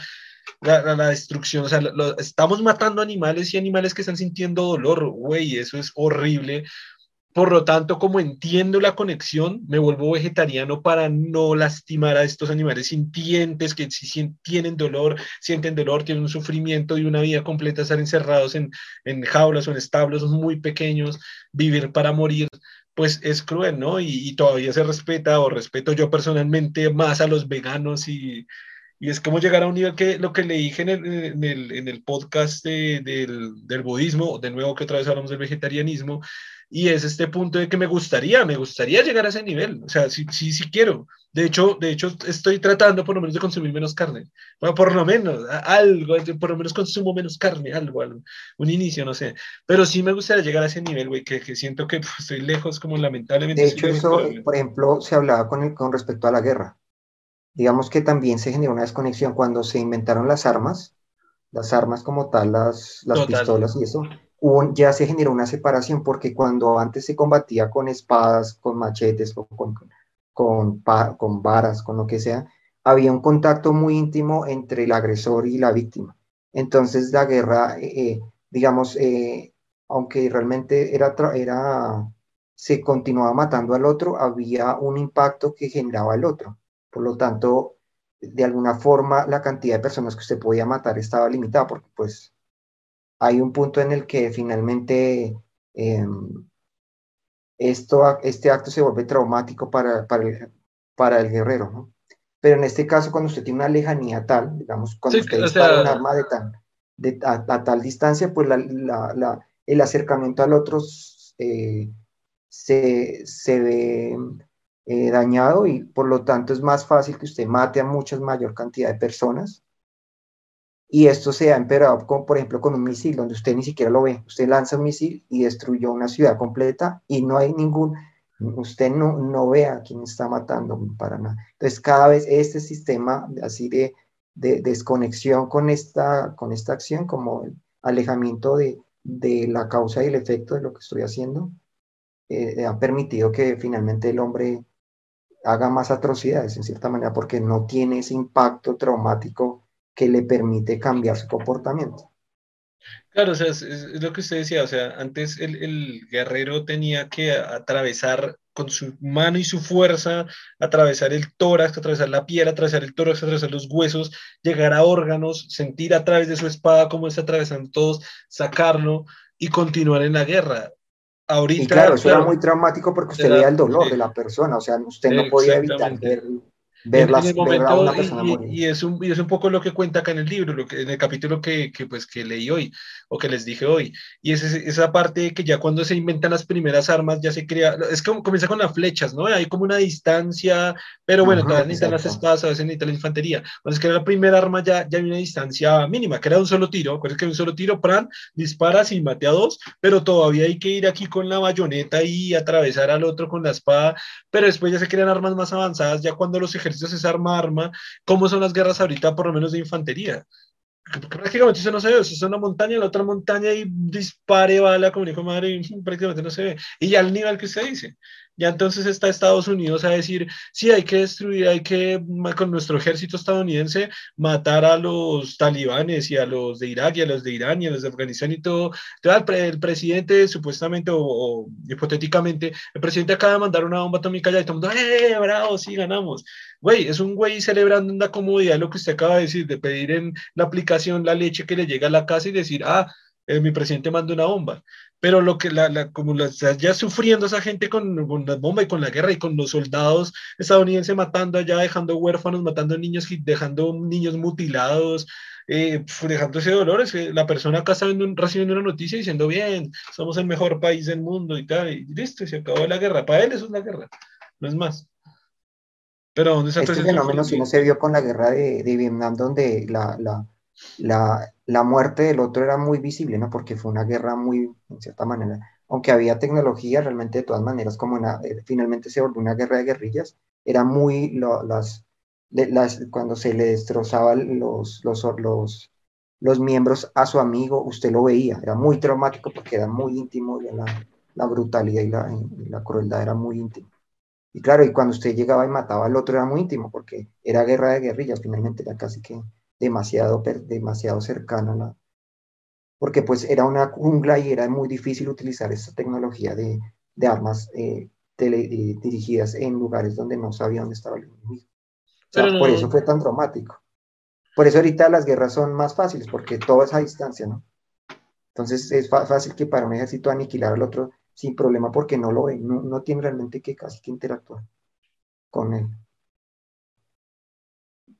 la, la, destrucción, o sea, estamos matando animales y animales que están sintiendo dolor, güey, eso es horrible. Por lo tanto, como entiendo la conexión, me vuelvo vegetariano para no lastimar a estos animales sintientes que si tienen dolor, sienten dolor, tienen un sufrimiento y una vida completa, estar encerrados en, en jaulas o en establos muy pequeños, vivir para morir pues es cruel, ¿no? Y, todavía se respeta o respeto yo personalmente más a los veganos y, y es como llegar a un nivel que lo que le dije en el, en el, en el podcast del, del, budismo, de nuevo que otra vez hablamos del vegetarianismo, y es este punto de que me gustaría, me gustaría llegar a ese nivel, o sea, sí, sí, sí quiero. De hecho, de hecho, estoy tratando por lo menos de consumir menos carne, bueno, por lo menos, algo, por lo menos consumo menos carne, algo, algo un inicio, no sé, pero sí me gustaría llegar a ese nivel, güey, que, que, siento que pues, estoy lejos, como lamentablemente. De hecho, eso, por ejemplo, se hablaba con, el, con respecto a la guerra. Digamos que también se generó una desconexión cuando se inventaron las armas, las armas como tal, las, las pistolas y eso ya se generó una separación porque cuando antes se combatía con espadas, con machetes o con, con, con varas, con lo que sea, había un contacto muy íntimo entre el agresor y la víctima. Entonces la guerra, eh, eh, digamos, eh, aunque realmente era, era, se continuaba matando al otro, había un impacto que generaba el otro. Por lo tanto, de alguna forma, la cantidad de personas que usted podía matar estaba limitada, porque pues hay un punto en el que finalmente em, esto, este acto se vuelve traumático para, para, el, para el guerrero, ¿no? Pero en este caso, cuando usted tiene una lejanía tal, digamos, cuando usted dispara un arma de, tan, de a, tal distancia, pues la, la, el acercamiento al otro eh, se, se, ve eh, dañado y por lo tanto es más fácil que usted mate a mucha mayor cantidad de personas y esto se ha empeorado, por ejemplo, con un misil, donde usted ni siquiera lo ve. Usted lanza un misil y destruyó una ciudad completa y no hay ningún, usted no, no ve a quién está matando para nada. Entonces, cada vez este sistema así de, de desconexión con esta, con esta acción, como el alejamiento de, de la causa y el efecto de lo que estoy haciendo, eh, ha permitido que finalmente el hombre haga más atrocidades, en cierta manera, porque no tiene ese impacto traumático que le permite cambiar su comportamiento. Claro, o sea, es, lo que usted decía, o sea, antes el, el, guerrero tenía que atravesar con su mano y su fuerza, atravesar el tórax, atravesar la piel, atravesar el tórax, atravesar los huesos, llegar a órganos, sentir a través de su espada cómo está atravesando todos, sacarlo y continuar en la guerra. Ahorita, y claro, eso era muy traumático porque usted veía el dolor de la persona, o sea, usted no podía evitar ver verlas, en el momento, y, y, es un, y es un poco lo que cuenta acá en el libro, lo que, en el capítulo que, que, pues, que leí hoy, o que les dije hoy, y es esa parte que ya cuando se inventan las primeras armas, ya se crea, es como comienza con las flechas, ¿no? Hay como una distancia, pero bueno, todavía necesitan las espadas, a veces necesitan la infantería. Cuando es que la primera arma ya, ya hay una distancia mínima, que era un solo tiro, es que un solo tiro, Pran, disparas y mate a dos, pero todavía hay que ir aquí con la bayoneta y atravesar al otro con la espada, pero después ya se crean armas más avanzadas, ya cuando los ejércitos es arma arma, cómo son las guerras ahorita, por lo menos de infantería. Prácticamente eso no se ve, eso es una montaña, la otra montaña y dispare bala, como dijo madre, prácticamente no se ve. Y al nivel que usted dice, ya entonces está Estados Unidos a decir, sí, hay que destruir, hay que, con nuestro ejército estadounidense, matar a los talibanes y a los de Irak y a los de Irán y a los de Afganistán y todo. el, presidente, supuestamente o, hipotéticamente, el presidente acaba de mandar una bomba atómica allá y todo el mundo, ¡eh, bravo, sí, ganamos! Güey, es un güey celebrando una comodidad, lo que usted acaba de decir, de pedir en la aplicación la leche que le llega a la casa y decir, ah, eh, mi presidente manda una bomba pero lo que la, la como la, ya sufriendo esa gente con, con la bomba y con la guerra y con los soldados estadounidenses matando allá, dejando huérfanos, matando niños, dejando niños mutilados, eh, dejando ese dolor, la persona acá está recibiendo una noticia diciendo, bien, somos el mejor país del mundo y tal, y listo, se acabó la guerra. Para él eso es la guerra, no es más. Pero ¿dónde está este fenómeno si no se vio con la guerra de, de Vietnam, donde la, la, la, la muerte del otro era muy visible, ¿no? Porque fue una guerra muy, en cierta manera, aunque había tecnología, realmente de todas maneras, como eh, finalmente se volvió una guerra de guerrillas, era muy, las, las, cuando se le destrozaban los, los, los, los miembros a su amigo, usted lo veía, era muy traumático porque era muy íntimo, la, la brutalidad y la, y la crueldad era muy íntimo. Y claro, y cuando usted llegaba y mataba al otro era muy íntimo, porque era guerra de guerrillas, finalmente era casi que demasiado, demasiado cercana la, porque pues era una jungla y era muy difícil utilizar esta tecnología de, de armas eh, eh, dirigidas en lugares donde no sabía dónde estaba el enemigo. Por eso fue tan traumático. Por eso ahorita las guerras son más fáciles, porque todo es a distancia, ¿no? Entonces es fácil que para un ejército aniquilar al otro sin problema porque no lo ve, no, no tiene realmente que casi que interactuar con él.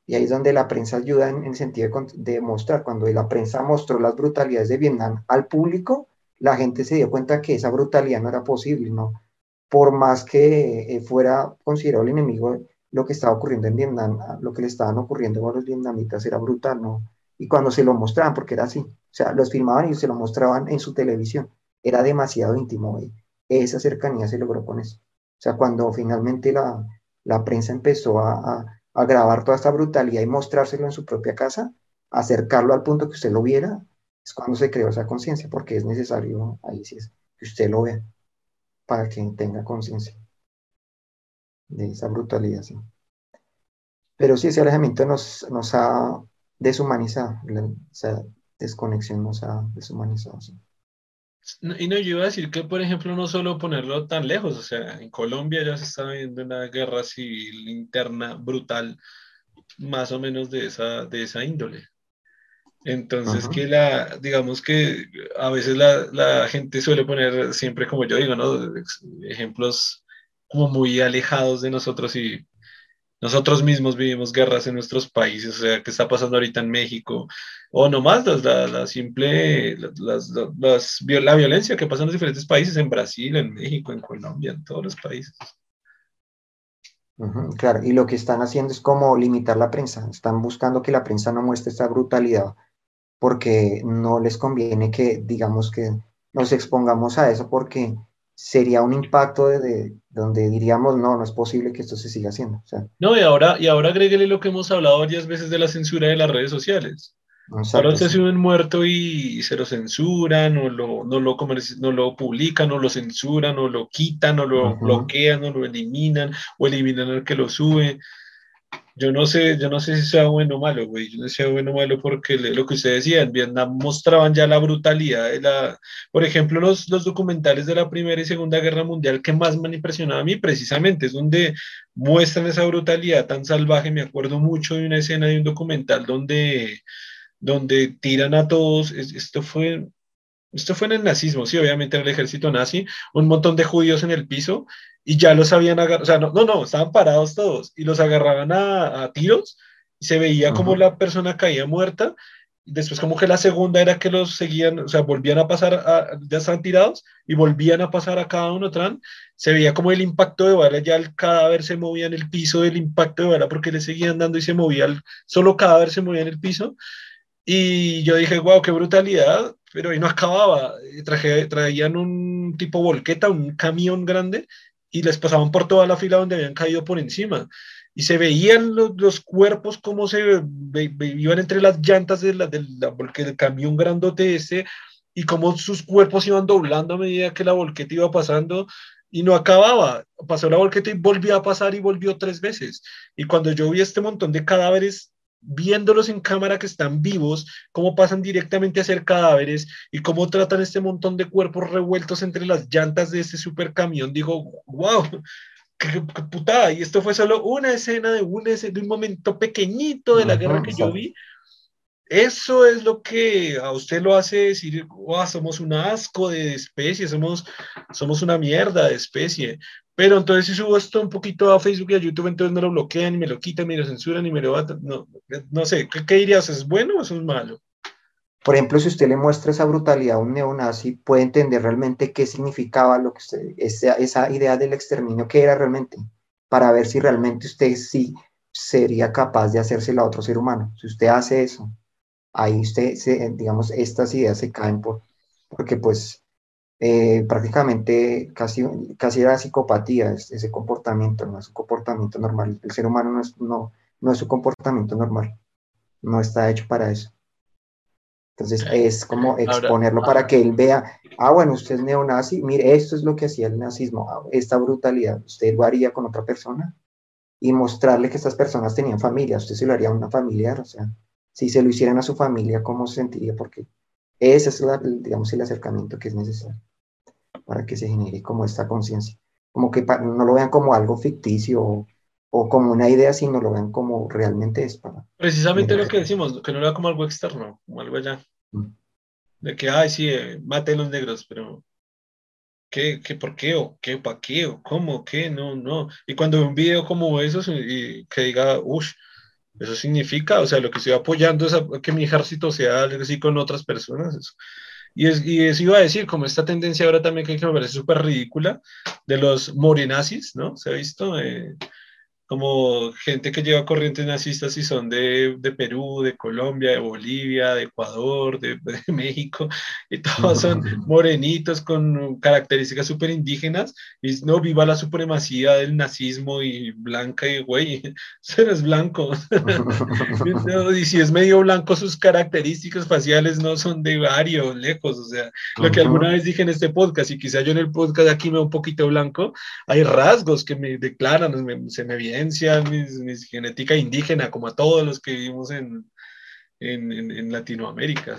Y ahí es donde la prensa ayuda en, el sentido de, mostrar. Cuando la prensa mostró las brutalidades de Vietnam al público, la gente se dio cuenta que esa brutalidad no era posible, ¿no? Por más que eh, fuera considerado el enemigo, lo que estaba ocurriendo en Vietnam, lo que le estaban ocurriendo a los vietnamitas era brutal, ¿no? Y cuando se lo mostraban, porque era así, o sea, los filmaban y se lo mostraban en su televisión, era demasiado íntimo, y esa cercanía se logró con eso. O sea, cuando finalmente la, la prensa empezó a grabar toda esta brutalidad y mostrárselo en su propia casa, acercarlo al punto que usted lo viera, es cuando se creó esa conciencia, porque es necesario, ahí sí es, que usted lo vea, para que tenga conciencia de esa brutalidad. Pero sí, ese alejamiento nos, ha deshumanizado, esa desconexión nos ha deshumanizado. Y no, yo iba a decir que, por ejemplo, no solo ponerlo tan lejos, o sea, en Colombia ya se está viendo una guerra civil interna brutal, más o menos de esa, de esa índole. Entonces, que la, digamos que a veces la, la, gente suele poner siempre, como yo digo, ¿no? Ejemplos como muy alejados de nosotros y nosotros mismos vivimos guerras en nuestros países, o sea, ¿qué está pasando ahorita en México? O nomás la, la simple, las, la violencia que pasa en los diferentes países, en Brasil, en México, en Colombia, en todos los países. claro, y lo que están haciendo es como limitar la prensa, están buscando que la prensa no muestre esta brutalidad, porque no les conviene que, digamos, que nos expongamos a eso, porque sería un impacto de, donde diríamos, no, no es posible que esto se siga haciendo. no, y ahora, y ahora agréguele lo que hemos hablado varias veces de la censura de las redes sociales. ahora usted se un muerto y, se lo censuran, o lo, no, lo no lo publican, o lo censuran, o lo quitan, o lo bloquean, o lo eliminan, o eliminan al que lo sube yo no sé, yo no sé si sea bueno o malo, güey. Yo no sé si sea bueno o malo porque lo que usted decía, en Vietnam mostraban ya la brutalidad de la. Por ejemplo, los, los documentales de la Primera y Segunda Guerra Mundial que más me han impresionado a mí, precisamente, es donde muestran esa brutalidad tan salvaje. Me acuerdo mucho de una escena de un documental donde, donde tiran a todos. Esto fue, esto fue en el nazismo, sí, obviamente en el ejército nazi, un montón de judíos en el piso y ya los habían agarrado, o sea, no, no, no, estaban parados todos y los agarraban a, tiros y se veía como la persona caía muerta. Y después como que la segunda era que los seguían, o sea, volvían a pasar, a, ya estaban tirados y volvían a pasar a cada uno tran. Se veía como el impacto de bala, ya el cadáver se movía en el piso del impacto de bala porque le seguían dando y se movía, el, solo cadáver se movía en el piso. Y yo dije, wow, qué brutalidad, pero ahí no acababa. Traje, traían un tipo volqueta, un camión grande, y les pasaban por toda la fila donde habían caído por encima. Y se veían los, los cuerpos como se iban entre las llantas de la, del camión grandote ese, y cómo sus cuerpos iban doblando a medida que la volqueta iba pasando y no acababa. Pasó la volqueta y volvió a pasar y volvió tres veces. Y cuando yo vi este montón de cadáveres viéndolos en cámara que están vivos, cómo pasan directamente a ser cadáveres y cómo tratan este montón de cuerpos revueltos entre las llantas de este super camión, digo, wow, qué, putada. Y esto fue solo una escena de un, de un momento pequeñito de la guerra que yo vi. Eso es lo que a usted lo hace decir, wow, somos un asco de especie, somos, somos una mierda de especie. Pero entonces si subo esto un poquito a Facebook y a YouTube, entonces me lo bloquean y me lo quitan y me lo censuran y me lo No, no sé, ¿qué, dirías? ¿Es bueno o es malo? Por ejemplo, si usted le muestra esa brutalidad a un neonazi, puede entender realmente qué significaba lo que usted, esa, esa idea del exterminio, qué era realmente, para ver si realmente usted sí sería capaz de hacérselo a otro ser humano. Si usted hace eso, ahí usted, se, digamos, estas ideas se caen por, porque pues eh, prácticamente casi, casi era psicopatía ese comportamiento, no es un comportamiento normal. El ser humano no es, no, no es un comportamiento normal, no está hecho para eso. Entonces es como exponerlo para que él vea, ah, bueno, usted es neonazi, mire, esto es lo que hacía el nazismo, ah, esta brutalidad, usted lo haría con otra persona y mostrarle que estas personas tenían familia, usted se lo haría a una familiar, o sea, si se lo hicieran a su familia, ¿cómo se sentiría? Porque ese es, digamos, el acercamiento que es necesario para que se genere como esta conciencia. Como que no lo vean como algo ficticio o, o, como una idea, sino lo vean como realmente es para... Precisamente lo que decimos, que no lo vean como algo externo, como algo allá. Mm. De que, ay, sí, eh, mate los negros, pero ¿Qué, qué, por qué? ¿O qué? ¿Para qué? ¿O cómo? ¿Qué? No, no. Y cuando veo un video como esos y que diga, uff, eso significa, o sea, lo que estoy apoyando es que mi ejército sea así con otras personas. Y, es, y eso iba a decir, como esta tendencia ahora también que me parece súper ridícula, de los morenazis, ¿no? Se ha visto, eh, como gente que lleva corrientes nazistas y son de, de Perú, de Colombia, de Bolivia, de Ecuador, de, de [laughs] México, y todos son [laughs] morenitos con características súper indígenas, y no, viva la supremacía del nazismo y blanca y güey, [laughs] eso es blanco. y si es medio blanco, sus características faciales no son de varios, lejos, o sea, lo que alguna vez dije en este podcast, y quizá yo en el podcast aquí me veo un poquito blanco, hay rasgos que me declaran, se me vienen mi genética indígena, como a todos los que vivimos en, en, Latinoamérica.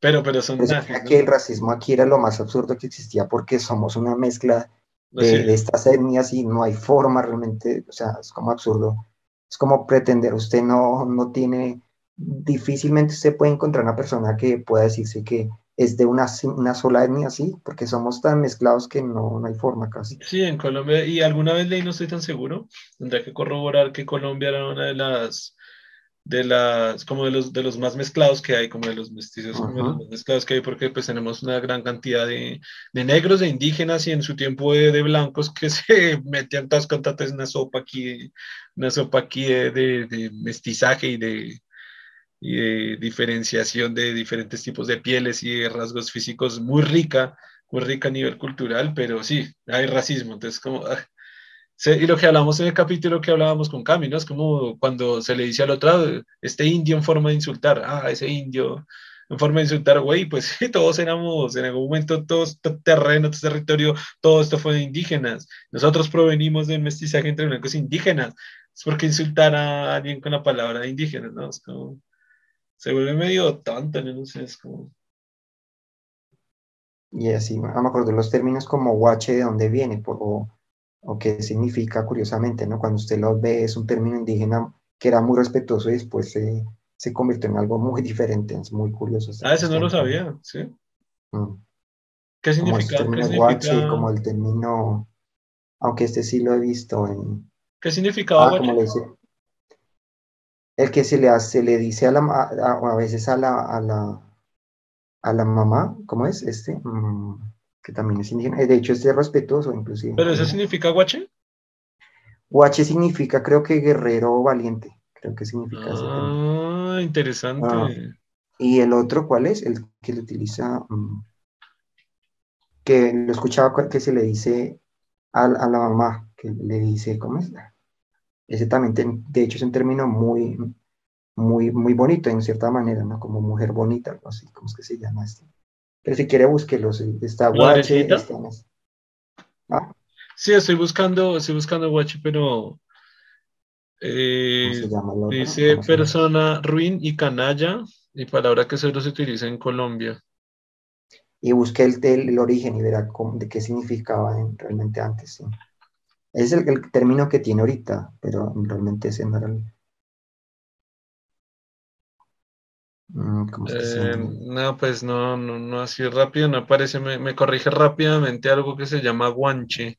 Pero, pero son... Pues que el racismo aquí era lo más absurdo que existía porque somos una mezcla de, estas etnias y no hay forma realmente, o sea, es como absurdo. Es como pretender, usted no, no tiene, difícilmente se puede encontrar una persona que pueda decirse que es de una, una sola etnia, sí, porque somos tan mezclados que no, no, hay forma casi. Sí, en Colombia, y alguna vez leí, no estoy tan seguro, tendría que corroborar que Colombia era una de las, de las, como de los, de los más mezclados que hay, como de los mestizos, como de los más mezclados que hay, porque pues tenemos una gran cantidad de, de negros, de indígenas y en su tiempo de, de blancos que [laughs] se metían todas contatas una sopa aquí, una sopa aquí de, de mestizaje y de y de diferenciación de diferentes tipos de pieles y de rasgos físicos muy rica, muy rica a nivel cultural, pero sí, hay racismo. Entonces, como... Ah, y lo que hablamos en el capítulo que hablábamos con Cami, ¿no? Es como cuando se le dice al otro, este indio en forma de insultar, ah, ese indio en forma de insultar, güey, pues [laughs] todos éramos, en algún momento, todo este terreno, este territorio, todo esto fue de indígenas. Nosotros provenimos del mestizaje entre blancos indígenas. Es porque insultar a alguien con la palabra de indígenas, ¿no? Es como se vuelve medio tonto, no sé, es como... Y así, no me acuerdo los términos como guache, de dónde viene, o, o qué significa, curiosamente, ¿no? Cuando usted lo ve, es un término indígena que era muy respetuoso y después se, se convirtió en algo muy [laughs] diferente, es muy curioso. Ah, ese no lo sabía, sí. Mm. ¿Qué significa? Como el término guache, como el término, aunque este sí lo he visto en... ¿Qué significaba ah, Como le dice, el que se le, hace, le dice a, la, a, a veces a la, a la, a la mamá, ¿cómo es? Este, mm, que también es indígena, de hecho es respetuoso inclusive. ¿Pero eso significa guache? Guache significa creo que guerrero valiente, creo que significa Ah, interesante. Ah, y el otro, ¿cuál es? El que le utiliza, mm, que lo escuchaba que se le dice a, a la mamá, que le dice, ¿cómo es? Ese también, de hecho, es un término muy, muy, muy bonito en cierta manera, ¿no? Como mujer bonita, algo así, ¿cómo es que se llama esto? Pero si quiere, búsquelo, está guache, está ¿Ah? Sí, estoy buscando, estoy buscando guache, pero eh, dice persona ruin y canalla, y palabra que solo se utiliza en Colombia. Y busque el, el, origen y verá de qué significaba realmente antes, sí. Es el, término que tiene ahorita, pero realmente ese no era el... Mm, eh, no, pues no, no, no así rápido, no aparece, me, corrige rápidamente algo que se llama guanche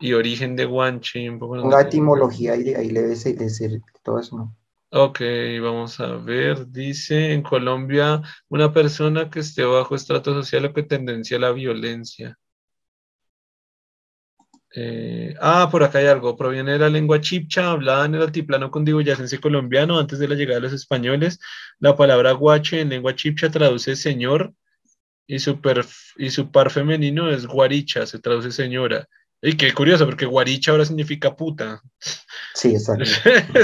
y origen de guanche. Un etimología y ahí le debe decir todo eso, ¿no? Ok, vamos a ver. Dice en Colombia una persona que esté bajo estrato social o que tendencia a la violencia. Eh, ah, por acá hay algo. Proviene de la lengua chipcha, hablada en el altiplano cundiboyacense colombiano antes de la llegada de los españoles. La palabra guache en lengua chipcha traduce señor y su, y su par femenino es guaricha, se traduce señora. Y qué curioso, porque guaricha ahora significa puta. Sí, exacto. [laughs]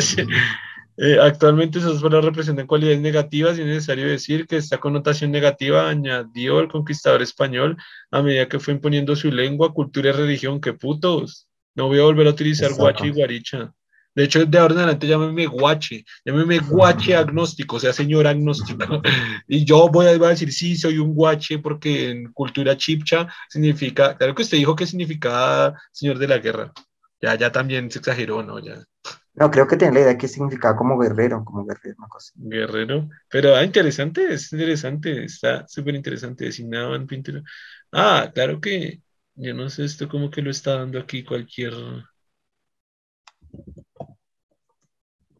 Eh, actualmente esas palabras representan cualidades negativas y es necesario decir que esta connotación negativa añadió el conquistador español a medida que fue imponiendo su lengua, cultura y religión. ¡Qué putos! No voy a volver a utilizar guachi y guaricha. De hecho, de ahora en adelante llámeme guache, llámeme guache agnóstico, o sea, señor agnóstico. [laughs] Y yo voy a, decir, sí, soy un guache porque en cultura chipcha significa, claro que usted dijo que significaba señor de la guerra. Ya, ya también se exageró, ¿no? Ya. No, creo que tiene la idea que significaba como guerrero, como guerrero, una cosa. Guerrero. Pero, ah, interesante, es interesante, está súper interesante. Designaban pintura. Ah, claro que, yo no sé, esto como que lo está dando aquí cualquier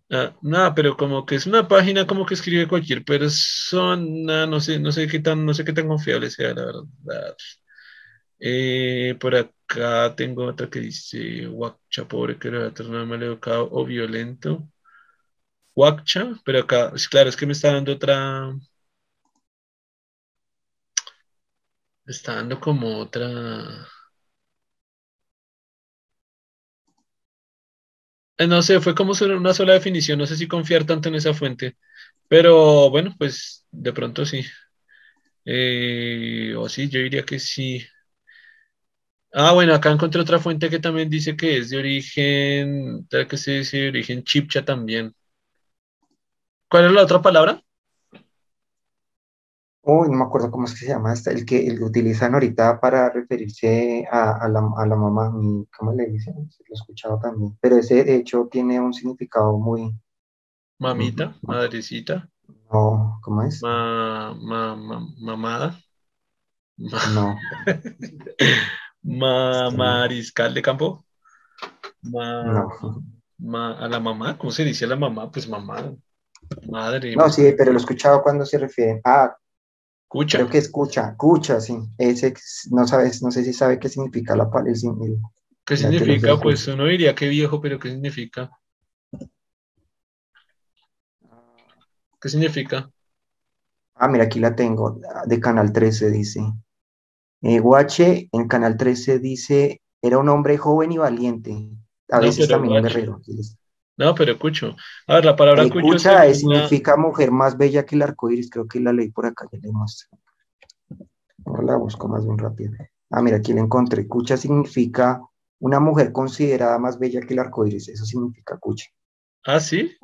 Ah, nada, pero como que es una página como que escribe cualquier persona, no sé, no sé qué tan, no sé qué tan confiable sea, la verdad. Eh, por acá tengo otra que dice Huacha, pobre que era mal educado o violento. Huacha, pero acá, claro, es que me está dando otra. Me está dando como otra. Eh, no sé, fue como una sola definición, no sé si confiar tanto en esa fuente, pero bueno, pues de pronto sí. Eh, o sí, yo diría que sí. Ah, bueno, acá encontré otra fuente que también dice que es de origen, que se dice de origen chipcha también. ¿Cuál es la otra palabra? Uy, no me acuerdo cómo es que se llama, este, el que, el que utilizan ahorita para referirse a, la, mamá, ¿cómo le dicen? Lo he escuchado también, pero ese de hecho tiene un significado muy... Mamita, madrecita. No, ¿cómo es? Ma, mamada. No. [laughs] mariscal de campo. no. a la mamá, ¿cómo se dice a la mamá? Pues mamá. Madre. No, sí, pero lo he escuchado cuando se refiere a Escucha. Creo que escucha, escucha, sí. Ese, no sabes, no sé si sabe qué significa la el ¿Qué significa? Pues uno diría que viejo, pero ¿qué significa? ¿Qué significa? Ah, mira, aquí la tengo, de Canal 13 dice. Eh, Guache en Canal 13 dice, era un hombre joven y valiente, a veces también guerrero. No, pero escucho. A ver, la palabra escucha significa mujer más bella que el arco iris. Creo que la leí por acá, ya le muestro. Ahora la busco más bien rápido. Ah, mira, aquí la encontré. Cucha significa una mujer considerada más bella que el arco iris. Eso significa cucha. Ah, sí.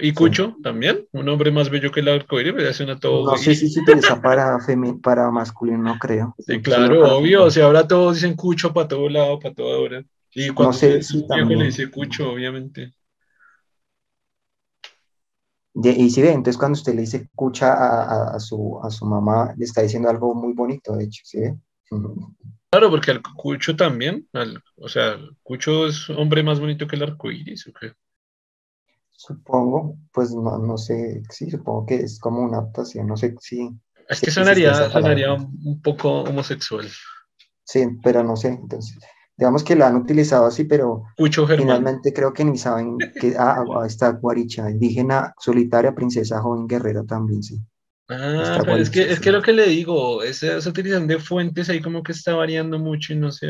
¿Y Cucho también? ¿Un hombre más bello que el arco iris? Pues suena todo. No sé si se utiliza para, para masculino, no creo. Sí, claro, obvio. O sea, ahora todos dicen Cucho para todo lado, para toda hora. Y cuando no sé, también. le dice Cucho, obviamente. y si ve, entonces cuando usted le dice escucha a, su, a su mamá, le está diciendo algo muy bonito, de hecho, ¿sí ve? Claro, porque el cucho también, o sea, cucho es hombre más bonito que el arco iris, ¿o qué? Supongo, pues no, sé, sí, supongo que es como una adaptación, no sé si... Es que sonaría, sonaría un poco homosexual. Sí, pero no sé, entonces digamos que la han utilizado así, pero finalmente creo que ni saben que ah, [laughs] está Guaricha, indígena, solitaria, princesa, joven, guerrera también, sí. Ah, pero es que, es que lo que le digo, esa, esa utilización de fuentes ahí como que está variando mucho y no sé.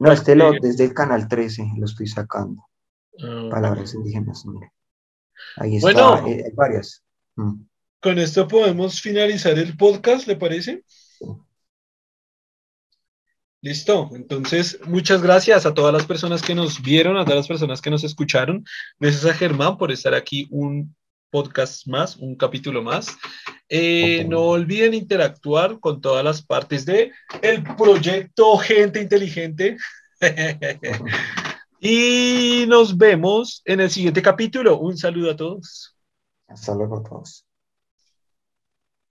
No, este lo, desde el canal 13 lo estoy sacando. Ah, Palabras indígenas, mire. Ahí está, bueno, eh, hay varias. Mm. Con esto podemos finalizar el podcast, ¿le parece? Listo, entonces muchas gracias a todas las personas que nos vieron, a todas las personas que nos escucharon. Gracias a Germán por estar aquí un podcast más, un capítulo más. Eh, no olviden interactuar con todas las partes de el proyecto Gente Inteligente. [laughs] y nos vemos en el siguiente capítulo. Un saludo a todos. Hasta luego a todos.